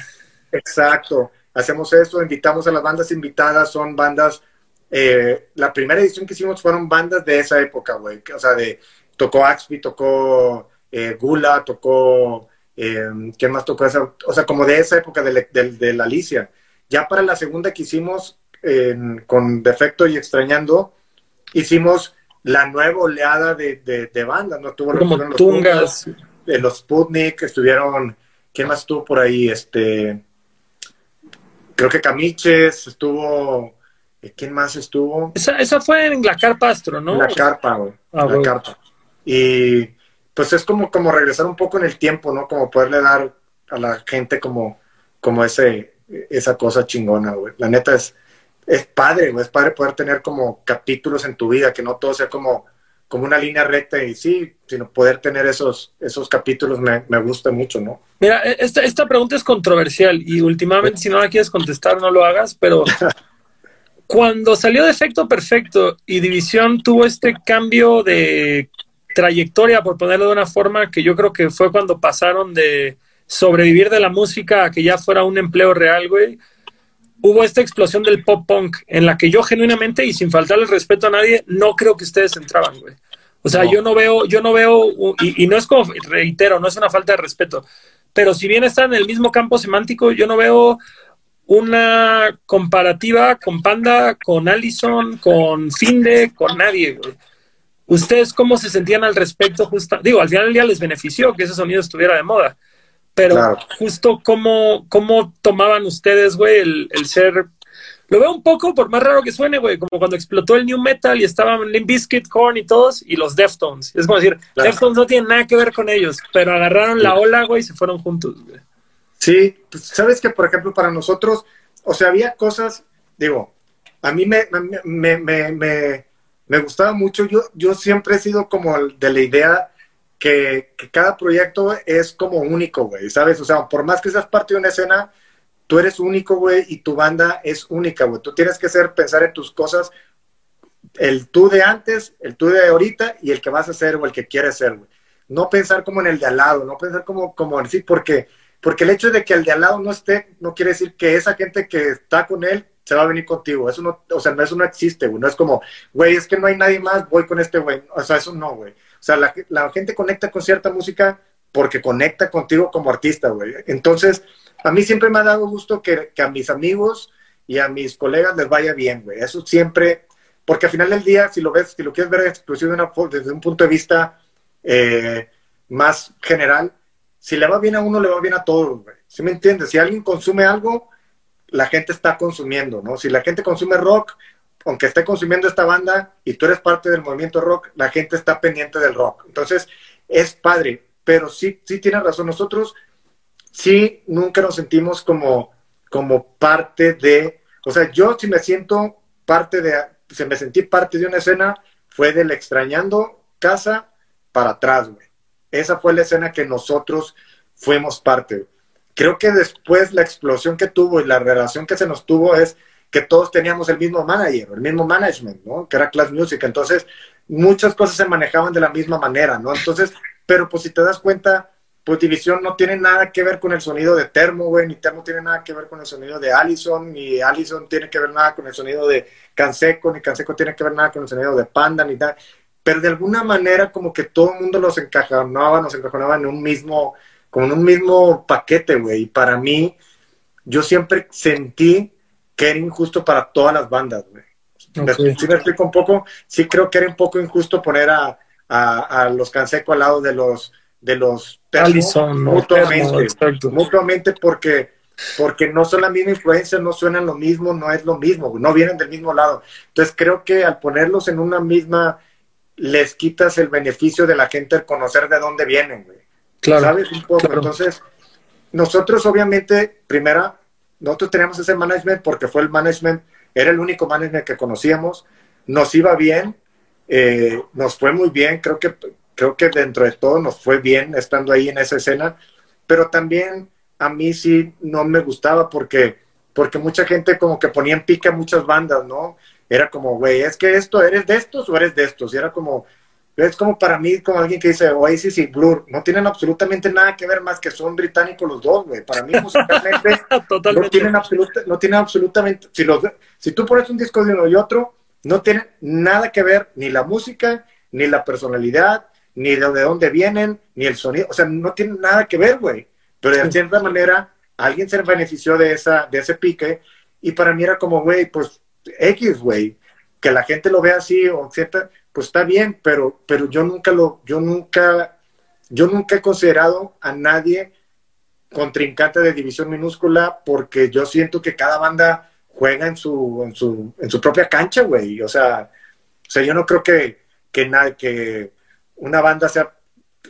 Exacto. Hacemos eso, invitamos a las bandas invitadas, son bandas, eh, la primera edición que hicimos fueron bandas de esa época, güey. O sea, de, tocó Axby, tocó eh, Gula, tocó eh, ¿Quién más tocó esa? O sea, como de esa época de, de, la Alicia. Ya para la segunda que hicimos con Defecto y Extrañando, hicimos la nueva oleada de, de, bandas, ¿no? Tuvo como los Tungas. de los Sputnik, estuvieron, ¿quién más estuvo por ahí? Este, creo que Camiches, estuvo, eh, ¿quién más estuvo? Esa, esa fue en la Carpa Astro, ¿no? La Carpa, güey. Ah, la Carpa. Y pues es como, como regresar un poco en el tiempo, ¿no? Como poderle dar a la gente como, como ese, esa cosa chingona, güey. La neta es, es padre, güey. Es padre poder tener como capítulos en tu vida, que no todo sea como, como una línea recta y sí, sino poder tener esos, esos capítulos me, me gusta mucho, ¿no? Mira, e, esta, esta pregunta es controversial y últimamente si no la quieres contestar no lo hagas, pero cuando salió de efecto perfecto y División tuvo este cambio de trayectoria, por ponerlo de una forma, que yo creo que fue cuando pasaron de sobrevivir de la música a que ya fuera un empleo real, güey. Hubo esta explosión del pop punk en la que yo genuinamente y sin faltarle respeto a nadie, no creo que ustedes entraban, güey. O sea, yo no veo, yo no veo, y, y, no es como, reitero, no es una falta de respeto, pero si bien están en el mismo campo semántico, yo no veo una comparativa con Panda, con Allison, con Finde, con nadie, güey. ¿Ustedes cómo se sentían al respecto? Justo, digo, al final del día les benefició que ese sonido estuviera de moda, pero justo cómo, cómo tomaban ustedes, güey, el, el, ser... Lo veo un poco, por más raro que suene, güey, como cuando explotó el New Metal y estaban Limp Bizkit, Korn y todos, y los Deftones. Es como decir, Deftones no tienen nada que ver con ellos, pero agarraron la ola, güey, y se fueron juntos, güey. Sí, pues, sabes que, por ejemplo, para nosotros, o sea, había cosas, digo, a mí me, me, me, me me gustaba mucho. Yo, yo siempre he sido como de la idea que, cada proyecto es como único, güey, ¿sabes? O sea, por más que seas parte de una escena, tú eres único, güey, y tu banda es única, güey. Tú tienes que ser, pensar en tus cosas, el tú de antes, el tú de ahorita y el que vas a ser o el que quieres ser, güey. No pensar como en el de al lado, no pensar como, como en sí, porque, porque el hecho de que el de al lado no esté, no quiere decir que esa gente que está con él se va a venir contigo. Eso no, o sea, no, eso no existe, güey. No es como, güey, es que no hay nadie más, voy con este güey. O sea, eso no, güey. O sea, la, gente conecta con cierta música porque conecta contigo como artista, güey. Entonces, a mí siempre me ha dado gusto que, que, a mis amigos y a mis colegas les vaya bien, güey. Eso siempre, porque al final del día, si lo ves, si lo quieres ver exclusivo desde un punto de vista eh, más general, si le va bien a uno, le va bien a todos, güey. ¿Sí me entiendes? Si alguien consume algo, la gente está consumiendo, ¿no? Si la gente consume rock, aunque esté consumiendo esta banda y tú eres parte del movimiento rock, la gente está pendiente del rock. Entonces, es padre, pero sí, sí tienes razón. Nosotros sí nunca nos sentimos como, como parte de, o sea, yo si me siento parte de, si me sentí parte de una escena, fue del extrañando casa para atrás, güey. Esa fue la escena que nosotros fuimos parte creo que después la explosión que tuvo y la relación que se nos tuvo es que todos teníamos el mismo manager, el mismo management, ¿no? Que era Class Music. Entonces, muchas cosas se manejaban de la misma manera, ¿no? Entonces, pero pues si te das cuenta, pues División no tiene nada que ver con el sonido de Termo, güey, ni Termo tiene nada que ver con el sonido de Allison, ni Allison tiene que ver nada con el sonido de Canseco, ni Canseco tiene que ver nada con el sonido de Panda, ni nada. Pero de alguna manera como que todo el mundo los encajonaba, nos encajonaba en un mismo con un mismo paquete, güey. Y para mí, yo siempre sentí que era injusto para todas las bandas, güey. Si me explico un poco, sí creo que era un poco injusto poner a, a, los Canseco al lado de los de los Allison, mutuamente, mutuamente porque porque no son la misma influencia, no suenan lo mismo, no es lo mismo, no vienen del mismo lado. Entonces creo que al ponerlos en una misma les quitas el beneficio de la gente al conocer de dónde vienen, güey. Claro, ¿Sabes? Un poco. Entonces, nosotros obviamente, primera, nosotros teníamos ese management porque fue el management, era el único management que conocíamos, nos iba bien, eh, nos fue muy bien, creo que, creo que dentro de todo nos fue bien estando ahí en esa escena, pero también a mí sí no me gustaba porque, porque mucha gente como que ponía en pique a muchas bandas, ¿no? Era como, güey, es que esto, ¿eres de estos o eres de estos? Y era como, es como para mí, como alguien que dice Oasis y Blur, no tienen absolutamente nada que ver más que son británicos los dos, güey. Para mí musicalmente no tienen absoluta, no tienen absolutamente, si los, si tú pones un disco de uno y otro, no tienen nada que ver ni la música, ni la personalidad, ni de, dónde vienen, ni el sonido, o sea, no tienen nada que ver, güey. Pero de cierta manera, alguien se benefició de esa, de ese pique, y para mí era como, güey, pues X, güey, que la gente lo vea así, o cierta, pues está bien, pero, pero yo nunca lo, yo nunca, yo nunca he considerado a nadie contrincante de división minúscula porque yo siento que cada banda juega en su, en su, en su propia cancha, güey. O sea, o sea, yo no creo que, que, que una banda sea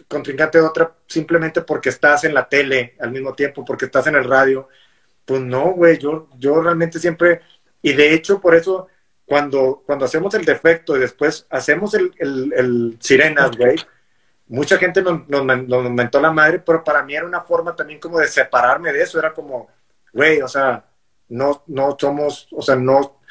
contrincante de otra simplemente porque estás en la tele al mismo tiempo, porque estás en el radio. Pues no, güey, yo, yo realmente siempre, y de hecho por eso cuando, cuando hacemos el defecto y después hacemos el, el, el sirenas, güey, mucha gente nos, nos, nos, mentó la madre, pero para mí era una forma también como de separarme de eso, era como, güey, o sea, no, no somos, o sea, no,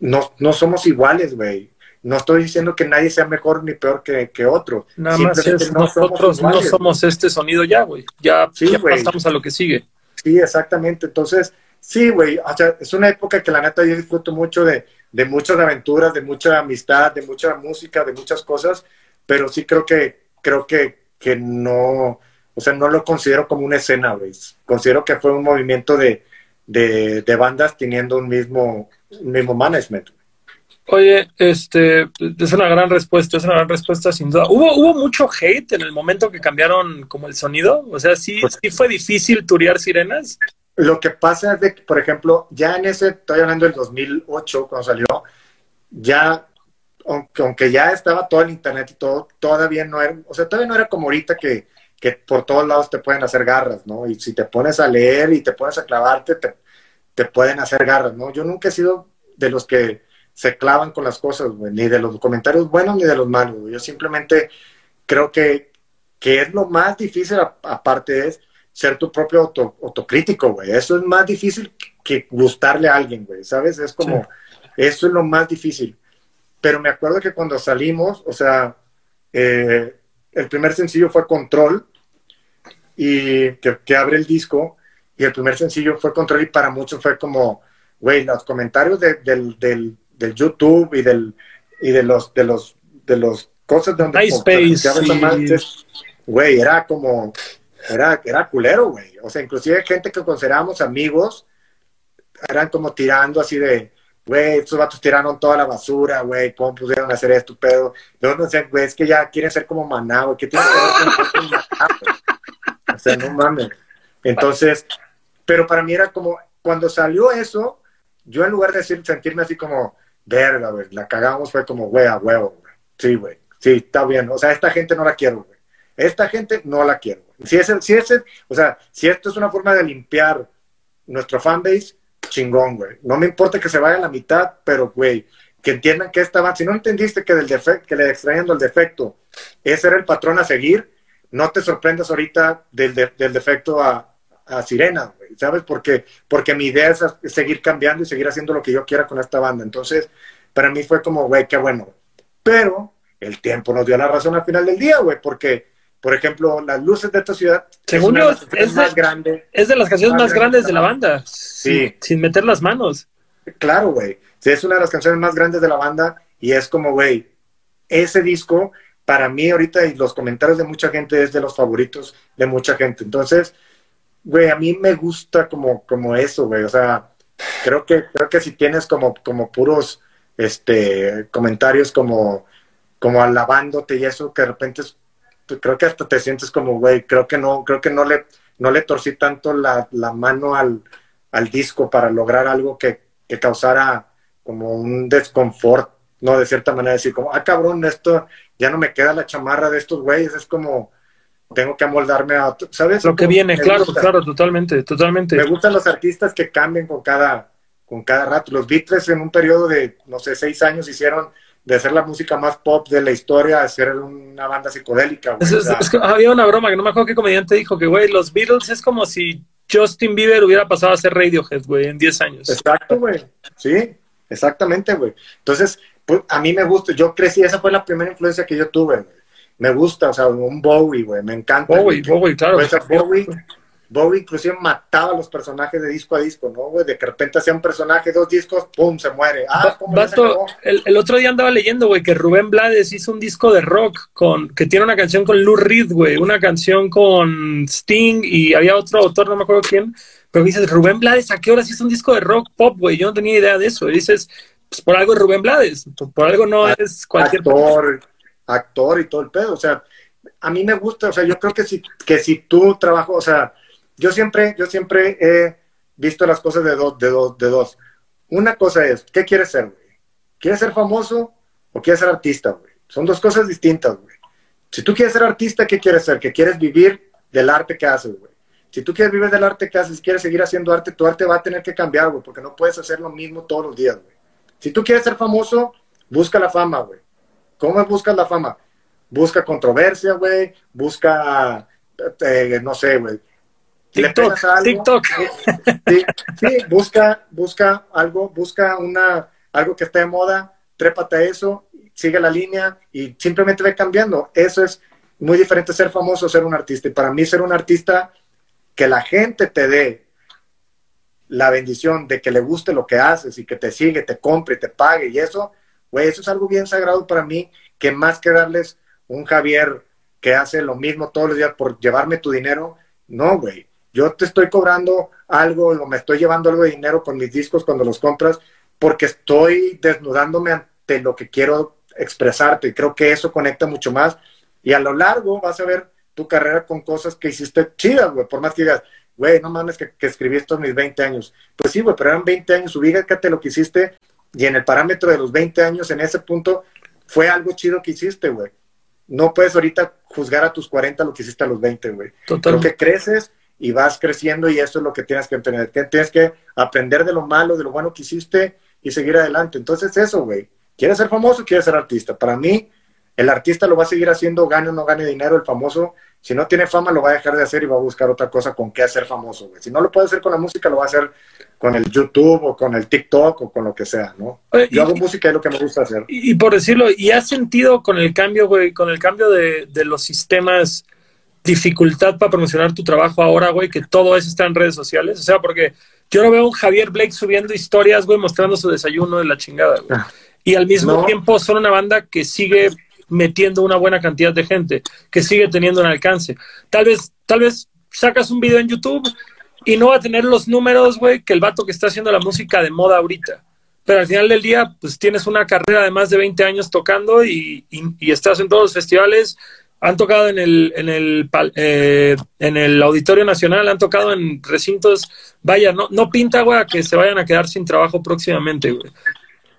no, no somos iguales, güey. No estoy diciendo que nadie sea mejor ni peor que, que otro. Nada más es, no nosotros somos no somos este sonido ya, güey. Ya, sí, ya pasamos a lo que sigue. Sí, exactamente. Entonces, sí, güey, o sea, es una época que la neta yo disfruto mucho de, de muchas aventuras, de mucha amistad, de mucha música, de muchas cosas, pero sí creo que, creo que, que no, o sea, no lo considero como una escena, güey. Considero que fue un movimiento de, de, de bandas teniendo un mismo, un mismo management. Oye, este, es una gran respuesta, es una gran respuesta sin duda. ¿Hubo, hubo mucho hate en el momento que cambiaron como el sonido? O sea, ¿sí, Pues- sí fue difícil turear sirenas? Lo que pasa es de que, por ejemplo, ya en ese, estoy hablando del 2008, cuando salió, ya, aunque, aunque ya estaba todo el internet y todo, todavía no era, o sea, todavía no era como ahorita que, que por todos lados te pueden hacer garras, ¿no? Y si te pones a leer y te pones a clavarte, te, te pueden hacer garras, ¿no? Yo nunca he sido de los que se clavan con las cosas, ni de los comentarios buenos ni de los malos. Yo simplemente creo que, que es lo más difícil, aparte es ser tu propio auto- autocrítico, güey. Eso es más difícil que gustarle a alguien, güey, ¿sabes? Es como, eso es lo más difícil. Pero me acuerdo que cuando salimos, o sea, eh, el primer sencillo fue Control, y que, que abre el disco, y el primer sencillo fue Control, y para muchos fue como, güey, los comentarios de- del, del, del YouTube y del y de los de los de los cosas donde MySpace, sí. güey, era como era era culero, güey. O sea, inclusive gente que considerábamos amigos eran como tirando así de Güey, estos vatos tiraron toda la basura, güey. ¿Cómo pudieron hacer esto, pedo? Luego no sé, güey, es que ya quieren ser como maná, güey. ¿Qué tiene que ver con-? O sea, no mames. Entonces, pero para mí era como, cuando salió eso, yo en lugar de decir, sentirme así como, verga, güey, la cagamos, fue como, güey, a huevo, güey. Sí, güey, sí, está bien. O sea, esta gente no la quiero, güey. Esta gente no la quiero. Si ese, si ese, o sea, si esto es una forma de limpiar nuestro fanbase, chingón, güey. No me importa que se vaya a la mitad, pero, güey, que entiendan que esta banda, si no entendiste que, del defecto, que le extrayendo el defecto, ese era el patrón a seguir, no te sorprendas ahorita del, de- del defecto a, a Sirena, güey, ¿sabes? Porque, porque mi idea es, es seguir cambiando y seguir haciendo lo que yo quiera con esta banda. Entonces, para mí fue como, güey, qué bueno. Pero el tiempo nos dio la razón al final del día, güey, porque, por ejemplo, las luces de esta ciudad Según de yo, canciones es de- más grande. Es de las canciones Más más grande grandes de la banda. Sí. Sin, sin meter las manos. Claro, güey. Sí, es una de las canciones más grandes de la banda y es como, güey, ese disco para mí ahorita y los comentarios de mucha gente es de los favoritos de mucha gente. Entonces, güey, a mí me gusta como, como eso, güey. O sea, creo que, creo que si tienes como, como puros este, comentarios como, como alabándote y eso, que de repente es- creo que hasta te sientes como, güey, creo que no, creo que no le, no le torcí tanto la, la mano al, al disco para lograr algo que, que causara como un desconfort, ¿no? De cierta manera, decir como, ah, cabrón, esto ya no me queda la chamarra de estos güeyes, es como, tengo que amoldarme a, otro", ¿sabes? Lo que Como, viene, claro, gusta. claro, totalmente, totalmente. Me gustan los artistas que cambian con cada, con cada rato. Los Beatles en un periodo de, no sé, seis años hicieron de hacer la música más pop de la historia a ser una banda psicodélica. güey. Es- O es- sea, es que había una broma que no me acuerdo qué comediante dijo que, güey, los Beatles es como si Justin Bieber hubiera pasado a ser Radiohead, güey, en 10 años. Exacto, güey. Sí, exactamente, güey. Entonces, pues, a mí me gusta. Yo crecí, esa fue la primera influencia que yo tuve, güey. Me gusta, o sea, un Bowie, güey. Me encanta. Bowie, Bowie, claro. Bowie, Bowie inclusive mataba a los personajes de disco a disco, ¿no, güey? De que repente hacía un personaje, dos discos, ¡pum! se muere. Ah, ¿cómo acabó? el, el otro día andaba leyendo, güey, que Rubén Blades hizo un disco de rock con que tiene una canción con Lou Reed, güey, una canción con Sting y había otro autor, no me acuerdo quién, pero dices, Rubén Blades, ¿a qué horas hizo un disco de rock pop, güey? Yo no tenía idea de eso. Y dices, pues por algo es Rubén Blades, por, algo no Ah, es cualquier actor, actor y todo el pedo. O sea, a mí me gusta, o sea, yo creo que si, que si tú trabajas, o sea, yo siempre, yo siempre he visto las cosas de dos, de dos, de dos. Una cosa es, ¿qué quieres ser, güey? ¿Quieres ser famoso o quieres ser artista, güey? Son dos cosas distintas, güey. Si tú quieres ser artista, ¿qué quieres ser? Que quieres vivir del arte que haces, güey. Si tú quieres vivir del arte que haces, quieres seguir haciendo arte, tu arte va a tener que cambiar, güey, porque no puedes hacer lo mismo todos los días, güey. Si tú quieres ser famoso, busca la fama, güey. ¿Cómo buscas la fama? Busca controversia, güey. Busca, eh, no sé, güey. TikTok, algo, TikTok. Sí, sí, busca, busca algo, busca una, algo que esté de moda, trépate a eso, sigue la línea y simplemente ve cambiando. Eso es muy diferente ser famoso o ser un artista. Y para mí ser un artista, que la gente te dé la bendición de que le guste lo que haces y que te sigue, te compre, te pague y eso, güey, eso es algo bien sagrado para mí, que más que darles un Javier que hace lo mismo todos los días por llevarme tu dinero, no, güey. Yo te estoy cobrando algo o me estoy llevando algo de dinero con mis discos cuando los compras porque estoy desnudándome ante lo que quiero expresarte. Y creo que eso conecta mucho más. Y a lo largo vas a ver tu carrera con cosas que hiciste chidas, güey. Por más que digas, güey, no mames que, que escribí esto en mis 20 años. Pues sí, güey, pero eran 20 años. Ubícate lo que hiciste y en el parámetro de los 20 años, en ese punto, fue algo chido que hiciste, güey. No puedes ahorita juzgar a tus 40 lo que hiciste a los 20, güey. Creo que creces y vas creciendo y eso es lo que tienes que entender. Tienes que aprender de lo malo, de lo bueno que hiciste y seguir adelante. Entonces eso, güey. ¿Quieres ser famoso? ¿Quieres ser artista? Para mí, el artista lo va a seguir haciendo, gane o no gane dinero, el famoso, si no tiene fama, lo va a dejar de hacer y va a buscar otra cosa con qué hacer famoso, güey. Si no lo puede hacer con la música, lo va a hacer con el YouTube o con el TikTok o con lo que sea, ¿no? Yo hago música y es lo que me gusta hacer. Y, por decirlo, ¿y has sentido con el cambio, güey, con el cambio de, de los sistemas dificultad para promocionar tu trabajo ahora, güey, que todo eso está en redes sociales? O sea, porque yo no veo a un Javier Blake subiendo historias, güey, mostrando su desayuno de la chingada, güey. Ah. Y al mismo tiempo son una banda que sigue metiendo una buena cantidad de gente, que sigue teniendo un alcance. Tal vez, tal vez sacas un video en YouTube y no va a tener los números, güey, que el vato que está haciendo la música de moda ahorita. Pero al final del día, pues tienes una carrera de más de 20 años tocando y, y estás en todos los festivales han tocado en el, en el, eh, en el Auditorio Nacional, han tocado en recintos, vaya, no, no pinta, güey, que se vayan a quedar sin trabajo próximamente, güey.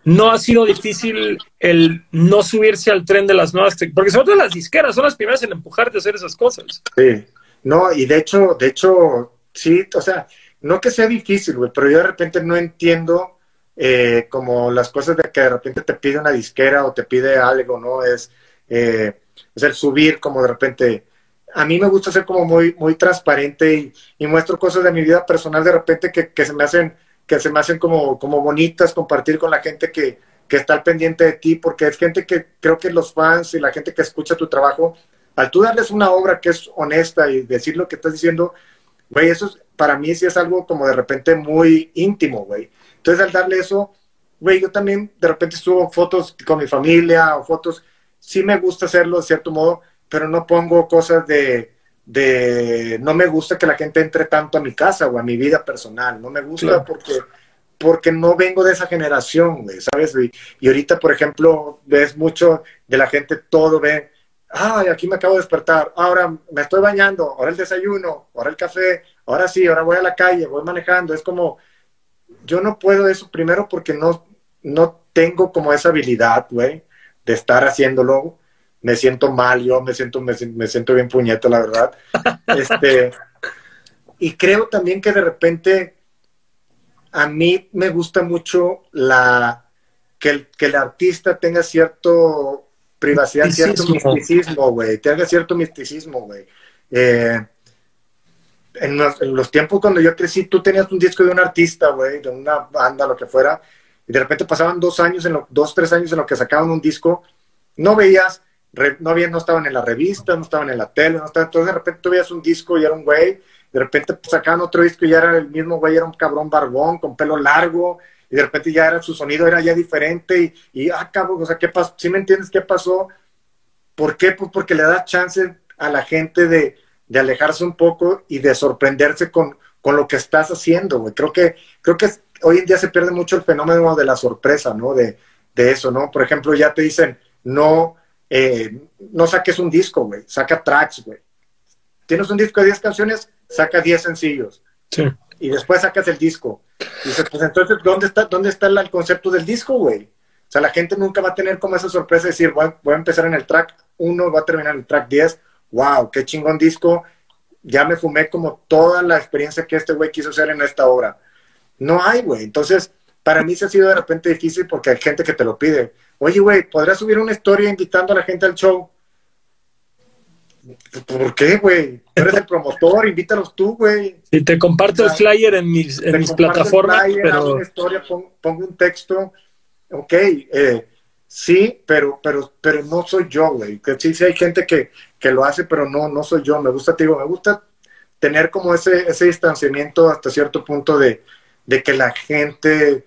No ha sido difícil el no subirse al tren de las nuevas, porque sobre todo las disqueras son las primeras en empujarte a hacer esas cosas. Sí, no, y de hecho, de hecho, sí, o sea, no que sea difícil, güey, pero yo de repente no entiendo eh, como las cosas de que de repente te pide una disquera o te pide algo, ¿no? Es... Eh, es el subir como de repente. A mí me gusta ser como muy, muy transparente y, muestro cosas de mi vida personal de repente que, que, se me hacen, que se me hacen como, como bonitas compartir con la gente que, que está al pendiente de ti, porque es gente que creo que los fans y la gente que escucha tu trabajo, al tú darles una obra que es honesta y decir lo que estás diciendo, güey, eso para mí sí es algo como de repente muy íntimo, güey. Entonces al darle eso, güey, yo también de repente subo fotos con mi familia o fotos sí me gusta hacerlo de cierto modo, pero no pongo cosas de, de, no me gusta que la gente entre tanto a mi casa o a mi vida personal, no me gusta porque, porque no vengo de esa generación, ¿sabes? Y, ahorita, por ejemplo, ves mucho de la gente, todo ve, ay, aquí me acabo de despertar, ahora me estoy bañando, ahora el desayuno, ahora el café, ahora sí, ahora voy a la calle, voy manejando, es como, yo no puedo eso primero porque no, no tengo como esa habilidad, güey de estar haciéndolo. Me siento mal, yo me siento, me, siento bien puñeto, la verdad. Este, y creo también que de repente a mí me gusta mucho la que el, que el artista tenga cierto privacidad, cierto misticismo, güey, tenga cierto misticismo, güey. Eh, en, los, tiempos cuando yo crecí, tú tenías un disco de un artista, güey, de una banda, lo que fuera, y de repente pasaban dos años, en lo, dos, tres años en lo que sacaban un disco, no veías, no, había, no estaban en la revista, no estaban en la tele, no estaban, entonces de repente tú veías un disco y era un güey, de repente sacaban otro disco y ya era el mismo güey, era un cabrón barbón con pelo largo, y de repente ya era su sonido era ya diferente, y, y ah, cabrón, o sea, ¿qué pasó? ¿Sí me entiendes qué pasó? ¿Por qué? Pues porque le da chance a la gente de, de alejarse un poco y de sorprenderse con, con lo que estás haciendo, güey. Creo que, creo que hoy en día se pierde mucho el fenómeno de la sorpresa, ¿no? De, eso, ¿no? Por ejemplo, ya te dicen, no, eh, no saques un disco, güey, saca tracks, güey. Tienes un disco de 10 canciones, saca 10 sencillos. Sí. Y después sacas el disco. Y dices, pues entonces, ¿dónde está, dónde está el concepto del disco, güey? O sea, la gente nunca va a tener como esa sorpresa de decir, voy, voy a empezar en el track 1, voy a terminar en el track 10. ¡Wow! ¡Qué chingón disco! Ya me fumé como toda la experiencia que este güey quiso hacer en esta obra no hay, güey. Entonces, para mí se ha sido de repente difícil porque hay gente que te lo pide. Oye, güey, ¿podrías subir una historia invitando a la gente al show? ¿Por qué, güey? Tú eres el promotor, invítalos tú, güey. Y te comparto el flyer en mis, en mis plataformas. pero... una historia, pongo, un texto. Ok, eh, sí, pero, pero, pero no soy yo, güey. Sí, sí hay gente que, que lo hace, pero no, no soy yo. Me gusta, te digo, me gusta tener como ese, ese distanciamiento hasta cierto punto de, de que la gente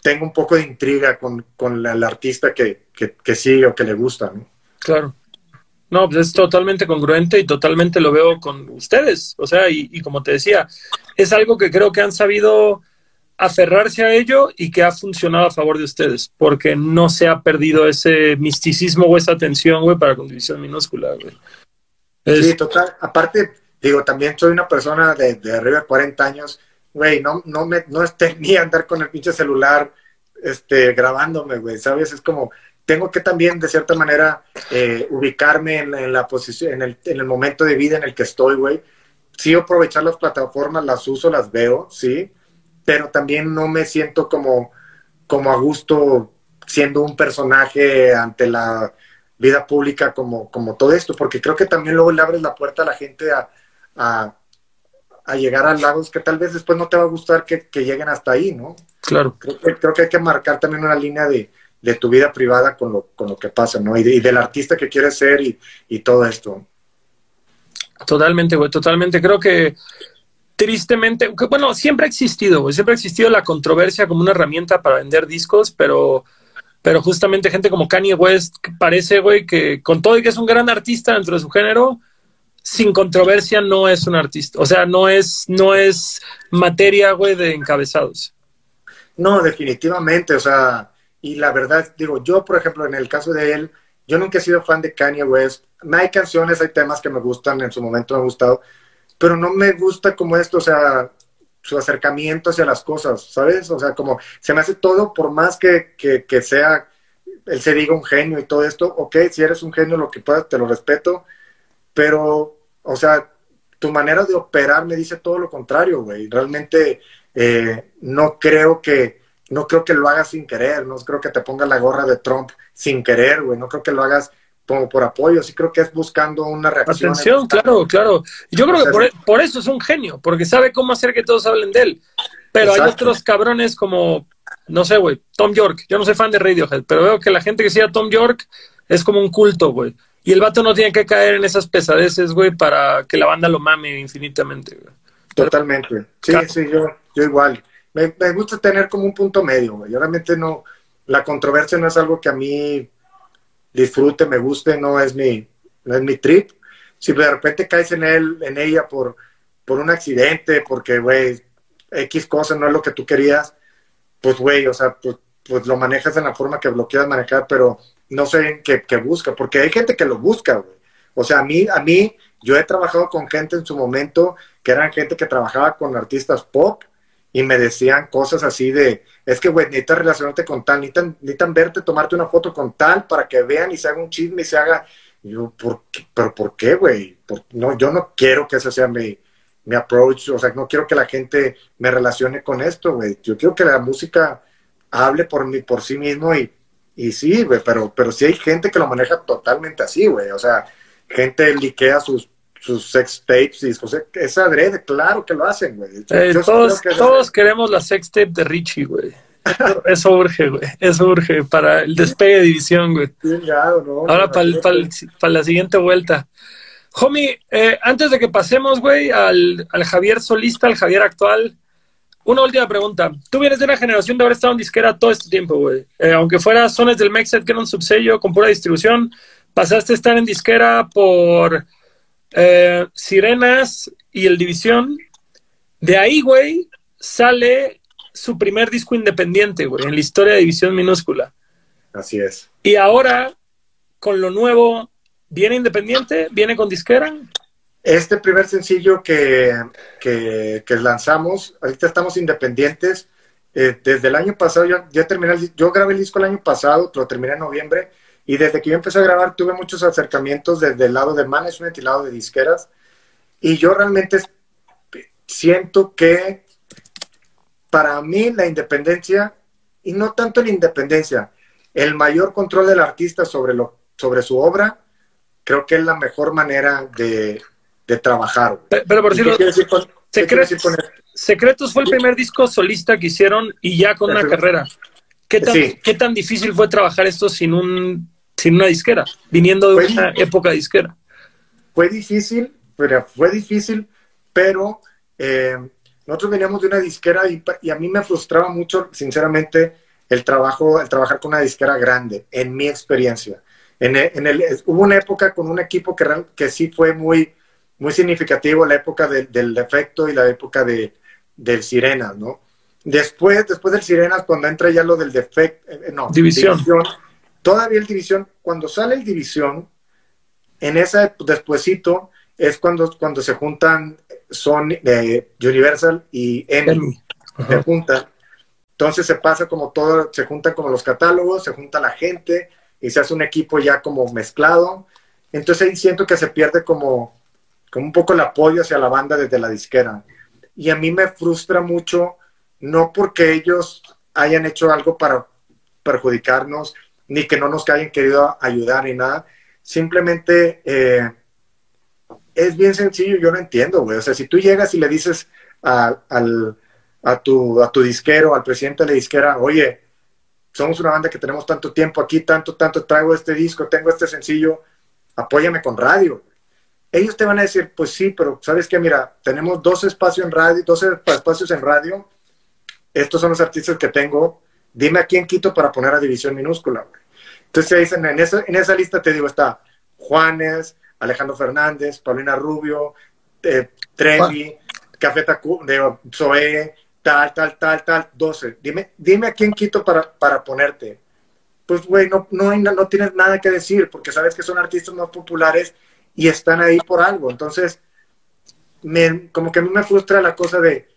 tenga un poco de intriga con, con el artista que, que, sigue o que le gusta, ¿no? Claro. No, pues es totalmente congruente y totalmente lo veo con ustedes. O sea, y, y como te decía, es algo que creo que han sabido aferrarse a ello y que ha funcionado a favor de ustedes, porque no se ha perdido ese misticismo o esa atención, güey, para con división minúscula, güey. Es- Sí, total. Aparte, digo, también soy una persona de, de arriba de 40 años. Güey, no, no me, no es ni andar con el pinche celular, este, grabándome, güey, ¿sabes? Es como, tengo que también, de cierta manera, eh, ubicarme en, en la posición, en el, en el momento de vida en el que estoy, güey. Sí, aprovechar las plataformas, las uso, las veo, sí, pero también no me siento como, como a gusto siendo un personaje ante la vida pública como, como todo esto, porque creo que también luego le abres la puerta a la gente a, a llegar a lagos que tal vez después no te va a gustar que, que lleguen hasta ahí, ¿no? claro. Creo que, creo que hay que marcar también una línea de, de tu vida privada con lo, con lo que pasa, ¿no? Y, de- y del artista que quieres ser y, y todo esto. Totalmente, güey, totalmente. Creo que tristemente, que, bueno, siempre ha existido, güey, siempre ha existido la controversia como una herramienta para vender discos, pero, pero justamente gente como Kanye West que parece, güey, que con todo y que es un gran artista dentro de su género, sin controversia no es un artista. O sea, no es, no es materia, güey, de encabezados. No, definitivamente, o sea, y la verdad, digo, yo, por ejemplo, en el caso de él, yo nunca he sido fan de Kanye West. Hay canciones, hay temas que me gustan, en su momento me han gustado, pero no me gusta como esto, o sea, su acercamiento hacia las cosas, ¿sabes? O sea, como se me hace todo, por más que, que, que sea, él se diga un genio y todo esto, ok, si eres un genio, lo que puedas, te lo respeto, pero, o sea, tu manera de operar me dice todo lo contrario, güey. Realmente eh, no creo que no creo que lo hagas sin querer, no creo que te pongas la gorra de Trump sin querer, güey. No creo que lo hagas como por apoyo, sí creo que es buscando una reacción. Atención, claro, claro. Yo creo que por, e, por, eso es un genio, porque sabe cómo hacer que todos hablen de él. Pero Exacto. hay otros cabrones como, no sé, güey, Tom York. Yo no soy fan de Radiohead, pero veo que la gente que sigue Tom York es como un culto, güey. Y el vato no tiene que caer en esas pesadeces, güey, para que la banda lo mame infinitamente, güey. Totalmente. Sí, claro. sí, yo, yo igual. Me, me, gusta tener como un punto medio, güey. Yo realmente no, la controversia no es algo que a mí disfrute, me guste, no es mi, no es mi trip. Si de repente caes en él, en ella por, por un accidente, porque, güey, X cosa no es lo que tú querías, pues, güey, o sea, pues, pues, lo manejas en la forma que lo quieras manejar, pero no sé qué, qué busca, porque hay gente que lo busca, güey. O sea, a mí, a mí, yo he trabajado con gente en su momento que eran gente que trabajaba con artistas pop y me decían cosas así de, es que, güey, necesitas relacionarte con tal, necesitan, necesitan verte, tomarte una foto con tal para que vean y se haga un chisme y se haga... Yo, ¿por qué? ¿pero por qué, güey? No, yo no quiero que ese sea mi, mi approach, o sea, no quiero que la gente me relacione con esto, güey. Yo quiero que la música hable por mí, por sí mismo y, y sí, güey, pero, pero sí hay gente que lo maneja totalmente así, güey. O sea, gente liquea sus sus sex tapes y pues, es adrede, claro que lo hacen, güey. Eh, todos, que todos queremos la sex tape de Richie, güey. Eso, eso, urge, güey. Eso urge para el despegue de división, güey. Sí, no, Ahora no, para no, pa pa la siguiente vuelta. Homie, eh, antes de que pasemos, güey, al, al Javier solista, al Javier actual, una última pregunta. Tú vienes de una generación de haber estado en disquera todo este tiempo, güey. Eh, aunque fuera Sones del Mexet, que era un subsello con pura distribución, pasaste a estar en disquera por eh, Sirenas y El División. De ahí, güey, sale su primer disco independiente, güey, en la historia de División Minúscula. Así es. Y ahora, con lo nuevo, ¿viene independiente? ¿Viene con disquera? Este primer sencillo que, que, lanzamos, ahorita estamos independientes. Eh, desde el año pasado, yo, terminé yo grabé el disco el año pasado, lo terminé en noviembre, y desde que yo empecé a grabar tuve muchos acercamientos desde el lado de management y el lado de disqueras. Y yo realmente siento que para mí la independencia, y no tanto la independencia, el mayor control del artista sobre, lo, sobre su obra, creo que es la mejor manera de, de trabajar. Pero, pero por decirlo, decir con, Secretos, Secretos fue el primer disco solista que hicieron y ya con una carrera. ¿Qué tan, sí. ¿Qué tan difícil fue trabajar esto sin un sin una disquera, viniendo de fue, una época disquera. Fue difícil, pero fue difícil, pero eh, nosotros veníamos de una disquera y, y, a mí me frustraba mucho, sinceramente, el trabajo, el trabajar con una disquera grande, en mi experiencia. En el, en el, hubo una época con un equipo que, que sí fue muy, muy significativo, la época del efecto y la época de, del Sirenas, ¿no? Después, después del Sirenas, cuando entra ya lo del defecto, eh, no, división. Todavía el división, cuando sale el división, en ese despuesito es cuando, cuando se juntan son eh, Universal y Emmy, se juntan. Entonces se pasa como todo, se juntan como los catálogos, se junta la gente y se hace un equipo ya como mezclado. Entonces ahí siento que se pierde como, como un poco el apoyo hacia la banda desde la disquera. Y a mí me frustra mucho, no porque ellos hayan hecho algo para perjudicarnos, ni que no nos hayan querido ayudar ni nada. Simplemente eh, es bien sencillo, yo lo entiendo, güey. O sea, si tú llegas y le dices a, al, a, tu, a tu disquero, al presidente de la disquera, oye, somos una banda que tenemos tanto tiempo aquí, tanto, tanto, traigo este disco, tengo este sencillo, apóyame con radio. Ellos te van a decir, pues sí, pero sabes que, mira, tenemos dos espacios en radio, dos espacios en radio, estos son los artistas que tengo, dime a quién quito para poner a división minúscula, güey. Entonces dicen, en esa, en esa lista te digo, está Juanes, Alejandro Fernández, Paulina Rubio, eh, Trevi, Café Tacu, de Zoe, tal, tal, tal, tal, 12. Dime, dime a quién quito para, para ponerte. Pues, güey, no, no, no tienes nada que decir porque sabes que son artistas más populares y están ahí por algo. Entonces, me, como que a mí me frustra la cosa de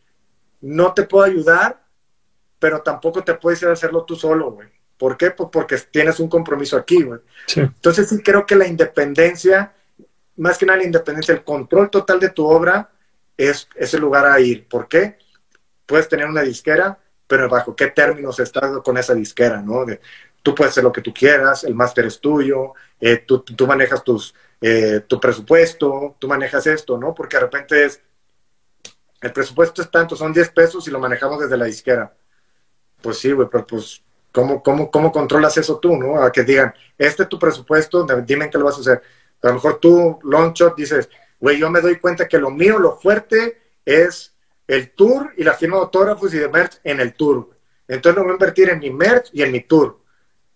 no te puedo ayudar, pero tampoco te puedes ir a hacerlo tú solo, güey. ¿Por qué? Pues porque tienes un compromiso aquí, güey. Entonces sí creo que la independencia, más que nada la independencia, el control total de tu obra es, ese el lugar a ir. ¿Por qué? Puedes tener una disquera, pero bajo qué términos estás con esa disquera, ¿no? tú puedes hacer lo que tú quieras, el máster es tuyo, eh, tú, manejas tus, eh, tu presupuesto, tú manejas esto, ¿no? Porque de repente es, el presupuesto es tanto, son 10 pesos y lo manejamos desde la disquera. Pues sí, güey, pero pues ¿Cómo, cómo, cómo controlas eso tú, no? A que digan, este es tu presupuesto, dime en qué lo vas a hacer. A lo mejor tú, Longshot, dices, güey, yo me doy cuenta que lo mío, lo fuerte, es el tour y la firma de autógrafos y de merch en el tour. Entonces lo voy a invertir en mi merch y en mi tour.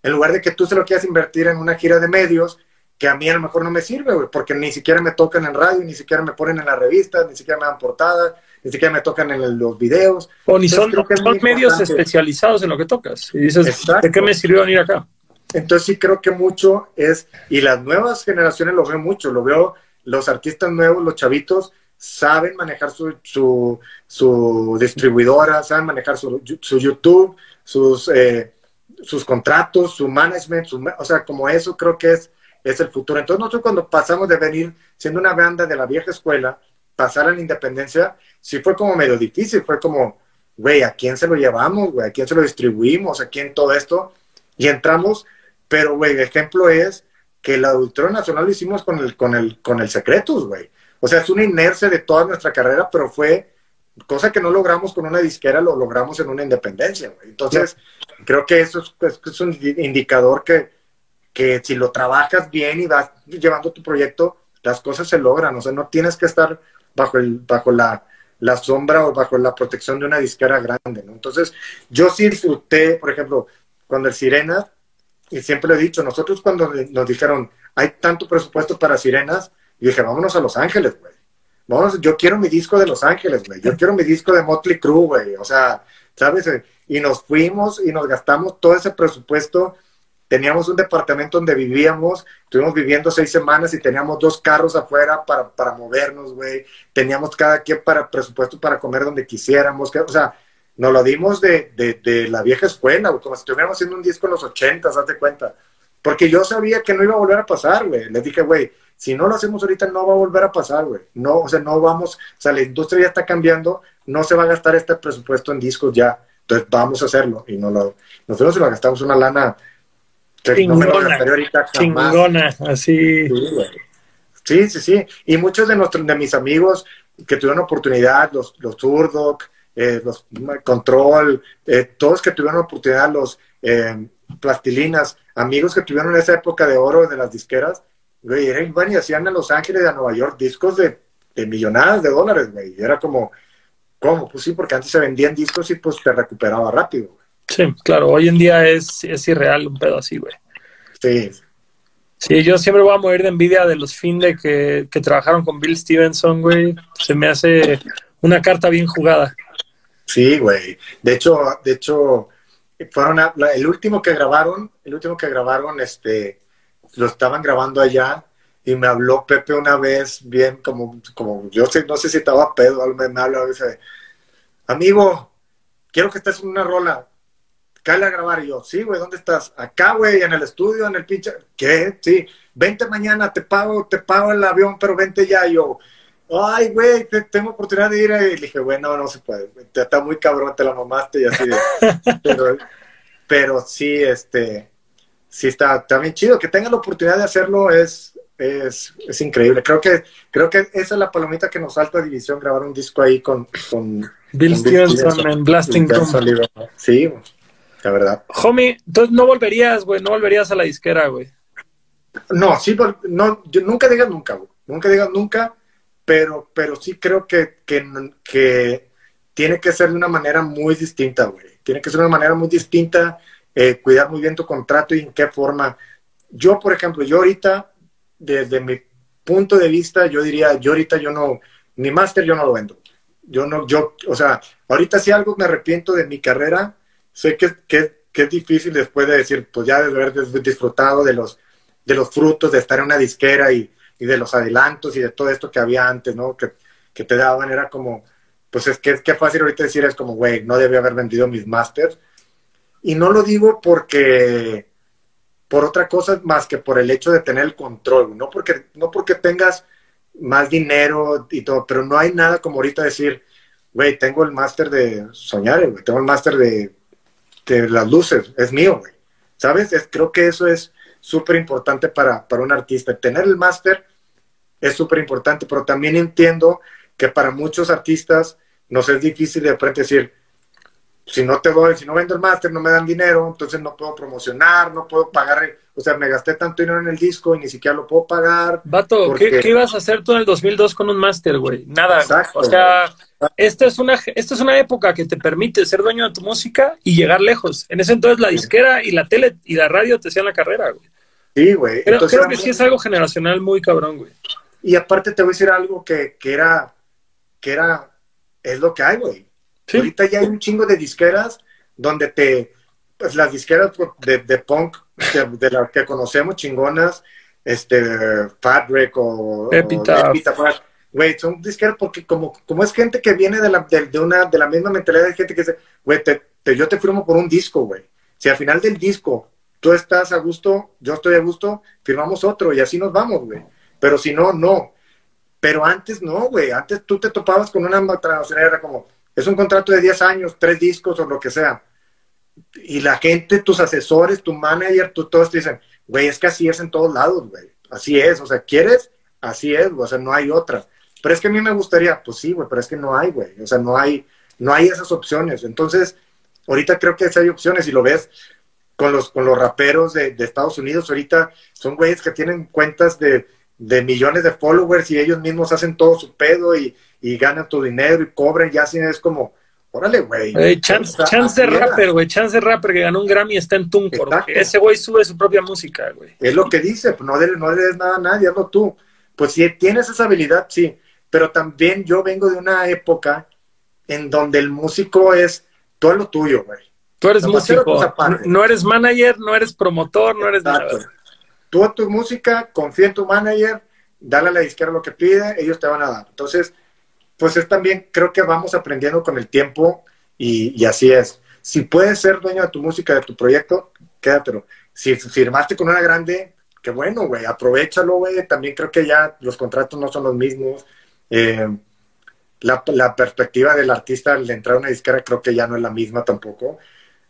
En lugar de que tú se lo quieras invertir en una gira de medios, que a mí a lo mejor no me sirve, güey, porque ni siquiera me tocan en radio, ni siquiera me ponen en las revistas, ni siquiera me dan portadas, ni siquiera me tocan en los videos. O ni son, medios especializados en lo que tocas. Y dices, ¿de qué me sirvió venir acá? Entonces sí creo que mucho es, y las nuevas generaciones lo veo mucho, lo veo, los artistas nuevos, los chavitos, saben manejar su, su, su distribuidora, saben manejar su, su YouTube, sus, eh, sus contratos, su management, o sea, como eso creo que es, es el futuro. Entonces nosotros cuando pasamos de venir siendo una banda de la vieja escuela, pasar a la independencia, sí fue como medio difícil, fue como, güey, ¿a quién se lo llevamos, güey? ¿A quién se lo distribuimos? ¿A quién todo esto? Y entramos, pero, güey, el ejemplo es que el Auditorio Nacional lo hicimos con el, con el, con el Secretos, güey. O sea, es una inercia de toda nuestra carrera, pero fue cosa que no logramos con una disquera, lo logramos en una independencia, güey. Entonces, creo que eso es, es, un indicador que, que si lo trabajas bien y vas llevando tu proyecto, las cosas se logran. O sea, no tienes que estar bajo, el, bajo la, la sombra o bajo la protección de una disquera grande, ¿no? Entonces, yo sí disfruté, por ejemplo, cuando el Sirenas, y siempre lo he dicho, nosotros cuando nos dijeron, hay tanto presupuesto para Sirenas, y dije, vámonos a Los Ángeles, güey. Vamos, yo quiero mi disco de Los Ángeles, güey. Yo quiero mi disco de Motley Crue, güey. O sea, ¿sabes? Y nos fuimos y nos gastamos todo ese presupuesto teníamos un departamento donde vivíamos, estuvimos viviendo seis semanas y teníamos dos carros afuera para, para movernos, güey. Teníamos cada quien para presupuesto para comer donde quisiéramos. O sea, nos lo dimos de, de, de la vieja escuela, como si estuviéramos haciendo un disco en los ochentas, hazte cuenta. Porque yo sabía que no iba a volver a pasar, güey. Les dije, güey, si no lo hacemos ahorita no va a volver a pasar, güey. No, o sea, no vamos, o sea, la industria ya está cambiando, no se va a gastar este presupuesto en discos ya. Entonces vamos a hacerlo. Y no lo, nosotros se lo gastamos una lana Chingona, así. Sí, sí, sí. Y muchos de nuestros, de mis amigos que tuvieron oportunidad, los, los eh, los Control, eh, todos que tuvieron oportunidad, los eh, Plastilinas, amigos que tuvieron esa época de oro de las disqueras, güey, eran, y hacían en Los Ángeles y a Nueva York discos de, de millonadas de dólares, güey. Y era como, ¿cómo? Pues sí, porque antes se vendían discos y pues te recuperaba rápido, Sí, claro, hoy en día es, es irreal un pedo así, güey. Sí. Sí, yo siempre voy a morir de envidia de los Finde que, que trabajaron con Bill Stevenson, güey. Se me hace una carta bien jugada. Sí, güey. De hecho, de hecho, fueron a- la- el último que grabaron, el último que grabaron, este, lo estaban grabando allá y me habló Pepe una vez, bien como, como yo sé, no sé si estaba pedo, me, me habla a veces, amigo, quiero que estés en una rola, cállate a grabar. Y yo, sí, güey, ¿dónde estás? Acá, güey, en el estudio, en el pinche, ¿qué? Sí, vente mañana, te pago, te pago el avión, pero vente ya, Y yo, ay, güey, te- tengo oportunidad de ir, y le dije, güey, no, no se puede, te está muy cabrón, te la mamaste y así, pero, pero sí, este, sí está, bien chido, que tengan la oportunidad de hacerlo es, es, es increíble, creo que, creo que esa es la palomita que nos falta a División, grabar un disco ahí con, con Bill con Stevenson en Blasting Room. Sí, la verdad. Homie, entonces no volverías, güey, no volverías a la disquera, güey. No, sí, no, yo nunca digas nunca, güey. Nunca digas nunca, pero, pero sí creo que, que, que tiene que ser de una manera muy distinta, güey. Tiene que ser de una manera muy distinta, eh, cuidar muy bien tu contrato y en qué forma. Yo, por ejemplo, yo ahorita, desde mi punto de vista, yo diría, yo ahorita yo no, mi máster yo no lo vendo. Yo no, yo, o sea, ahorita si algo me arrepiento de mi carrera, sé que, que, que es difícil después de decir, pues ya de haber dis- disfrutado de los, de los frutos de estar en una disquera y, y de los adelantos y de todo esto que había antes, ¿no? Que, que te daban, era como, pues es que es que fácil ahorita decir, es como, güey, no debí haber vendido mis masters. Y no lo digo porque, por otra cosa más que por el hecho de tener el control, no porque, no porque tengas más dinero y todo, pero no hay nada como ahorita decir, güey, tengo el máster de soñar, güey, tengo el máster de, de las luces, es mío, güey. ¿Sabes? Es- creo que eso es súper importante para, para un artista. Tener el máster es súper importante, pero también entiendo que para muchos artistas nos es difícil de repente decir, si no te doy, si no vendo el máster, no me dan dinero, entonces no puedo promocionar, no puedo pagar, o sea, me gasté tanto dinero en el disco y ni siquiera lo puedo pagar. Vato, Porque- ¿qué, qué ibas a hacer tú en el 2002 con un máster, güey? Nada. Exacto, o sea, esta es, una, esta es una época que te permite ser dueño de tu música y llegar lejos. En ese entonces la disquera y la tele y la radio te hacían la carrera, güey. Sí, güey. Entonces, creo que sí es algo generacional muy cabrón, güey. Y aparte te voy a decir algo que, que era, que era, es lo que hay, güey. Sí. Ahorita ya hay un chingo de disqueras donde te, pues las disqueras de, de punk, de, de las que conocemos, chingonas, este, Fat Wreck o, Epitaph. Güey, son disqueras porque como, como es gente que viene de la, de, de una, de la misma mentalidad de gente que dice, güey, te, te- yo te firmo por un disco, güey. Si al final del disco tú estás a gusto, yo estoy a gusto, firmamos otro y así nos vamos, güey. Pero si no, no. Pero antes no, güey. Antes tú te topabas con una transnacional, era como, es un contrato de 10 años, tres discos o lo que sea. Y la gente, tus asesores, tu manager, tú, todos te dicen, güey, es que así es en todos lados, güey. Así es, o sea, ¿quieres? Así es, güey. o sea, no hay otra. Pero es que a mí me gustaría, pues sí, güey, pero es que no hay, güey. O sea, no hay, no hay esas opciones. Entonces, ahorita creo que sí hay opciones y lo ves con los, con los raperos de, de Estados Unidos. Ahorita son güeyes que tienen cuentas de, de millones de followers y ellos mismos hacen todo su pedo y, y ganan tu dinero y cobran. Ya así es como, órale, güey. Eh, chance, chance rapper, güey. Chance rapper que ganó un Grammy está en Tuncor. Ese güey sube su propia música, güey. Es lo que dice, no, le, no des nada a nadie, hazlo tú. Pues si tienes esa habilidad, sí. Pero también yo vengo de una época en donde el músico es todo lo tuyo, güey. Tú eres Nomás músico. No eres manager, no eres promotor, no eres nada. Tú a tu música, confía en tu manager, dale a la disquera lo que pide, ellos te van a dar. Entonces, pues es también, creo que vamos aprendiendo con el tiempo y, y así es. Si puedes ser dueño de tu música, de tu proyecto, quédatelo. Si firmaste con una grande, qué bueno, güey, aprovechalo, güey. También creo que ya los contratos no son los mismos. Eh, la, perspectiva del artista al entrar a una disquera creo que ya no es la misma tampoco.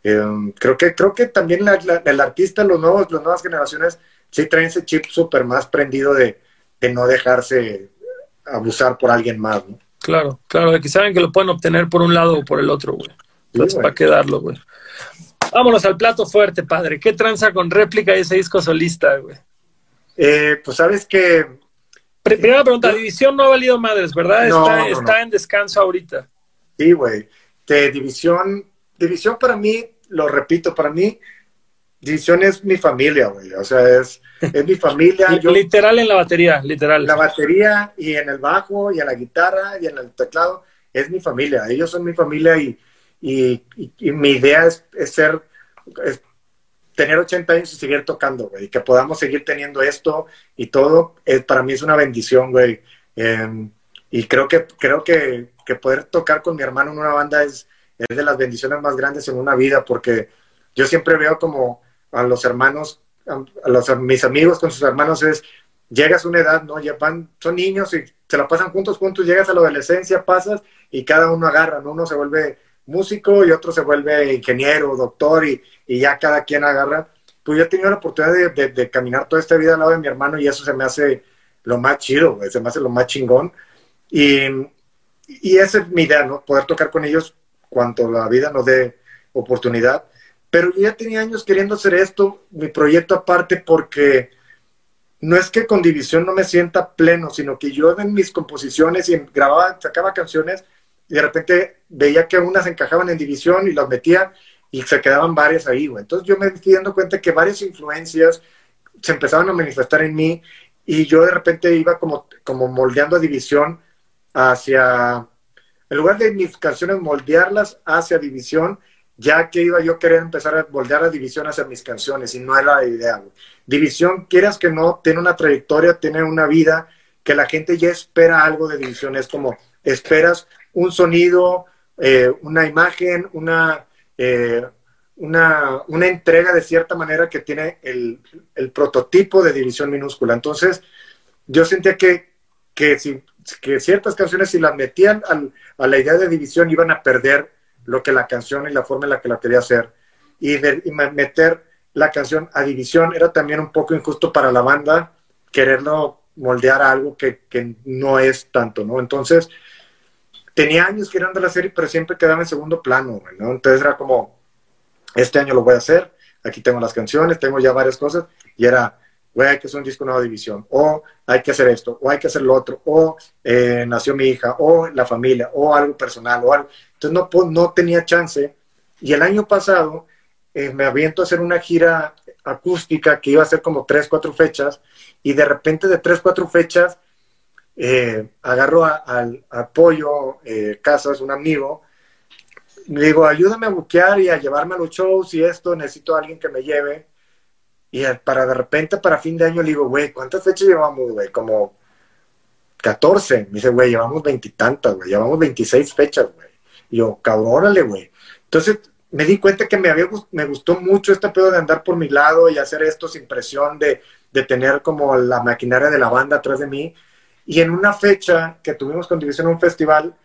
Eh, creo que creo que también la- la- el artista, los nuevos, las nuevas generaciones, sí traen ese chip súper más prendido de, de no dejarse abusar por alguien más, ¿no? Claro, claro, de que saben que lo pueden obtener por un lado o por el otro, güey. Entonces, güey. ¿para qué darlo, güey? Vámonos al plato fuerte, padre. ¿Qué tranza con réplica y ese disco solista, güey? Eh, pues sabes que Pri- Primera pregunta, División no ha valido madres, ¿verdad? No, está no, está no. en descanso ahorita. sí, güey. De división, división para mí, lo repito, para mí División es mi familia, güey. O sea, es, es mi familia. Yo, literal en la batería, literal. La batería y en el bajo y en la guitarra y en el teclado es mi familia. Ellos son mi familia y, y, mi idea es, ser, tener 80 años y seguir tocando, güey. Que podamos seguir teniendo esto y todo. Es, para mí es una bendición, güey. Em, y creo que, creo que, que poder tocar con mi hermano en una banda es, es de las bendiciones más grandes en una vida porque yo siempre veo como a los hermanos, a, los, mis amigos con sus hermanos es, llegas a una edad, ¿no? Ya van, son niños y se la pasan juntos, juntos, llegas a la adolescencia, pasas y cada uno agarra, ¿no? Uno se vuelve músico y otro se vuelve ingeniero, doctor y, y ya cada quien agarra. Pues yo he tenido la oportunidad de, de, caminar toda esta vida al lado de mi hermano y eso se me hace lo más chido, se me hace lo más chingón. Y, y esa es mi idea, ¿no? Poder tocar con ellos cuanto la vida nos dé oportunidad. Pero yo ya tenía años queriendo hacer esto, mi proyecto aparte, porque no es que con División no me sienta pleno, sino que yo en mis composiciones y grababa, sacaba canciones y de repente veía que unas encajaban en División y las metía y se quedaban varias ahí, güey. Entonces yo me fui dando cuenta que varias influencias se empezaban a manifestar en mí y yo de repente iba como, como moldeando a División hacia, en lugar de mis canciones moldearlas hacia División, ya que iba yo a querer empezar a moldear a División hacia mis canciones y no era la idea. División, quieras que no, tiene una trayectoria, tiene una vida que la gente ya espera algo de División. Es como esperas un sonido, eh, una imagen, una, eh, una, una, entrega de cierta manera que tiene el, el, prototipo de División minúscula. Entonces, yo sentía que, que, si, que ciertas canciones, si las metían a la idea de División, iban a perder lo que la canción y la forma en la que la quería hacer. Y, meter la canción a división era también un poco injusto para la banda quererlo moldear a algo que, que no es tanto, ¿no? Entonces, tenía años queriendo la serie, pero siempre quedaba en segundo plano, ¿no? Entonces era como, este año lo voy a hacer, aquí tengo las canciones, tengo ya varias cosas, y era, güey, hay que hacer un disco nueva división, o hay que hacer esto, o hay que hacer lo otro, o eh, nació mi hija, o la familia, o algo personal, o algo. Entonces no, no tenía chance. Y el año pasado eh, me aviento a hacer una gira acústica que iba a ser como tres, cuatro fechas. Y de repente de tres, cuatro fechas eh, agarro al apoyo eh, Casas, un amigo. Le digo, ayúdame a buquear y a llevarme a los shows y esto, necesito a alguien que me lleve. Y para de repente, para fin de año, le digo, güey, ¿cuántas fechas llevamos, güey? Como 14. Me dice, güey, llevamos veintitantas, güey, llevamos 26 fechas, güey. Y yo, cabrón, órale, güey. Entonces me di cuenta que me, había, me gustó mucho este pedo de andar por mi lado y hacer esto sin presión de, de tener como la maquinaria de la banda atrás de mí. Y en una fecha que tuvimos con División un festival,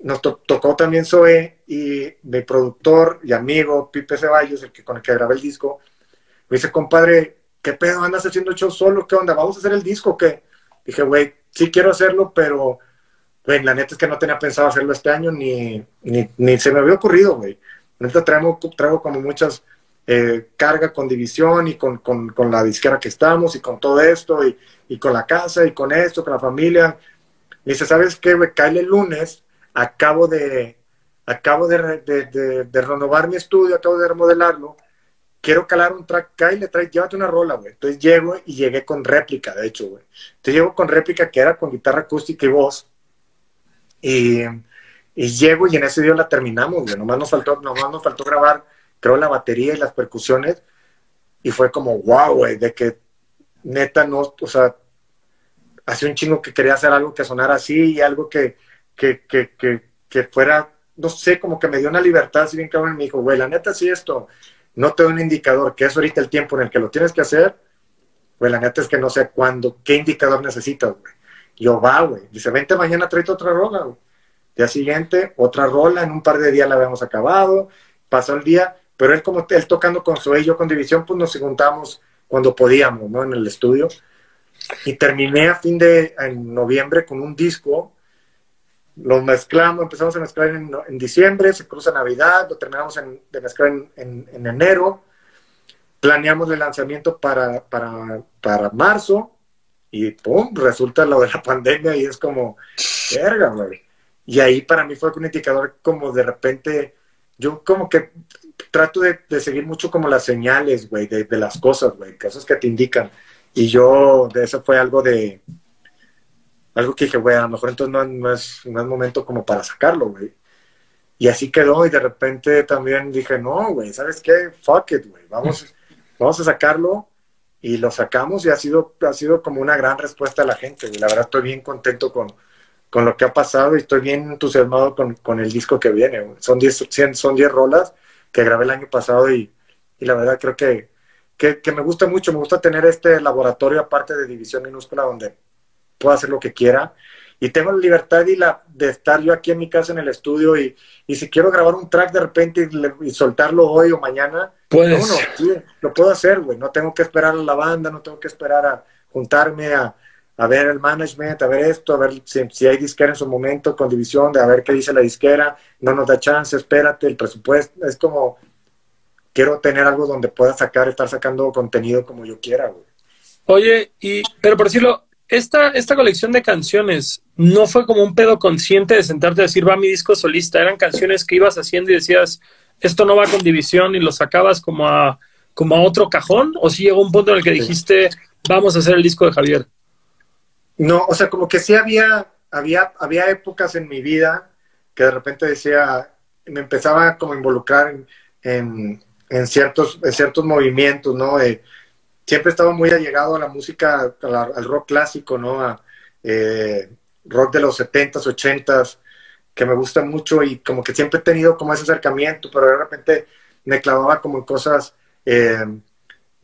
nos tocó también Zoe y mi productor y amigo Pipe Ceballos, el que, con el que grabé el disco, me dice, compadre, ¿qué pedo andas haciendo show solo? ¿Qué onda? ¿Vamos a hacer el disco qué? Dije, güey, sí quiero hacerlo, pero Güey, la neta es que no tenía pensado hacerlo este año, ni, ni, se me había ocurrido, güey. Neta traigo, traigo como muchas eh, carga con división y con, con, con, la disquera que estamos y con todo esto y, y, con la casa y con esto, con la familia. Me dice, ¿sabes qué, güey? Cae el lunes, acabo de, acabo de, renovar mi estudio, acabo de remodelarlo, quiero calar un track, le trae, llévate una rola, güey. Entonces llego y llegué con réplica, de hecho, güey. Entonces llego con réplica que era con guitarra acústica y voz y, llego y en ese día la terminamos, güey. Nomás nos faltó, nomás nos faltó grabar, creo, la batería y las percusiones. Y fue como, wow, güey, de que neta no, o sea, hace un chingo que quería hacer algo que sonara así y algo que, que, que, que, fuera, no sé, como que me dio una libertad, así bien cabrón, me dijo, güey, la neta sí esto, no te doy un indicador, que es ahorita el tiempo en el que lo tienes que hacer, güey, la neta es que no sé cuándo, qué indicador necesitas, güey. Yo va, güey. Dice, vente mañana, tráete otra rola, güey. Día siguiente, otra rola, en un par de días la habíamos acabado, pasó el día, pero él como él tocando con su y yo con División, pues nos juntamos cuando podíamos, ¿no? En el estudio. Y terminé a fin de, en noviembre con un disco, lo mezclamos, empezamos a mezclar en, en diciembre, se cruza Navidad, lo terminamos de mezclar en, en, enero, planeamos el lanzamiento para, para, para marzo, y pum, resulta lo de la pandemia y es como, verga, güey. Y ahí para mí fue un indicador como de repente, yo como que trato de, de seguir mucho como las señales, güey, de, de las cosas, güey, cosas que te indican. Y yo, de eso fue algo de, algo que dije, güey, a lo mejor entonces no, no, es, no es momento como para sacarlo, güey. Y así quedó y de repente también dije, no, güey, ¿sabes qué? Fuck it, güey, vamos, vamos a sacarlo y lo sacamos y ha sido, ha sido como una gran respuesta a la gente, güey. La verdad estoy bien contento con, con lo que ha pasado y estoy bien entusiasmado con, con el disco que viene. Güey. Son 10 son diez rolas que grabé el año pasado y, y la verdad creo que, que, que me gusta mucho, me gusta tener este laboratorio aparte de División Minúscula donde puedo hacer lo que quiera. Y tengo la libertad y la, de estar yo aquí en mi casa en el estudio y, y si quiero grabar un track de repente y, le- y soltarlo hoy o mañana, Puedes. no, no, sí, lo puedo hacer, güey. No tengo que esperar a la banda, no tengo que esperar a juntarme a, a ver el management, a ver esto, a ver si, si hay disquera en su momento con división, de a ver qué dice la disquera, no nos da chance, espérate, el presupuesto. Es como, quiero tener algo donde pueda sacar, estar sacando contenido como yo quiera, güey. Oye, y, pero por decirlo, esta, esta colección de canciones no fue como un pedo consciente de sentarte a decir, va mi disco solista. Eran canciones que ibas haciendo y decías, esto no va con división y lo sacabas como a, como a otro cajón. O si llegó un punto en el que dijiste, vamos a hacer el disco de Javier. No, o sea, como que sí había, había, había épocas en mi vida que de repente decía, me empezaba como a involucrar en, en, en ciertos, en ciertos movimientos, ¿no? Siempre estaba muy allegado a la música, al rock clásico, ¿no? A, eh, rock de los 70s, 80s, que me gusta mucho y como que siempre he tenido como ese acercamiento, pero de repente me clavaba como en cosas, eh,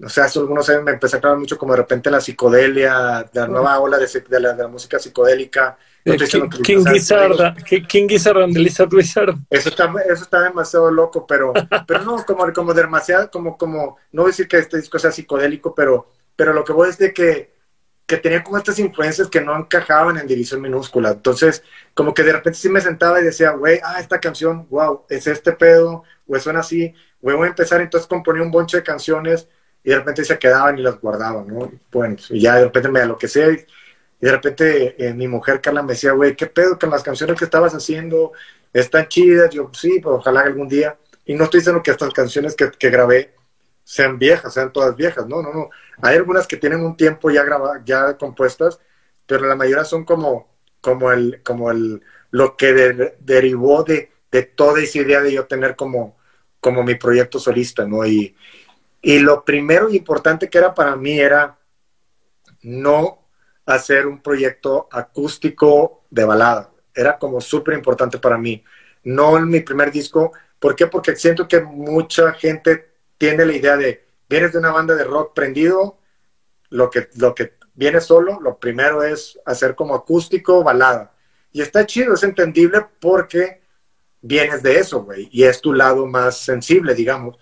o sea, hace algunos años me empecé a clavar mucho como de repente la psicodelia, la nueva ola de, de la, de la música psicodélica. No Eh, King, que- King Gizzard, King- Gizzard and the Lizard Wizard. eso está, eso está demasiado loco, pero, pero no, como, como demasiado, como, como, no voy a decir que este disco sea psicodélico, pero, pero lo que voy es de que, que tenía como estas influencias que no encajaban en división minúscula. Entonces, como que de repente sí me sentaba y decía, güey, ah, esta canción, wow, es este pedo, o suena así, güey, voy a empezar, entonces componía un bonche de canciones y de repente se quedaban y las guardaba, ¿no? Bueno, y ya de repente me da lo que sea. Y, y de repente eh, mi mujer Carla me decía, güey, ¿qué pedo con las canciones que estabas haciendo? Están chidas. Yo, sí, pues ojalá algún día. Y no estoy diciendo que estas canciones que, que grabé sean viejas, sean todas viejas. No, no, no. Hay algunas que tienen un tiempo ya ya compuestas, pero la mayoría son como, como el, como el, lo que de- derivó de, de toda esa idea de yo tener como, como mi proyecto solista, ¿no? Y, y lo primero importante que era para mí era no hacer un proyecto acústico de balada. Era como súper importante para mí. No en mi primer disco. ¿Por qué? Porque siento que mucha gente tiene la idea de, vienes de una banda de rock prendido, lo que, lo que viene solo, lo primero es hacer como acústico, balada. Y está chido, es entendible porque vienes de eso, güey, y es tu lado más sensible, digamos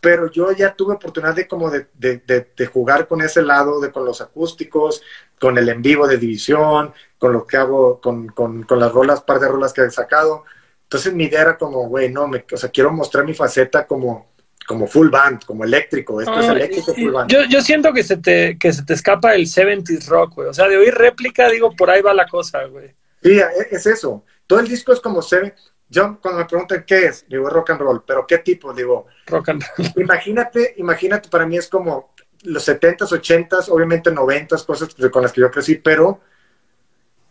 pero yo ya tuve oportunidad de como de, de, de, de, jugar con ese lado, de con los acústicos, con el en vivo de división, con lo que hago, con, con, con las rolas, par de rolas que he sacado. Entonces mi idea era como, güey, no, me, o sea, quiero mostrar mi faceta como, como full band, como eléctrico, esto Ah, es eléctrico full band. Yo, yo siento que se, te, que se te escapa el 70s rock, güey. O sea, de oír réplica, digo, por ahí va la cosa, güey. Sí, e, es eso. Todo el disco es como se yo cuando me preguntan qué es, digo rock and roll, pero qué tipo, digo rock and roll. Imagínate, imagínate, para mí es como los 70s, 80s, obviamente 90s, cosas con las que yo crecí, pero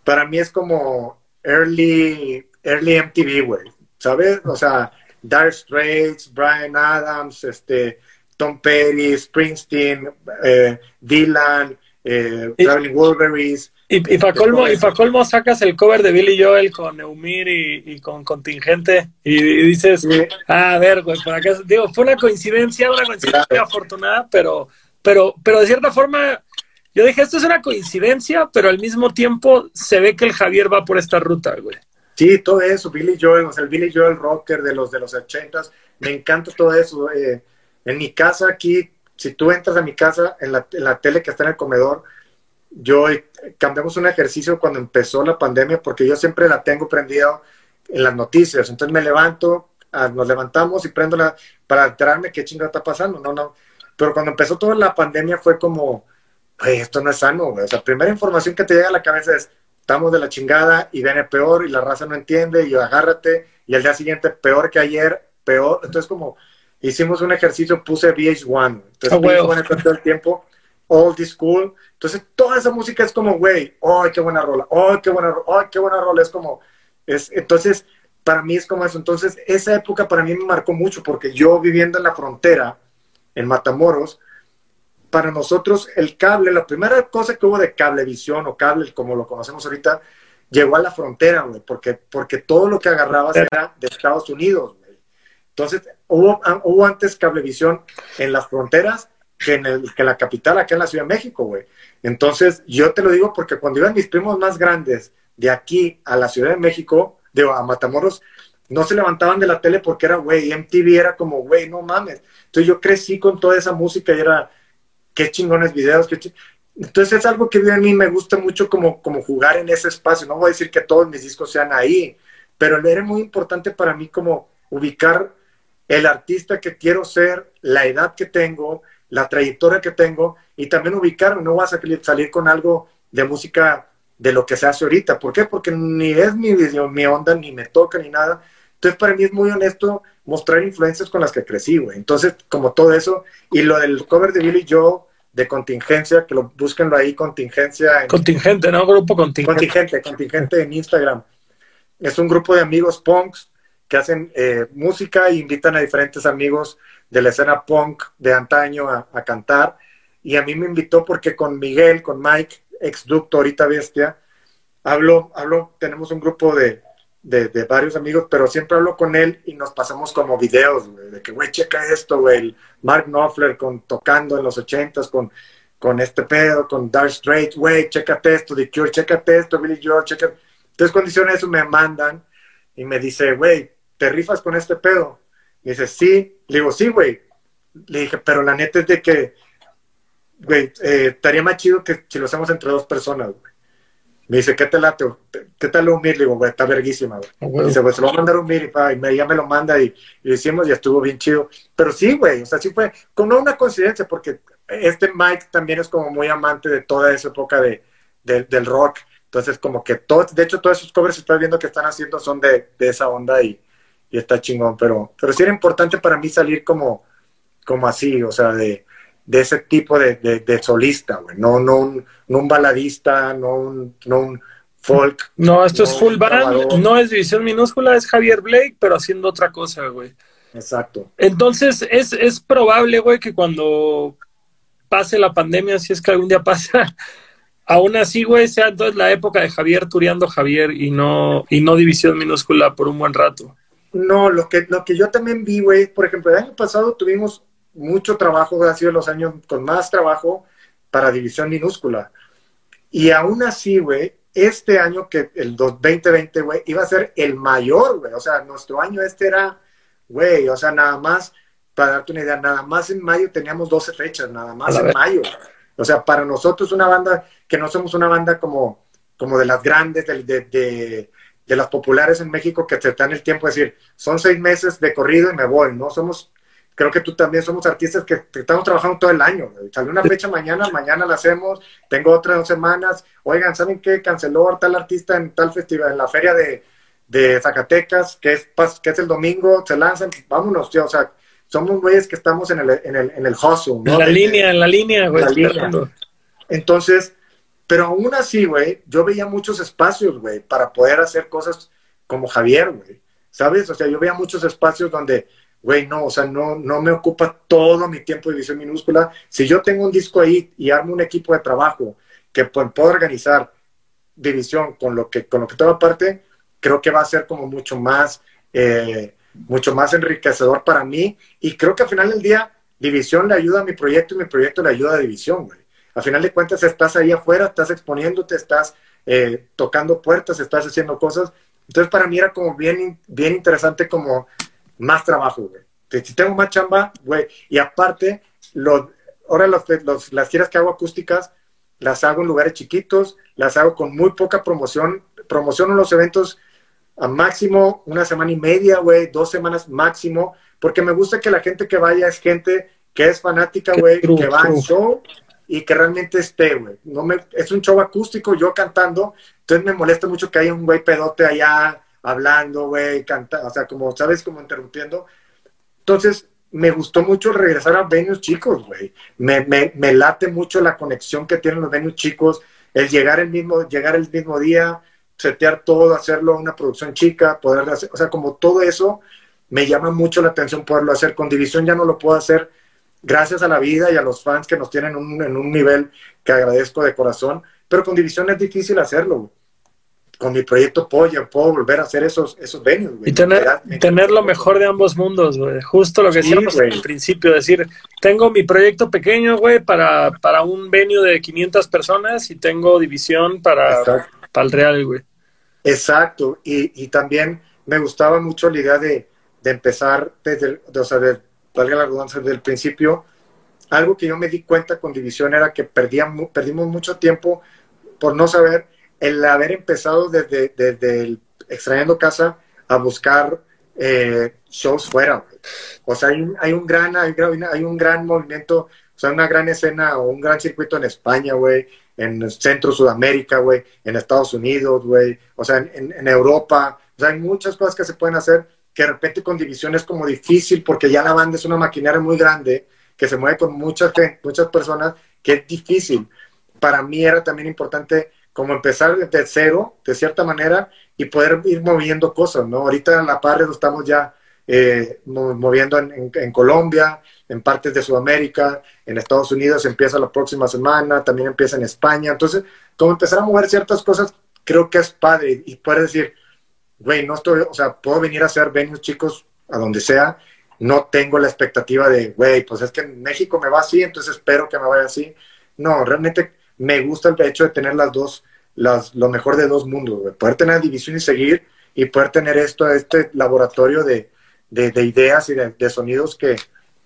para mí es como early, early MTV, güey, ¿sabes? O sea, Dire Straits, Brian Adams, este, Tom Petty, Springsteen, eh, Dylan, eh, Y- Traveling Wolverines. Y, y para colmo, y pa colmo sacas el cover de Billy Joel con Eumir y, y con Contingente y, y dices, Sí. ah, a ver, güey, por acá, digo, fue una coincidencia, una coincidencia Claro. afortunada, pero, pero, pero de cierta forma, yo dije, esto es una coincidencia, pero al mismo tiempo se ve que el Javier va por esta ruta, güey. Sí, todo eso, Billy Joel, o sea, el Billy Joel rocker de los de los ochentas, me encanta todo eso. eh, en mi casa aquí, si tú entras a mi casa, en la, tele que está en el comedor, yo eh, cambiamos un ejercicio cuando empezó la pandemia, porque yo siempre la tengo prendida en las noticias. Entonces me levanto, ah, nos levantamos y prendo la, para enterarme qué chingada está pasando. No, no. Pero cuando empezó toda la pandemia fue como, "Güey, esto no es sano, güey". O sea, primera información que te llega a la cabeza es, estamos de la chingada y viene peor y la raza no entiende y agárrate y al día siguiente peor que ayer, peor. Entonces como, hicimos un ejercicio, puse VH1. Entonces, Ah, huevo. VH1 está todo el tiempo, old school. Entonces, toda esa música es como, güey, ¡ay, qué buena rola! ¡ay, qué buena rola! ¡ay, qué buena rola! Es como, es, entonces, para mí es como eso. Entonces, esa época para mí me marcó mucho porque yo viviendo en la frontera, en Matamoros, para nosotros el cable, la primera cosa que hubo de cablevisión o cable, como lo conocemos ahorita, llegó a la frontera, güey, porque, porque todo lo que agarrabas era de Estados Unidos, güey. Entonces, hubo, ah, hubo antes cablevisión en las fronteras que en, el, que la capital, acá en la Ciudad de México, güey. Entonces, yo te lo digo porque cuando iban mis primos más grandes de aquí a la Ciudad de México, de a Matamoros, no se levantaban de la tele porque era, güey, MTV era como, güey, no mames. Entonces yo crecí con toda esa música y era, qué chingones videos, qué Entonces es algo que a mí me gusta mucho como, como jugar en ese espacio. No voy a decir que todos mis discos sean ahí, pero era muy importante para mí como ubicar el artista que quiero ser, la edad que tengo, la trayectoria que tengo y también ubicarme. No vas a salir, con algo de música de lo que se hace ahorita. ¿Por qué? Porque ni es mi, mi onda, ni me toca, ni nada. Entonces, para mí es muy honesto mostrar influencias con las que crecí, güey. Entonces, como todo eso, y lo del cover de Billy Joe, de contingencia, que lo búsquenlo ahí, contingencia en, Contingente, ¿no? Grupo contingente. Contingente, contingente en Instagram. Es un grupo de amigos punks que hacen eh, música e invitan a diferentes amigos de la escena punk de antaño a, a cantar. Y a mí me invitó porque con Miguel, con Mike, ex ducto, ahorita bestia, hablo, hablo, tenemos un grupo de, de, de varios amigos, pero siempre hablo con él y nos pasamos como videos, güey, de que, güey, checa esto, güey, el Mark Knopfler con, tocando en los ochentas con, con este pedo, con Dark Straight, güey, chécate esto, The Cure, chécate esto, Billy Joel, checa. Entonces cuando hicieron eso me mandan y me dice, güey, ¿te rifas con este pedo? Me dice, sí. Le digo, sí, güey. Le dije, pero la neta es de que, güey, eh, estaría más chido que si lo hacemos entre dos personas, güey. Me dice, ¿qué te late? ¿Qué tal un mir? Le digo, güey, está verguísima, güey. Güey. Dice, pues se lo voy a mandar un mir y, pa, y me, ya me lo manda y, y lo hicimos y estuvo bien chido. Pero sí, güey, o sea, sí fue como una coincidencia, porque este Mike también es como muy amante de toda esa época de, de- del rock. Entonces, como que todo, de hecho, todos esos covers que estás viendo que están haciendo son de, de esa onda y, y está chingón. Pero, pero sí era importante para mí salir como, como así, o sea, de, de ese tipo de, de, de solista, güey. No, no, un, no un baladista, no un, no un folk. No, esto es full band, no es división minúscula, es Javier Blake, pero haciendo otra cosa, güey. Exacto. Entonces, es, es probable, güey, que cuando pase la pandemia, si es que algún día pasa, aún así, güey, sea entonces la época de Javier tureando Javier y no, y no división minúscula por un buen rato. No, lo que, lo que yo también vi, güey, por ejemplo, el año pasado tuvimos mucho trabajo, ha sido los años con más trabajo para división minúscula. Y aún así, güey, este año que el 2020, güey, iba a ser el mayor, güey. O sea, nuestro año este era, güey, o sea, nada más, para darte una idea, nada más en mayo teníamos 12 fechas, nada más en vez. mayo. O sea, para nosotros una banda que no somos una banda como, como de las grandes, de, de, de, de las populares en México que te dan el tiempo de decir, son seis meses de corrido y me voy, ¿no? Somos, creo que tú también somos artistas que, que estamos trabajando todo el año. Sale una fecha mañana, mañana la hacemos, tengo otras dos semanas. Oigan, ¿saben qué? Canceló tal artista en tal festival, en la feria de, de Zacatecas, que es, que es el domingo, se lanzan, vámonos, tío, o sea, somos güeyes que estamos en el, en el, en el hustle, ¿no? En la De- línea, en la línea, güey. La línea. entonces, pero aún así, güey, yo veía muchos espacios, güey, para poder hacer cosas como Javier, güey. ¿Sabes? O sea, yo veía muchos espacios donde, güey, no, o sea, no, no me ocupa todo mi tiempo de visión minúscula. Si yo tengo un disco ahí y armo un equipo de trabajo que puedo organizar división con lo que, con lo que tengo aparte, creo que va a ser como mucho más, eh, mucho más enriquecedor para mí. Y creo que al final del día, división le ayuda a mi proyecto y mi proyecto le ayuda a división, güey. Al final de cuentas, estás ahí afuera, estás exponiéndote, estás eh, tocando puertas, estás haciendo cosas. Entonces, para mí era como bien, bien interesante, como más trabajo, güey. Si tengo más chamba, güey. Y aparte, lo, ahora los, los- las giras que hago acústicas, las hago en lugares chiquitos, las hago con muy poca promoción. Promociono los eventos a máximo una semana y media, güey, dos semanas máximo, porque me gusta que la gente que vaya es gente que es fanática, güey, que va al show y que realmente esté, güey. No me, es un show acústico, yo cantando, entonces me molesta mucho que haya un güey pedote allá hablando, güey, cantando, o sea, como, ¿sabes? Como interrumpiendo. Entonces, me gustó mucho regresar a venues chicos, güey. Me, me, late mucho la conexión que tienen los venues chicos, el llegar el mismo, llegar el mismo día, setear todo, hacerlo una producción chica, poder hacer, o sea, como todo eso me llama mucho la atención poderlo hacer. Con División ya no lo puedo hacer gracias a la vida y a los fans que nos tienen un, en un nivel que agradezco de corazón, pero con División es difícil hacerlo con mi proyecto Polla puedo volver a hacer esos, esos venues, Y tener, tener lo mejor de ambos mundos, güey. Justo lo que decíamos al principio, decir, tengo mi proyecto pequeño, güey, para, para un venue de 500 personas y tengo división para, para el Real, güey. Exacto, y, y, también me gustaba mucho la idea de, de empezar desde, o sea, de, valga la redundancia, desde el principio. Algo que yo me di cuenta con División era que perdíamos, perdimos mucho tiempo por no saber el haber empezado desde, desde el extrayendo casa a buscar eh, shows fuera. O sea, hay un, hay un gran, hay, hay, un gran movimiento, o sea, una gran escena o un gran circuito en España, güey, en Centro Sudamérica, güey, en Estados Unidos, güey, o sea, en, en, Europa. O sea, hay muchas cosas que se pueden hacer que de repente con división es como difícil porque ya la banda es una maquinaria muy grande que se mueve con muchas, muchas personas, que es difícil. Para mí era también importante como empezar desde cero, de cierta manera, y poder ir moviendo cosas, ¿no? Ahorita en la par lo estamos ya eh, moviendo en, en, Colombia, en partes de Sudamérica, en Estados Unidos empieza la próxima semana, también empieza en España. Entonces, como empezar a mover ciertas cosas, creo que es padre y poder decir, güey, no estoy, o sea, puedo venir a hacer venues chicos a donde sea, no tengo la expectativa de, güey, pues es que en México me va así, entonces espero que me vaya así. No, realmente me gusta el hecho de tener las dos, las, lo mejor de dos mundos, poder tener división y seguir y poder tener esto, este laboratorio de, de, ideas y de, sonidos que,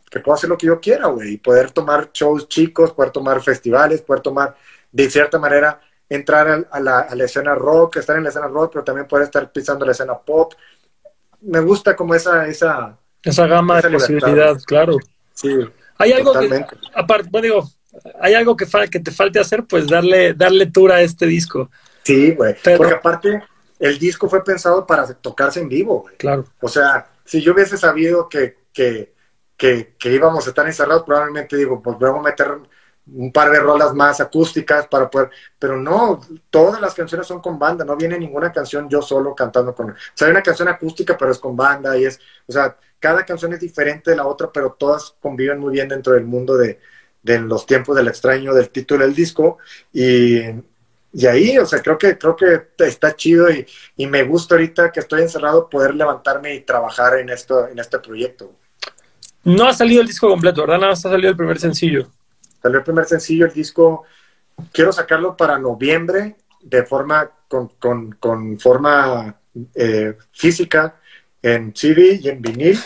que puedo hacer lo que yo quiera, güey, y poder tomar shows chicos, poder tomar festivales, poder tomar, de cierta manera, entrar a, la, a la escena rock, estar en la escena rock, pero también poder estar pisando la escena pop. Me gusta como esa... Esa, esa gama de posibilidad, claro. Sí. Hay algo que, aparte, bueno, digo, hay algo que, que te falte hacer, pues darle, darle tour a este disco. Sí, güey. Porque aparte, el disco fue pensado para tocarse en vivo, güey. Claro. O sea, si yo hubiese sabido que, que, que, que, íbamos a estar encerrados, probablemente digo, pues vamos a meter un par de rolas más acústicas para poder, pero no, todas las canciones son con banda, no viene ninguna canción yo solo cantando con, o sea, hay una canción acústica, pero es con banda y es, o sea, cada canción es diferente de la otra, pero todas conviven muy bien dentro del mundo de, de los tiempos del extraño del título del disco y, y ahí, o sea, creo que, creo que está chido y, y, me gusta ahorita que estoy encerrado poder levantarme y trabajar en esto, en este proyecto. No ha salido el disco completo, ¿verdad? Nada más ha salido el primer sencillo. Salió el primer sencillo, el disco, quiero sacarlo para noviembre de forma, con, con, con forma eh, física en CD y en vinil,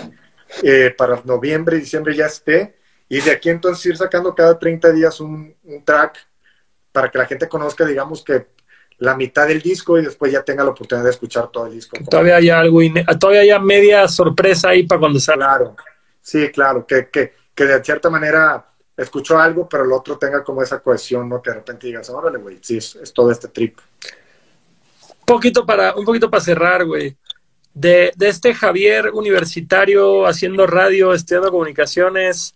eh, para noviembre y diciembre ya esté y de aquí entonces ir sacando cada 30 días un, track para que la gente conozca, digamos que la mitad del disco y después ya tenga la oportunidad de escuchar todo el disco. Todavía hay algo, todavía hay media sorpresa ahí para cuando salga. Claro, sí, claro, que, que, que de cierta manera escuchó algo, pero el otro tenga como esa cohesión, ¿no? Que de repente digas, órale, güey, sí, es, es, todo este trip. Poquito para, un poquito para cerrar, güey. De, de este Javier universitario haciendo radio, estudiando comunicaciones,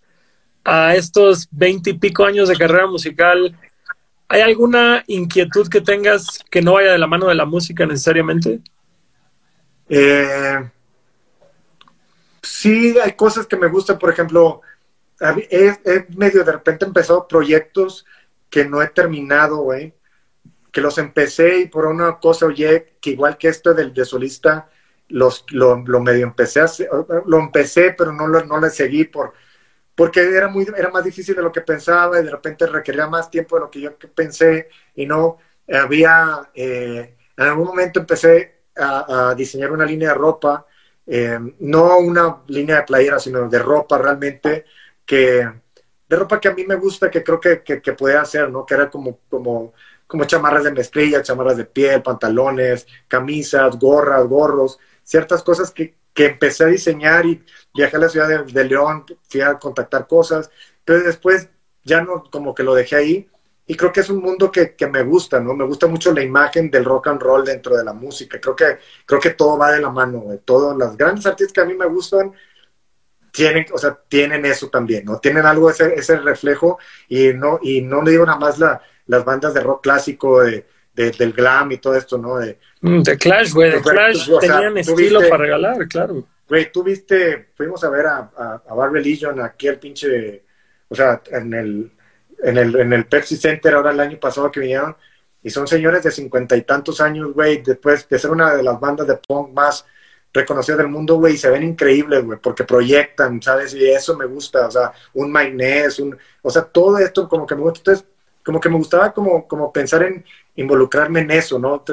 a estos veinte y pico años de carrera musical, ¿hay alguna inquietud que tengas que no vaya de la mano de la música necesariamente? Eh, sí, hay cosas que me gustan, por ejemplo, he, medio de repente empezado proyectos que no he terminado, güey, que los empecé y por una cosa oye, que igual que esto del de solista, los, lo, medio empecé, a, lo empecé, pero no lo, no le seguí por porque era, muy, era más difícil de lo que pensaba y de repente requería más tiempo de lo que yo pensé y no había, eh, en algún momento empecé a, diseñar una línea de ropa, eh, no una línea de playera, sino de ropa realmente, que, de ropa que a mí me gusta, que creo que, que, podía hacer, ¿no? Que era como, como, como chamarras de mezclilla, chamarras de piel, pantalones, camisas, gorras, gorros, ciertas cosas que, que empecé a diseñar y viajé a la ciudad de, León, fui a contactar cosas, pero después ya no, como que lo dejé ahí. Y creo que es un mundo que, que, me gusta, ¿no? Me gusta mucho la imagen del rock and roll dentro de la música. Creo que, creo que todo va de la mano, güey. Todos, las grandes artistas que a mí me gustan tienen, o sea, tienen eso también, ¿no? Tienen algo, ese, ese reflejo, y no, y no le digo nada más la, las bandas de rock clásico, de, del glam y todo esto, ¿no? De, mm, de Clash, güey, de Clash tenían estilo para regalar, claro. Güey, tú viste, fuimos a ver a, a, a Bar Religion aquí al pinche, o sea, en el, en el, en el Pepsi Center ahora el año pasado que vinieron, y son señores de cincuenta y tantos años, güey, después de ser una de las bandas de punk más reconocidas del mundo, güey, y se ven increíbles, güey, porque proyectan, ¿sabes? Y eso me gusta, o sea, un Maynés, un, o sea, todo esto como que me gusta, entonces, como que me gustaba como, como pensar en involucrarme en eso, ¿no?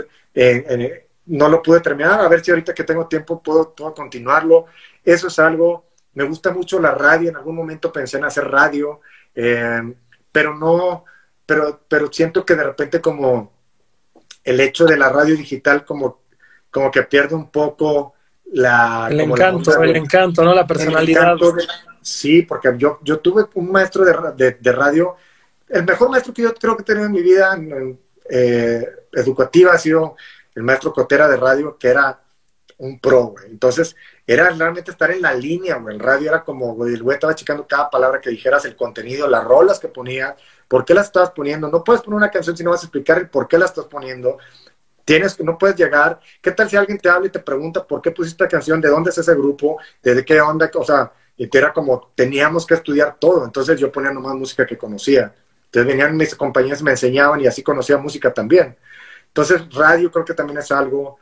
no lo pude terminar, a ver si ahorita que tengo tiempo puedo, puedo continuarlo. Eso es algo, me gusta mucho la radio, en algún momento pensé en hacer radio, eh, pero no, pero, pero siento que de repente como el hecho de la radio digital como, como que pierde un poco la... El encanto, el encanto, ¿no? La personalidad. sí, porque yo, yo tuve un maestro de, de, radio, el mejor maestro que yo creo que he tenido en mi vida eh, educativa ha sido el maestro Cotera de radio, que era un pro, güey. Entonces, era realmente estar en la línea, güey. El radio era como, güey, el güey estaba checando cada palabra que dijeras, el contenido, las rolas que ponía, por qué las estabas poniendo. No puedes poner una canción si no vas a explicar el por qué la estás poniendo. Tienes que, no puedes llegar. ¿Qué tal si alguien te habla y te pregunta por qué pusiste esta canción? ¿De dónde es ese grupo? ¿De qué onda? O sea, era como, teníamos que estudiar todo. Entonces yo ponía nomás música que conocía. Entonces venían mis compañeros, me enseñaban y así conocía música también. Entonces, radio creo que también es algo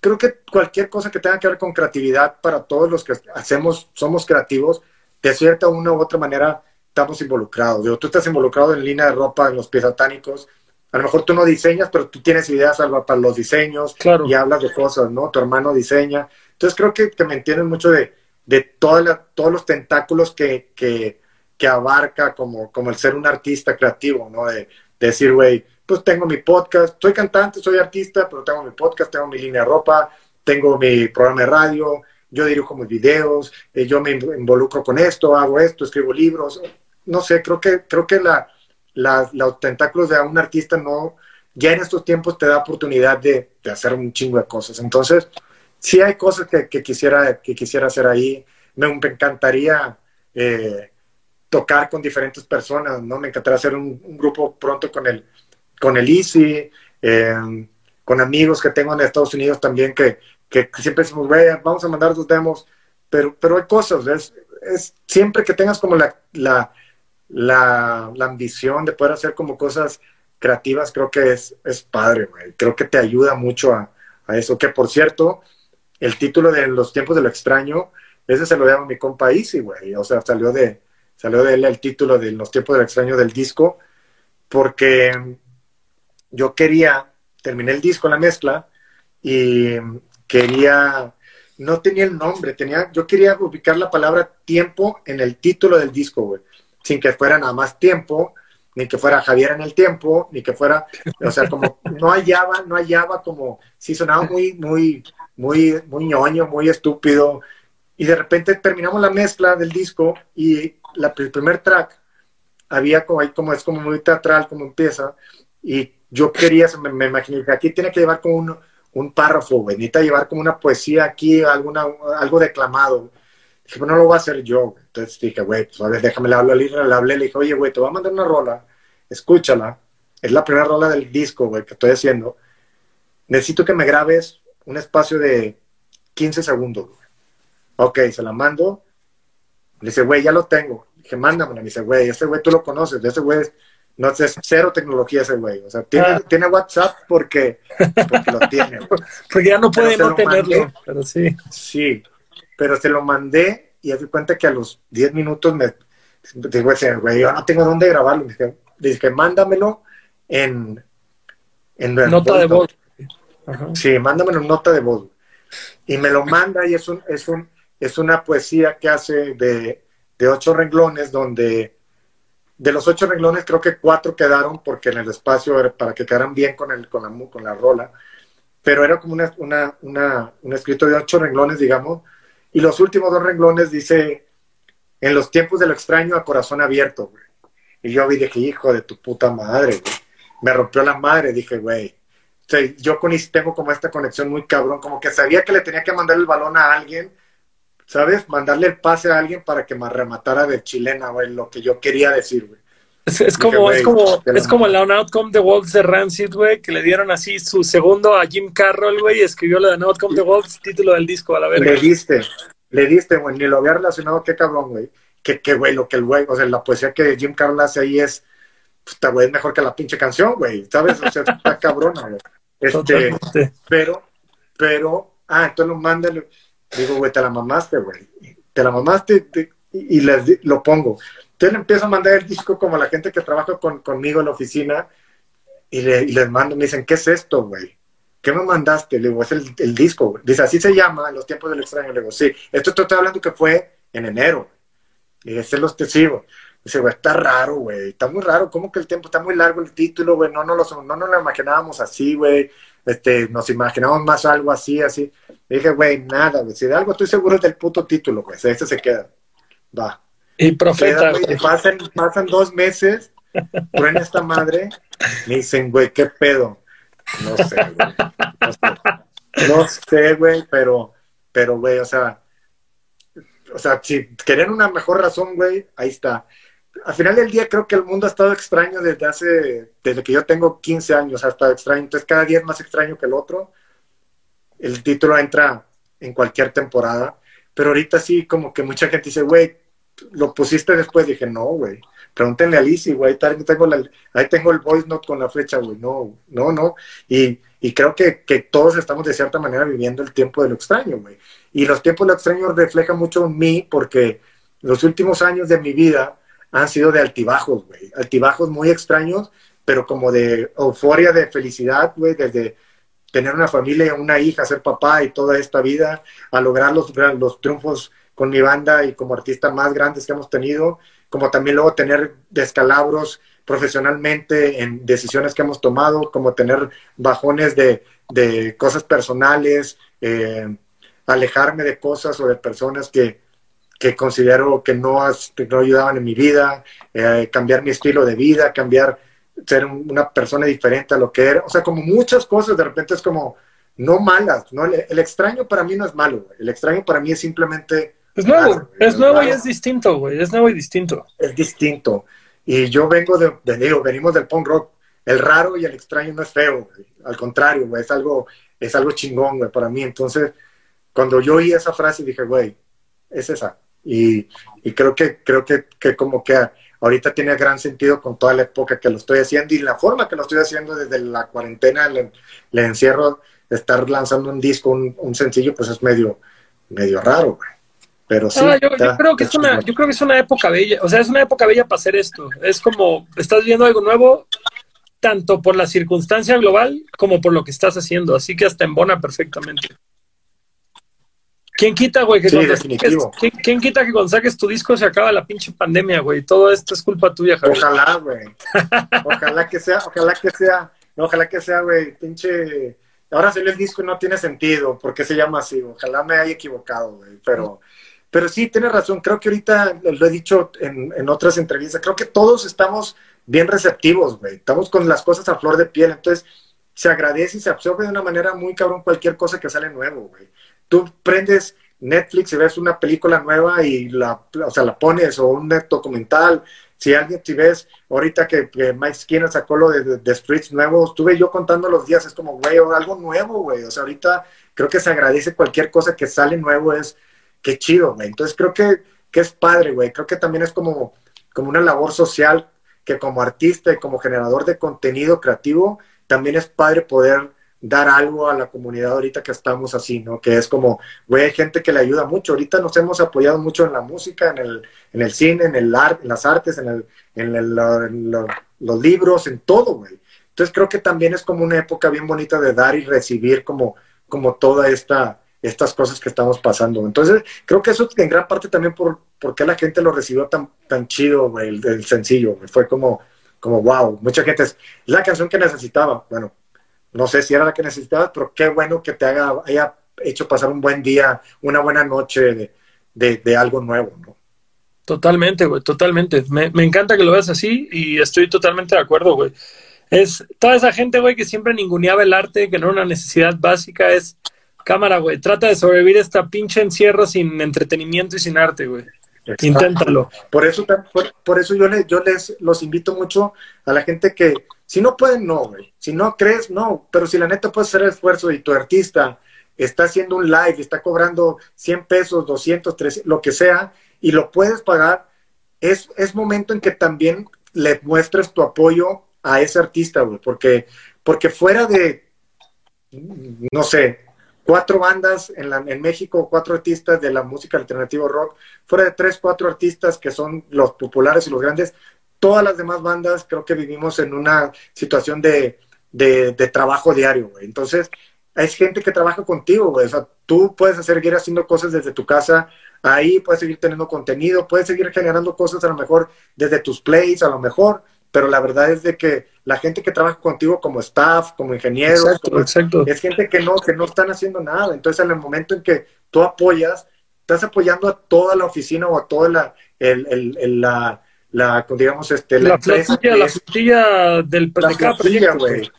creo que cualquier cosa que tenga que ver con creatividad para todos los que hacemos, somos creativos, de cierta una u otra manera estamos involucrados. Digo, tú estás involucrado en línea de ropa, en los pies satánicos. A lo mejor tú no diseñas, pero tú tienes ideas para los diseños y hablas de cosas, ¿no? Tu hermano diseña. Entonces creo que, que me entienden mucho de, de todos los tentáculos que, que, que, abarca como, como el ser un artista creativo, ¿no? De, de decir, güey, pues tengo mi podcast, soy cantante, soy artista, pero tengo mi podcast, tengo mi línea de ropa, tengo mi programa de radio, yo dirijo mis videos, eh, yo me involucro con esto, hago esto, escribo libros, no sé, creo que, creo que la, los tentáculos de un artista no, ya en estos tiempos te da oportunidad de, hacer un chingo de cosas. Entonces, sí hay cosas que, quisiera, que quisiera hacer ahí. Me, encantaría eh, tocar con diferentes personas, ¿no? Me encantaría hacer un, un grupo pronto con el, con el Easy, eh, con amigos que tengo en Estados Unidos también que, que siempre decimos, güey, vamos a mandar dos demos, pero, pero hay cosas, es, es siempre que tengas como la, la, la, ambición de poder hacer como cosas creativas, creo que es, es padre, güey. Creo que te ayuda mucho a, a, eso. Que por cierto, el título de Los tiempos de lo extraño, ese se lo llama mi compa Easy, güey. O sea, salió de, salió de él el título de Los tiempos de lo extraño del disco, porque yo quería, terminé el disco, la mezcla, y quería, no tenía el nombre, tenía, yo quería ubicar la palabra tiempo en el título del disco, güey, sin que fuera nada más tiempo, ni que fuera Javier en el tiempo, ni que fuera, o sea, como no hallaba, no hallaba como, sí sonaba muy, muy, muy, muy ñoño, muy estúpido, y de repente terminamos la mezcla del disco y el primer track había como ahí como es como muy teatral como empieza y yo quería, me, me imaginé que aquí tiene que llevar como un, un párrafo, güey, necesita llevar como una poesía aquí, alguna, algo declamado. Dije, pues no lo voy a hacer yo. Entonces dije, güey, pues a ver, déjame le hablo le hablé, le dije, oye, güey, te voy a mandar una rola, escúchala. Es la primera rola del disco, güey, que estoy haciendo. Necesito que me grabes un espacio de 15 segundos, güey. Ok, se la mando. Le dice, güey, ya lo tengo. Dije, mándamela. Me dice, güey, este güey tú lo conoces, ese güey no es cero tecnología ese güey. O sea, tiene, ah. tiene WhatsApp porque, porque lo tiene. porque ya no puede no tenerlo, pero sí. Sí, pero se lo mandé y di cuenta que a los 10 minutos me digo, güey, yo no tengo dónde grabarlo. Dije, dije mándamelo en, en nota de voz. Sí, mándamelo en nota de voz. Y me lo manda y es, un, es, un, es una poesía que hace de, de ocho renglones donde de los ocho renglones, creo que cuatro quedaron porque en el espacio era para que quedaran bien con, el, con, la, con la rola. Pero era como una, una, una, un escrito de ocho renglones, digamos. Y los últimos dos renglones dice, en los tiempos de lo extraño a corazón abierto, güey. Y yo vi dije, hijo de tu puta madre, güey. Me rompió la madre, dije, güey. O sea, yo con tengo como esta conexión muy cabrón, como que sabía que le tenía que mandar el balón a alguien ¿sabes? Mandarle el pase a alguien para que me rematara de chilena, güey, lo que yo quería decir, güey. Es, como, es como, es como el Outcome the Wolves de Rancid, güey, que le dieron así su segundo a Jim Carroll, güey, y escribió lo de Outcome the Wolves, título del disco, a la verga. Le diste, le diste, güey, ni lo había relacionado, qué cabrón, güey. Que, que, güey, lo que el güey, o sea, la poesía que Jim Carroll hace ahí es, puta, güey, es mejor que la pinche canción, güey, ¿sabes? O sea, está cabrona, güey. Este, pero, pero, ah, entonces lo manda, digo, güey, te la mamaste, güey, te la mamaste y les, lo pongo entonces empiezo a mandar el disco como la gente que trabaja con, conmigo en la oficina y, le, les mando, me dicen, ¿qué es esto, güey? ¿Qué me mandaste? Le digo, es el, disco, güey. Dice, así se llama, Los tiempos del extraño. Le digo, sí, esto te estoy hablando que fue en enero. Y ese los testigos. Dice, güey, está raro, güey, está muy raro, ¿cómo que el tiempo está muy largo el título, güey? No, no, lo, no nos lo imaginábamos así, güey. Este, nos imaginábamos más algo así, así. Le dije, güey, nada, güey. Si de algo estoy seguro es del puto título, güey. Ese se queda. Va. Y profeta. pasan, pasan dos meses, en esta madre, me dicen, güey, ¿qué pedo? No sé, güey. No sé, güey, pero, pero, güey, o sea, o sea, si querían una mejor razón, güey, ahí está. Al final del día creo que el mundo ha estado extraño desde hace, desde que yo tengo 15 años, ha estado extraño. Entonces cada día es más extraño que el otro. El título entra en cualquier temporada. Pero ahorita sí, como que mucha gente dice, güey, lo pusiste después, dije, no, güey. Pregúntenle a Lizzie, güey, ahí tengo, ahí tengo el voice note con la flecha, güey. No, no, no. Y, y creo que, que, todos estamos de cierta manera viviendo el tiempo de lo extraño, güey. Y los tiempos de lo extraño reflejan mucho en mí porque los últimos años de mi vida han sido de altibajos, güey. Altibajos muy extraños, pero como de euforia, de felicidad, güey, desde tener una familia, una hija, ser papá y toda esta vida, a lograr los, los triunfos con mi banda y como artista más grandes que hemos tenido, como también luego tener descalabros profesionalmente en decisiones que hemos tomado, como tener bajones de, de cosas personales, eh, alejarme de cosas o de personas que, que considero que no, no, ayudaban en mi vida, eh, cambiar mi estilo de vida, cambiar, ser una persona diferente a lo que era, o sea, como muchas cosas, de repente es como, no malas, ¿no? El, el extraño para mí no es malo, el extraño para mí es simplemente es nuevo, es nuevo y es distinto, güey. Es nuevo y distinto. Es distinto. Y yo vengo de, de venimos del punk rock. El raro y el extraño no es feo, güey. Al contrario, güey, es algo, es algo chingón, güey, para mí. Entonces, cuando yo oí esa frase, dije, güey, es esa. Y, y creo que, creo que, que como que ahorita tiene gran sentido con toda la época que lo estoy haciendo y la forma que lo estoy haciendo desde la cuarentena, el, encierro, estar lanzando un disco, un, un sencillo, pues es medio, medio raro, güey. Pero sí. yo, creo que es una, yo creo que es una época bella, o sea, es una época bella para hacer esto. Es como, estás viendo algo nuevo, tanto por la circunstancia global como por lo que estás haciendo, así que hasta embona perfectamente. ¿Quién quita, güey? Que ¿quién, quita que cuando saques tu disco se acaba la pinche pandemia, güey? Todo esto es culpa tuya, Javier. Ojalá, güey. ojalá que sea, ojalá que sea, ojalá que sea, güey, pinche. Ahora salió el disco y no tiene sentido, porque se llama así? Ojalá me haya equivocado, güey, pero. Pero sí, tienes razón, creo que ahorita lo he dicho en, otras entrevistas, creo que todos estamos bien receptivos, güey, estamos con las cosas a flor de piel, entonces se agradece y se absorbe de una manera muy cabrón cualquier cosa que sale nuevo, güey. Tú prendes Netflix y ves una película nueva y la, o sea, la pones, o un documental, si alguien, si ves ahorita que, Mike Skinner sacó lo de, de, Streets nuevo, estuve yo contando los días, es como, güey, algo nuevo, güey, o sea, ahorita creo que se agradece cualquier cosa que sale nuevo, es qué chido, güey. Entonces creo que, que es padre, güey. Creo que también es como, como una labor social que como artista y como generador de contenido creativo, también es padre poder dar algo a la comunidad ahorita que estamos así, ¿no? Que es como, güey, hay gente que le ayuda mucho. Ahorita nos hemos apoyado mucho en la música, en el, en el cine, en, el art, en las artes, en, el, en, el, en los libros, en todo, güey. Entonces creo que también es como una época bien bonita de dar y recibir como, como toda esta, estas cosas que estamos pasando. Entonces, creo que eso en gran parte también por, por qué la gente lo recibió tan, tan chido, güey, el, sencillo, Fue como, como, wow, mucha gente es la canción que necesitaba. Bueno, no sé si era la que necesitaba, pero qué bueno que te haga, haya hecho pasar un buen día, una buena noche de, de, algo nuevo, ¿no? Totalmente, güey, totalmente. Me, me encanta que lo veas así y estoy totalmente de acuerdo, güey. Es toda esa gente, güey, que siempre ninguneaba el arte, que no era una necesidad básica, es cámara, güey, trata de sobrevivir esta pinche encierro sin entretenimiento y sin arte, güey. Exacto. Inténtalo. Por eso, por, por eso yo, les, yo les los invito mucho a la gente que, si no pueden, no, güey. Si no crees, no. Pero si la neta puedes hacer el esfuerzo y tu artista está haciendo un live, está cobrando 100 pesos, 200, 300, lo que sea, y lo puedes pagar, es, es momento en que también le muestres tu apoyo a ese artista, güey. Porque, porque fuera de, no sé, cuatro bandas en, la, en México, cuatro artistas de la música alternativa rock, fuera de tres, cuatro artistas que son los populares y los grandes, todas las demás bandas creo que vivimos en una situación de, de, de trabajo diario. Entonces, hay gente que trabaja contigo, güey. O sea, tú puedes seguir haciendo cosas desde tu casa, ahí puedes seguir teniendo contenido, puedes seguir generando cosas a lo mejor desde tus plays, a lo mejor, pero la verdad es de que la gente que trabaja contigo como staff, como ingenieros, Exacto, como- exacto. es gente que no, que no están haciendo nada. Entonces, en el momento en que tú apoyas, estás apoyando a toda la oficina o a toda la, el, el- el- la, la, digamos, este, la, La empresa flotilla, la flotilla del la de cada flotilla, proyecto.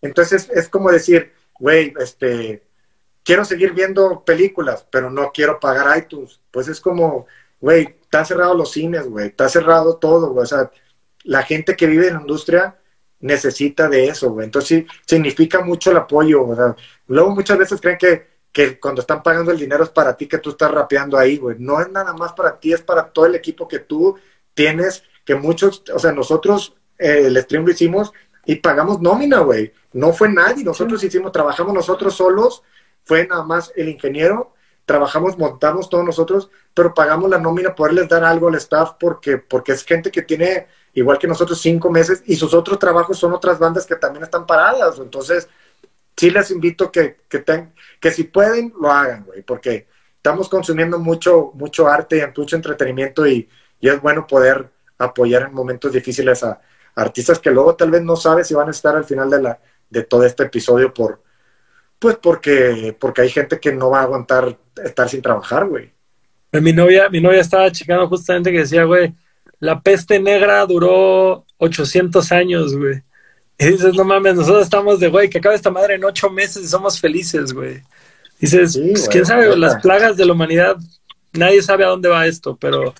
Entonces es como decir, güey, este, quiero seguir viendo películas, pero no quiero pagar iTunes. Pues es como, güey, está cerrado los cines, güey, está cerrado todo, güey. O sea, la gente que vive en la industria necesita de eso, güey. Entonces sí, significa mucho el apoyo, o sea, luego muchas veces creen que, que cuando están pagando el dinero es para ti que tú estás rapeando ahí, güey. No es nada más para ti, es para todo el equipo que tú tienes, que muchos, o sea, nosotros eh, el stream lo hicimos y pagamos nómina, güey. No fue nadie, nosotros hicimos, trabajamos nosotros solos, fue nada más el ingeniero, trabajamos, montamos todos nosotros, pero pagamos la nómina, poderles dar algo al staff porque, porque es gente que tiene, igual que nosotros, cinco meses y sus otros trabajos son otras bandas que también están paradas. Entonces, sí les invito que, que, ten- que si pueden, lo hagan, güey, porque estamos consumiendo mucho, mucho arte y mucho entretenimiento y, y es bueno poder apoyar en momentos difíciles a, artistas que luego tal vez no sabes si van a estar al final de, la, de todo este episodio por, pues porque, porque hay gente que no va a aguantar estar sin trabajar, güey. Mi novia, mi novia estaba checando justamente que decía, güey, la peste negra duró 800 años, güey. Y dices, no mames, nosotros estamos de, güey, que acaba esta madre en ocho meses y somos felices, güey. Dices, Sí, pues, quién sabe, las plagas de la humanidad, nadie sabe a dónde va esto, pero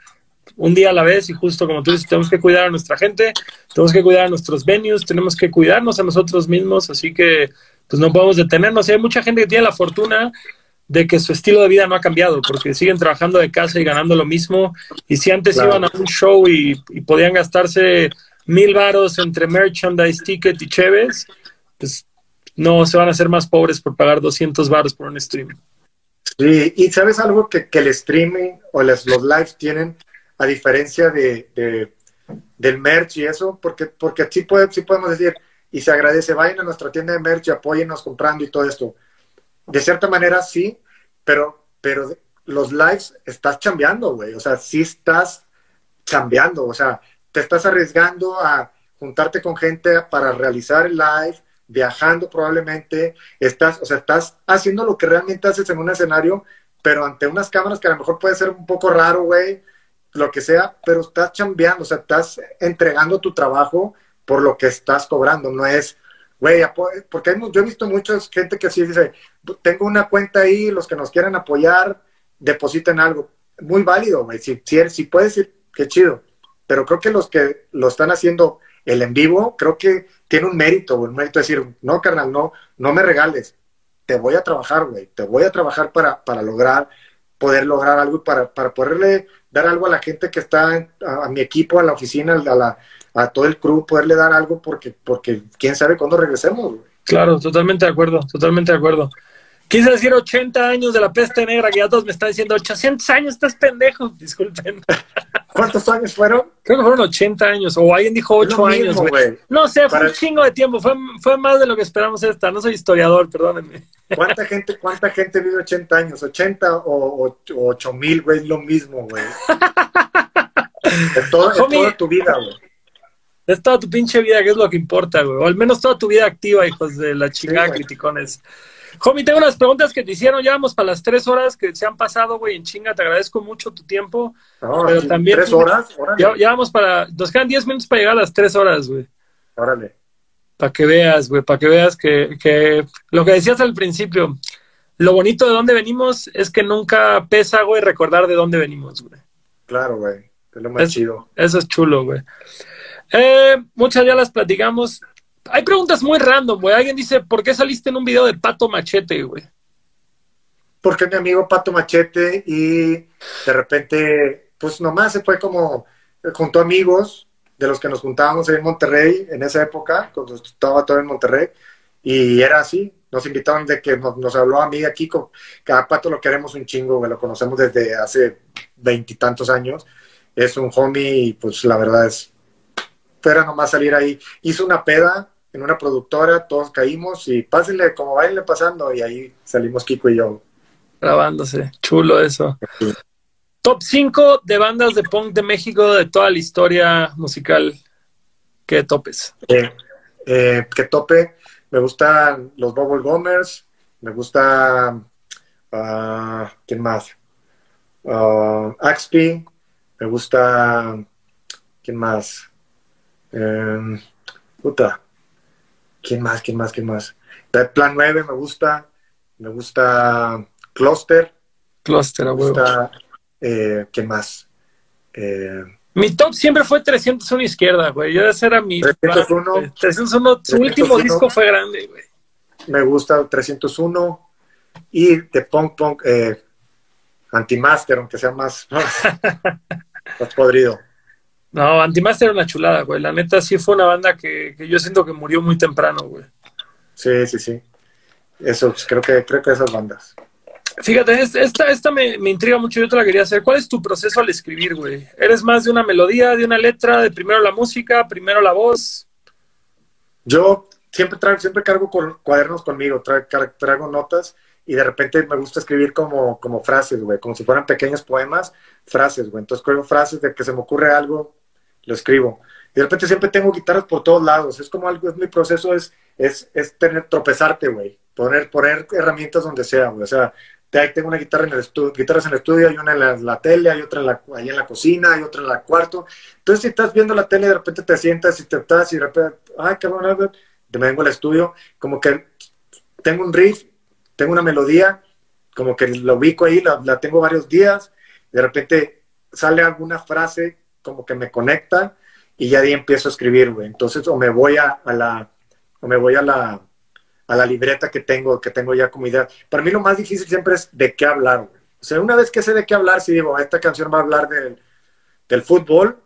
un día a la vez y justo como tú dices, tenemos que cuidar a nuestra gente, tenemos que cuidar a nuestros venues, tenemos que cuidarnos a nosotros mismos, así que pues no podemos detenernos. Y hay mucha gente que tiene la fortuna de que su estilo de vida no ha cambiado, porque siguen trabajando de casa y ganando lo mismo. Y si antes Claro. iban a un show y, y podían gastarse mil varos entre merchandise, ticket y cheves, pues no se van a hacer más pobres por pagar 200 varos por un stream. Sí, y sabes algo que, que el streaming o las, los lives tienen, a diferencia de, de- del merch y eso, porque, porque sí, puede, sí podemos decir, y se agradece, vayan a nuestra tienda de merch y apóyennos comprando y todo esto. De cierta manera sí, pero, pero los lives estás chambeando, güey. O sea, sí estás chambeando, o sea, te estás arriesgando a juntarte con gente para realizar el live, viajando probablemente, estás, o sea, estás haciendo lo que realmente haces en un escenario, pero ante unas cámaras que a lo mejor puede ser un poco raro, güey, lo que sea, pero estás chambeando, o sea, estás entregando tu trabajo por lo que estás cobrando, no es, güey, porque hay yo he visto mucha gente que sí dice, tengo una cuenta ahí, los que nos quieran apoyar, depositen algo. Muy válido, güey, si, si, si puedes ir, qué chido, pero creo que los que lo están haciendo el en vivo, creo que tiene un mérito, un mérito de decir, no, carnal, no, no me regales, te voy a trabajar, güey, te voy a trabajar para, para lograr, poder lograr algo y para, para poderle dar algo a la gente que está, a, a mi equipo, a la oficina, a, la, a todo el crew, poderle dar algo porque, porque quién sabe cuándo regresemos, güey. Claro, totalmente de acuerdo, totalmente de acuerdo. Quise decir 80 años de la peste negra, que ya todos me están diciendo 800 años, estás pendejo. Disculpen. ¿Cuántos años fueron? Creo que fueron 80 años, o alguien dijo Es lo 8 años, mismo, güey. güey. No sé, fue Para- un chingo de tiempo, fue, fue más de lo que esperamos esta. No soy historiador, perdónenme. ¿Cuánta gente, cuánta gente vive 80 años? 80 o, o, 8 mil, güey, es lo mismo, güey. Todo, Homie. toda tu vida, güey. Es toda tu pinche vida que es lo que importa, güey. O al menos toda tu vida activa, hijos de la chingada güey. criticones. Homie, tengo unas preguntas que te hicieron. Ya vamos para las tres horas que se han pasado, güey, en chinga. Te agradezco mucho tu tiempo. No, Pero sí, también- tres horas, órale. Ya, vamos para. Nos quedan 10 minutos para llegar a las tres horas, güey. órale. Para que veas, güey, para que veas que, que lo que decías al principio, lo bonito de dónde venimos es que nunca pesa, güey, recordar de dónde venimos, güey. Claro, güey. Es lo más chido. Eso es chulo, güey. Eh, muchas ya las platicamos. Hay preguntas muy random, güey. Alguien dice, ¿por qué saliste en un video de Pato Machete, güey? Porque mi amigo Pato Machete y de repente, pues nomás se fue como, juntó amigos de los que nos juntábamos en Monterrey en esa época, cuando estaba todo en Monterrey, y era así, nos invitaron de que nos, habló a mí aquí, cada pato lo queremos un chingo, güey, lo conocemos desde hace veintitantos años, es un homie y pues la verdad es, fuera nomás salir ahí, hizo una peda en una productora, todos caímos y pásenle como vayan pasando y ahí salimos Kiko y yo. Grabándose, chulo eso. Top 5 de bandas de punk de México de toda la historia musical. ¿Qué topes? Eh, eh, que tope me gustan los Bubble Gomers, me gusta, uh, ¿quién más? Uh, Axpi, me gusta, ¿quién más? Um, puta, ¿quién más? ¿Quién más? ¿Quién más? Plan 9 me gusta, me gusta Cluster. Cluster, a huevo. Eh, ¿Quién más? Eh, mi top siempre fue 301 izquierda, güey. Yo ese era mi. 301. 301, su último disco fue grande, güey. Me gusta 301. Y de Punk Punk eh, Antimaster, aunque sea más, más podrido. No, Antimaster era una chulada, güey. La neta sí fue una banda que, que yo siento que murió muy temprano, güey. Sí, sí, sí. Eso, creo que, creo que esas bandas. Fíjate, esta, esta me, intriga mucho, yo te la quería hacer. ¿Cuál es tu proceso al escribir, güey? ¿Eres más de una melodía, de una letra, de primero la música, primero la voz? Yo siempre traigo, siempre cargo con, cuadernos conmigo, traigo, notas y de repente me gusta escribir como, como frases, güey, como si fueran pequeños poemas, frases, güey. Entonces escribo frases de que se me ocurre algo, lo escribo. Y de repente siempre tengo guitarras por todos lados. Es como algo, es mi proceso, es, es, es tener, tropezarte, güey. Poner, poner herramientas donde sea, güey. O sea, tengo una guitarra en el estudio, guitarras en el estudio, hay una en la, tele, hay otra en la, ahí en la cocina, hay otra en la cuarto. Entonces, si estás viendo la tele, de repente te sientas y te estás y de repente, ay, cabrón, me vengo al estudio, como que tengo un riff, tengo una melodía, como que lo ubico ahí, la, tengo varios días, de repente sale alguna frase como que me conecta y ya de ahí empiezo a escribir, güey. Entonces, o me voy a la, o me voy a la, a la libreta que tengo, que tengo ya como idea. Para mí lo más difícil siempre es de qué hablar, güey. O sea, una vez que sé de qué hablar, si digo, esta canción va a hablar del, del fútbol,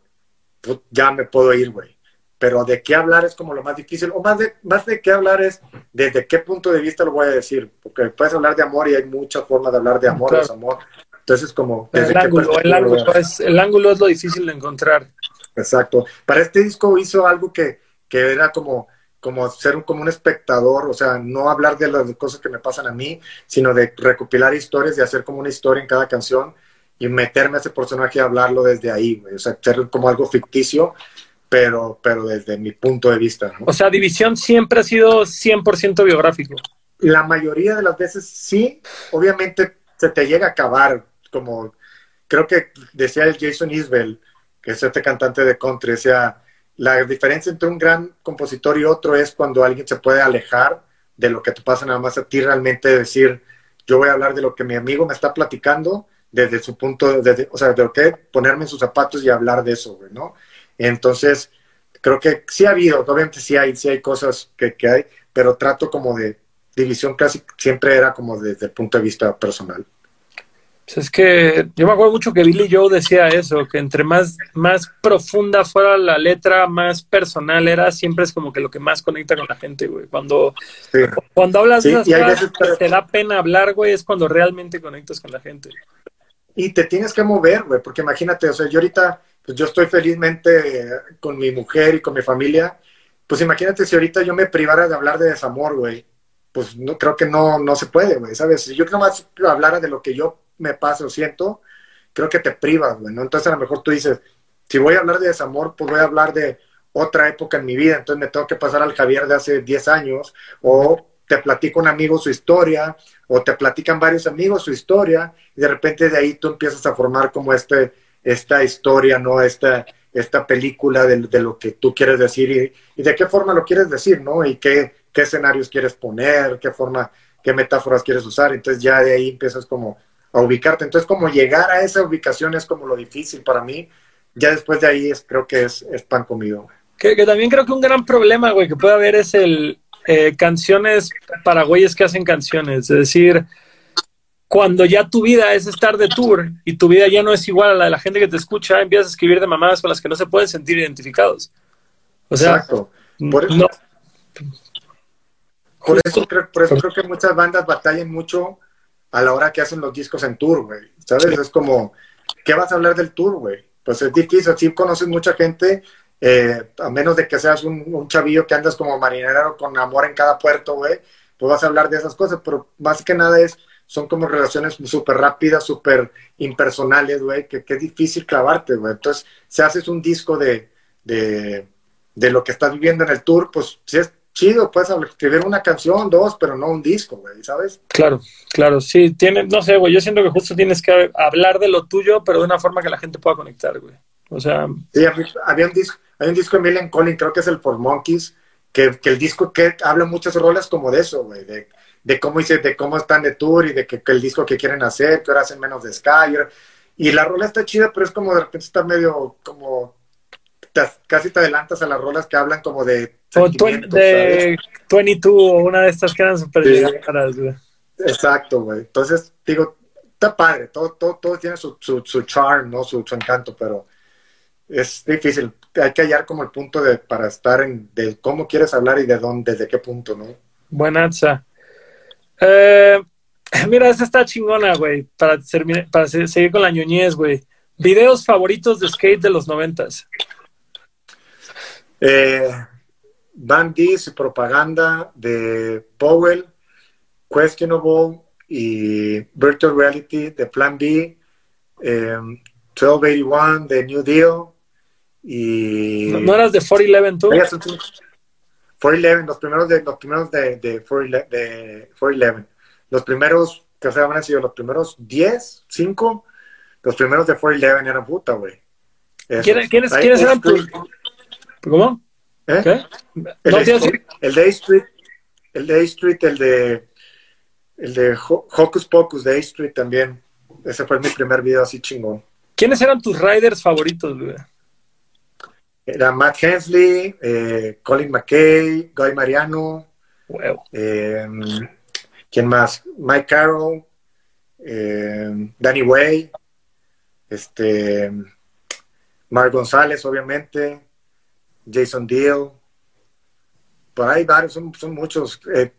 pues ya me puedo ir, güey. Pero de qué hablar es como lo más difícil, o más de, más de qué hablar es desde qué punto de vista lo voy a decir, porque puedes hablar de amor y hay muchas formas de hablar de amor, o desamor. Entonces, como... El ángulo, el, ángulo es, el ángulo es lo difícil de encontrar. Exacto. Para este disco hizo algo que, que era como como ser un, como un espectador, o sea, no hablar de las cosas que me pasan a mí, sino de recopilar historias y hacer como una historia en cada canción y meterme a ese personaje y hablarlo desde ahí, o sea, ser como algo ficticio, pero, pero desde mi punto de vista. O sea, División siempre ha sido 100% biográfico. La mayoría de las veces sí, obviamente se te llega a acabar, como creo que decía el Jason Isbell, que es este cantante de country, decía, la diferencia entre un gran compositor y otro es cuando alguien se puede alejar de lo que te pasa nada más a ti, realmente decir, yo voy a hablar de lo que mi amigo me está platicando desde su punto, desde, o sea, de lo que ponerme en sus zapatos y hablar de eso, ¿no? Entonces, creo que sí ha habido, obviamente sí hay, sí hay cosas que, que hay, pero trato como de división casi siempre era como desde el punto de vista personal. Pues es que yo me acuerdo mucho que Billy Joe decía eso, que entre más, más profunda fuera la letra, más personal era, siempre es como que lo que más conecta con la gente, güey. Cuando, cuando hablas de esas cosas que te da pena hablar, güey, es cuando realmente conectas con la gente. Y te tienes que mover, güey, porque imagínate, o sea, yo ahorita, pues yo estoy felizmente con mi mujer y con mi familia, pues imagínate si ahorita yo me privara de hablar de desamor, güey, pues no, creo que no, no se puede, güey, ¿sabes? Si yo más hablara de lo que yo me pasa o siento, creo que te privas, güey, ¿no? Entonces a lo mejor tú dices, si voy a hablar de desamor, pues voy a hablar de otra época en mi vida, entonces me tengo que pasar al Javier de hace 10 años, o te platico un amigo su historia, o te platican varios amigos su historia, y de repente de ahí tú empiezas a formar como este, esta historia, ¿no? Esta, esta película de, de lo que tú quieres decir y, y, de qué forma lo quieres decir, ¿no? Y qué, qué escenarios quieres poner, qué forma qué metáforas quieres usar. Entonces ya de ahí empiezas como a ubicarte. Entonces como llegar a esa ubicación es como lo difícil para mí. Ya después de ahí es, creo que es, es pan comido. Que, que, también creo que un gran problema, güey, que puede haber es el eh, canciones para güeyes que hacen canciones. Es decir, cuando ya tu vida es estar de tour y tu vida ya no es igual a la de la gente que te escucha, empiezas a escribir de mamadas con las que no se pueden sentir identificados. O sea, Exacto. Por eso, no. Por eso, creo, por eso creo que muchas bandas batallan mucho a la hora que hacen los discos en tour, güey. ¿Sabes? Es como, ¿qué vas a hablar del tour, güey? Pues es difícil. Sí conoces mucha gente, eh, a menos de que seas un, un, chavillo que andas como marinero con amor en cada puerto, güey, pues vas a hablar de esas cosas, pero más que nada es, son como relaciones súper rápidas, súper impersonales, güey, que, que, es difícil clavarte, güey. Entonces, si haces un disco de, de, de, lo que estás viviendo en el tour, pues si es chido, puedes escribir una canción, dos, pero no un disco, güey, ¿sabes? Claro, claro, sí, tiene, no sé, güey, yo siento que justo tienes que hablar de lo tuyo, pero de una forma que la gente pueda conectar, güey. O sea... Sí, había un disco, hay un disco de Million Collin, creo que es el For Monkeys, que, que el disco que habla muchas rolas como de eso, güey, de, de, cómo hice, de cómo están de tour y de que, que, el disco que quieren hacer, que ahora hacen menos de Sky. Y la rola está chida, pero es como de repente está medio como te, casi te adelantas a las rolas que hablan como de como de 22 o una de estas que eran súper sí. güey. Exacto, güey. Entonces, digo, está padre, todo, todo, todo tiene su, su, su charm, ¿no? Su, su encanto, pero es difícil. Hay que hallar como el punto de para estar en de cómo quieres hablar y de dónde, desde qué punto, ¿no? Buenaza. Eh, mira, esta está chingona, güey, para, para seguir con la ñoñez, güey. Videos favoritos de skate de los noventas. Eh, Bandits y propaganda de Powell, Questionable y Virtual Reality de Plan B, eh, 1281 de New Deal y... ¿No, ¿No, eras de 411 tú? 411, los primeros de, los primeros de, de, 411, de 411. Los primeros, que se han sido los primeros 10, 5, los primeros de 411 eran puta, güey. ¿Quiénes, ¿quiénes, ¿quiénes eran tus... ¿Cómo? ¿Eh? ¿Qué? El, ¿No de, el de A Street, el de A Street, el de el de Hocus Pocus de A Street también. Ese fue mi primer video así chingón. ¿Quiénes eran tus riders favoritos, güey? Era Matt Hensley, eh, Colin McKay, Guy Mariano. Wow. Eh, ¿Quién más? Mike Carroll, eh, Danny Way, este, Mark González, obviamente, Jason Deal. Por ahí varios, son, son muchos. Eh,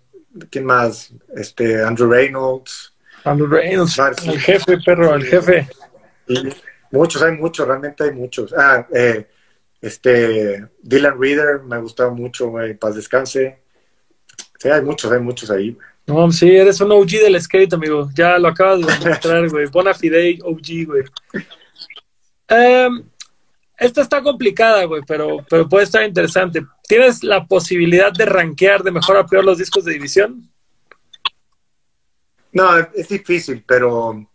¿Quién más? Este, Andrew Reynolds. Andrew Reynolds, varios. el jefe, perro, el jefe. Y muchos, hay muchos, realmente hay muchos. Ah, eh, este, Dylan Reader, me gustaba mucho, güey, paz descanse. Sí, hay muchos, hay muchos ahí. No, sí, eres un OG del skate, amigo. Ya lo acabas de demostrar, güey. Bona fide, OG, güey. Um, esta está complicada, güey, pero, pero puede estar interesante. ¿Tienes la posibilidad de rankear de mejor a peor los discos de división? No, es difícil, pero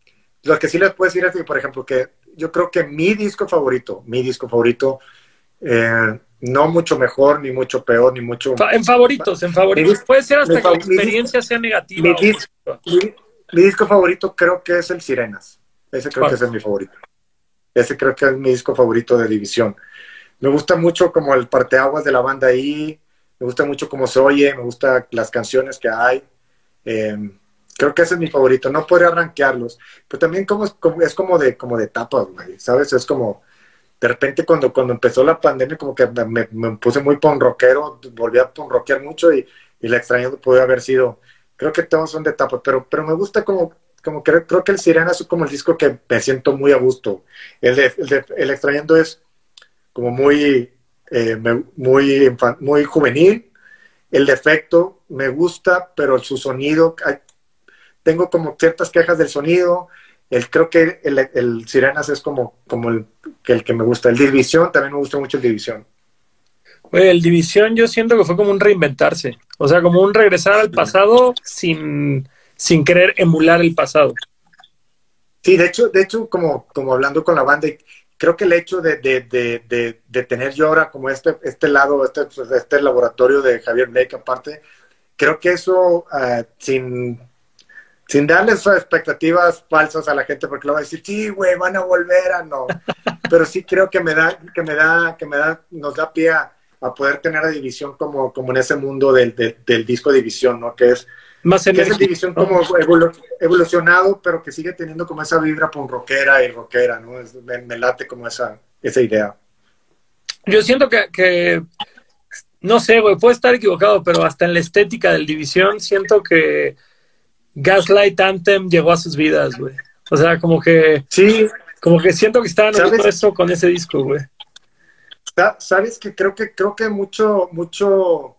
lo que sí les puedo decir es que, por ejemplo, que yo creo que mi disco favorito, mi disco favorito, eh, no mucho mejor, ni mucho peor, ni mucho... En favoritos, en favoritos. Mi, Puede ser hasta que la experiencia sea negativa. Mi, disco, mi, mi, disco favorito creo que es el Sirenas. Ese creo que es mi favorito. Ese creo que es mi disco favorito de división. Me gusta mucho como el parteaguas de la banda ahí, me gusta mucho cómo se oye, me gustan las canciones que hay. Eh, creo que ese es mi favorito. No podría rankearlos, pero también como, es como de, como de etapas, güey, ¿sabes? Es como, de repente cuando, cuando empezó la pandemia, como que me, puse muy ponroquero, volví a ponroquear mucho y, y la extrañando puede haber sido, creo que todos son de etapas, pero, pero me gusta como, como creo, creo que el Sirena es como el disco que me siento muy a gusto. El de, el, de, el extrañando es como muy, eh, muy, muy juvenil. El defecto me gusta, pero su sonido, hay, tengo como ciertas quejas del sonido. El, creo que el, el Sirenas es como, como el, que el que me gusta. El División, también me gusta mucho el División. Oye, el División yo siento que fue como un reinventarse. O sea, como un regresar al pasado sin, sin querer emular el pasado. Sí, de hecho, de hecho como, como hablando con la banda, creo que el hecho de, de, de, tener yo ahora como este, este lado, este, este laboratorio de Javier Blake aparte, creo que eso, uh, sin, sin darle esas expectativas falsas a la gente, porque lo va a decir, sí, güey, van a volver a no. Pero sí creo que me da, que me da, que me da, nos da pie a, a poder tener a División como, como en ese mundo del, del, del disco División, ¿no? Que es, Más que es División ¿no? como evolu- evolucionado, pero que sigue teniendo como esa vibra pon rockera y rockera, ¿no? Es- me, me late como esa, esa idea. Yo siento que, que no sé, güey, puedo estar equivocado, pero hasta en la estética del División siento que Gaslight Anthem llegó a sus vidas, güey. O sea, como que, Sí, como que siento que estaban haciendo eso con ese disco, güey. Sa- sabes que creo que creo que mucho mucho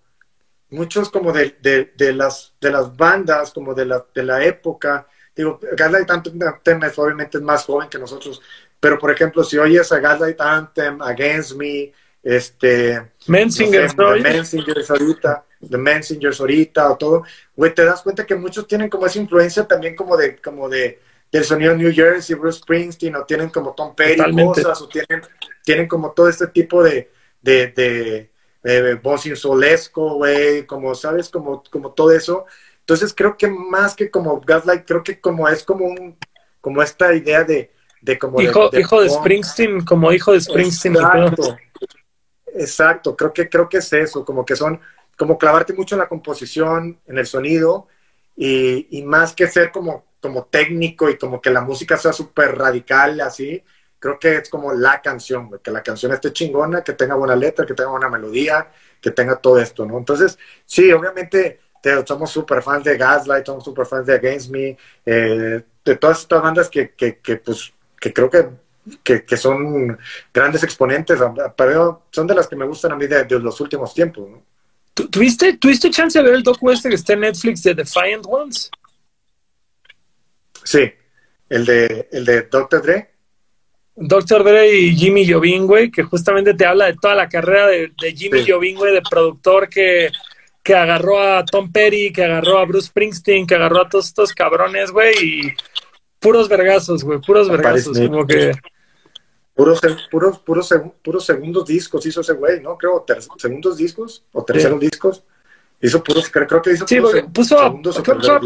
muchos como de, de, de las de las bandas como de la de la época digo Gaslight Anthem es, obviamente es más joven que nosotros pero por ejemplo si oyes a Gaslight Anthem Against Me este Mensinger, no sé. The ahorita, The Messengers ahorita o todo, güey, te das cuenta que muchos tienen como esa influencia también como de, como de, del sonido New Jersey, Bruce Springsteen, o tienen como Tom Petty Totalmente. cosas, o tienen, tienen como todo este tipo de, de, de, de voz insolesco, güey, como, ¿sabes? Como, como todo eso. Entonces creo que más que como Gaslight, creo que como es como un, como esta idea de, de como Hijo, de hijo de punk. Como como hijo de Springsteen. Exacto. Exacto, creo que creo que es eso, como que son, como clavarte mucho en la composición, en el sonido, y, y más que ser como, como técnico y como que la música sea súper radical, así, creo que es como la canción, que la canción esté chingona, que tenga buena letra, que tenga buena melodía, que tenga todo esto, ¿no? Entonces, sí, obviamente te- somos súper fans de Gaslight, somos súper fans de Against Me, eh, de todas estas bandas que, que, que, pues, que creo que que, que son grandes exponentes, pero son de las que me gustan a mí de, de los últimos tiempos. ¿no? ¿Tu- ¿Tuviste, ¿Tuviste chance de ver el docu este que está en Netflix de Defiant Ones? Sí, el de, el de Dr. Dre. Dr. Dre y Jimmy Jovin, güey, que justamente te habla de toda la carrera de, de Jimmy Sí. Jovin, güey, de productor que, que agarró a Tom Petty, que agarró a Bruce Springsteen, que agarró a todos estos cabrones, güey, y puros vergazos, güey, puros vergazos, como que... Puros, puros, puros, seg- puros segundos discos hizo ese güey, ¿no? Creo, segundos discos o terceros discos. Hizo puros, creo, creo que hizo Sí, puros puso a, segundos o creo que puso a.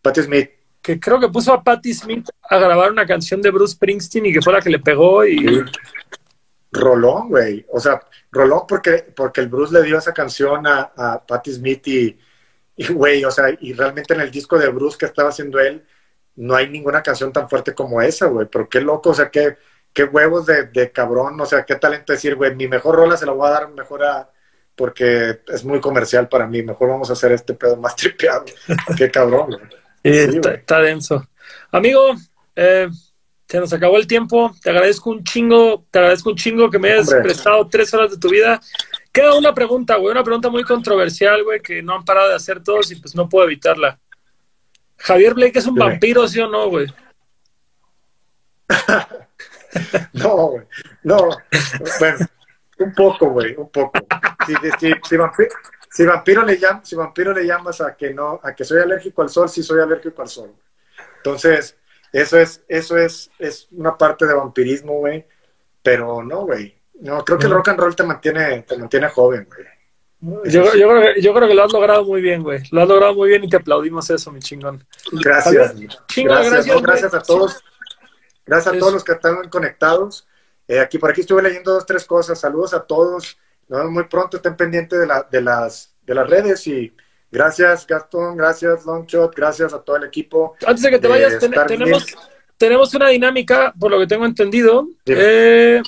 Patti Smith. Que creo que puso a Patti Smith a grabar una canción de Bruce Springsteen y que fue la que le pegó y... Sí. Rolón, güey. O sea, Rolón porque, porque el Bruce le dio esa canción a, a Patti Smith y, y, güey, o sea, y realmente en el disco de Bruce que estaba haciendo él, no hay ninguna canción tan fuerte como esa, güey. Pero qué loco, o sea, qué, qué huevos de, de cabrón, o sea, qué talento decir, güey, mi mejor rola se la voy a dar mejor a porque es muy comercial para mí, mejor vamos a hacer este pedo más tripeado. qué cabrón, Sí, Sí, está, denso. Amigo, eh, se nos acabó el tiempo. Te agradezco un chingo, te agradezco un chingo que me hayas Hombre. prestado tres horas de tu vida. Queda una pregunta, güey, una pregunta muy controversial, güey, que no han parado de hacer todos y pues no puedo evitarla. Javier Blake es un vampiro, ¿sí o no, güey? No, güey. No. Bueno, un poco, güey, un poco. Si, si, si, vampiro, si vampiro le llam- si vampiro le llamas a que no, a que soy alérgico al sol, sí soy alérgico al sol. Entonces, eso es, eso es, es una parte de vampirismo, güey. Pero no, güey. No, creo que el rock and roll te mantiene, te mantiene joven, güey. Yo, yo creo que, yo creo que lo has logrado muy bien, güey. Lo has logrado muy bien y te aplaudimos eso, mi chingón. Gracias. Chingo, gracias, gracias, no, gracias a todos. Gracias a todos los que están conectados. Eh, aquí por aquí estuve leyendo dos, tres cosas. Saludos a todos. Nos vemos muy pronto. Estén pendientes de, la, de, las, de las redes. Y gracias, Gastón. Gracias, Longshot. Gracias a todo el equipo. Antes de que te de vayas, ten- tenemos, tenemos una dinámica, por lo que tengo entendido. Eh,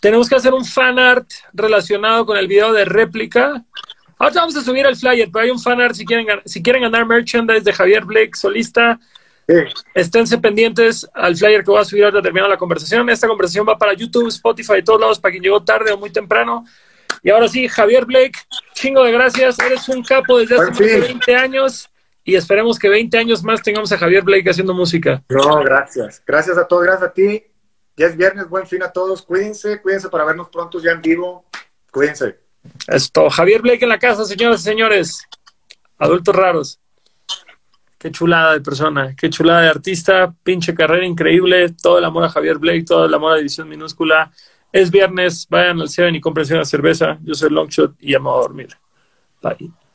tenemos que hacer un fan art relacionado con el video de réplica. Ahora vamos a subir el flyer, pero hay un fan art si quieren, si quieren ganar merchandise de Javier Blake, solista. Esténse pendientes al flyer que voy a subir ahora terminando la conversación. Esta conversación va para YouTube, Spotify, todos lados, para quien llegó tarde o muy temprano. Y ahora sí, Javier Blake, chingo de gracias. Eres un capo desde hace más de fin. 20 años y esperemos que 20 años más tengamos a Javier Blake haciendo música. no, gracias. Gracias a todos. Gracias a ti. Ya es viernes. Buen fin a todos. Cuídense. Cuídense para vernos pronto ya en vivo. Cuídense. Esto, Javier Blake en la casa, señoras y señores. Adultos raros. Qué chulada de persona, qué chulada de artista, pinche carrera increíble, todo el amor a Javier Blake, todo el amor a División Minúscula. Es viernes, vayan al Seven y compren una cerveza. Yo soy Longshot y llamo a dormir. Bye.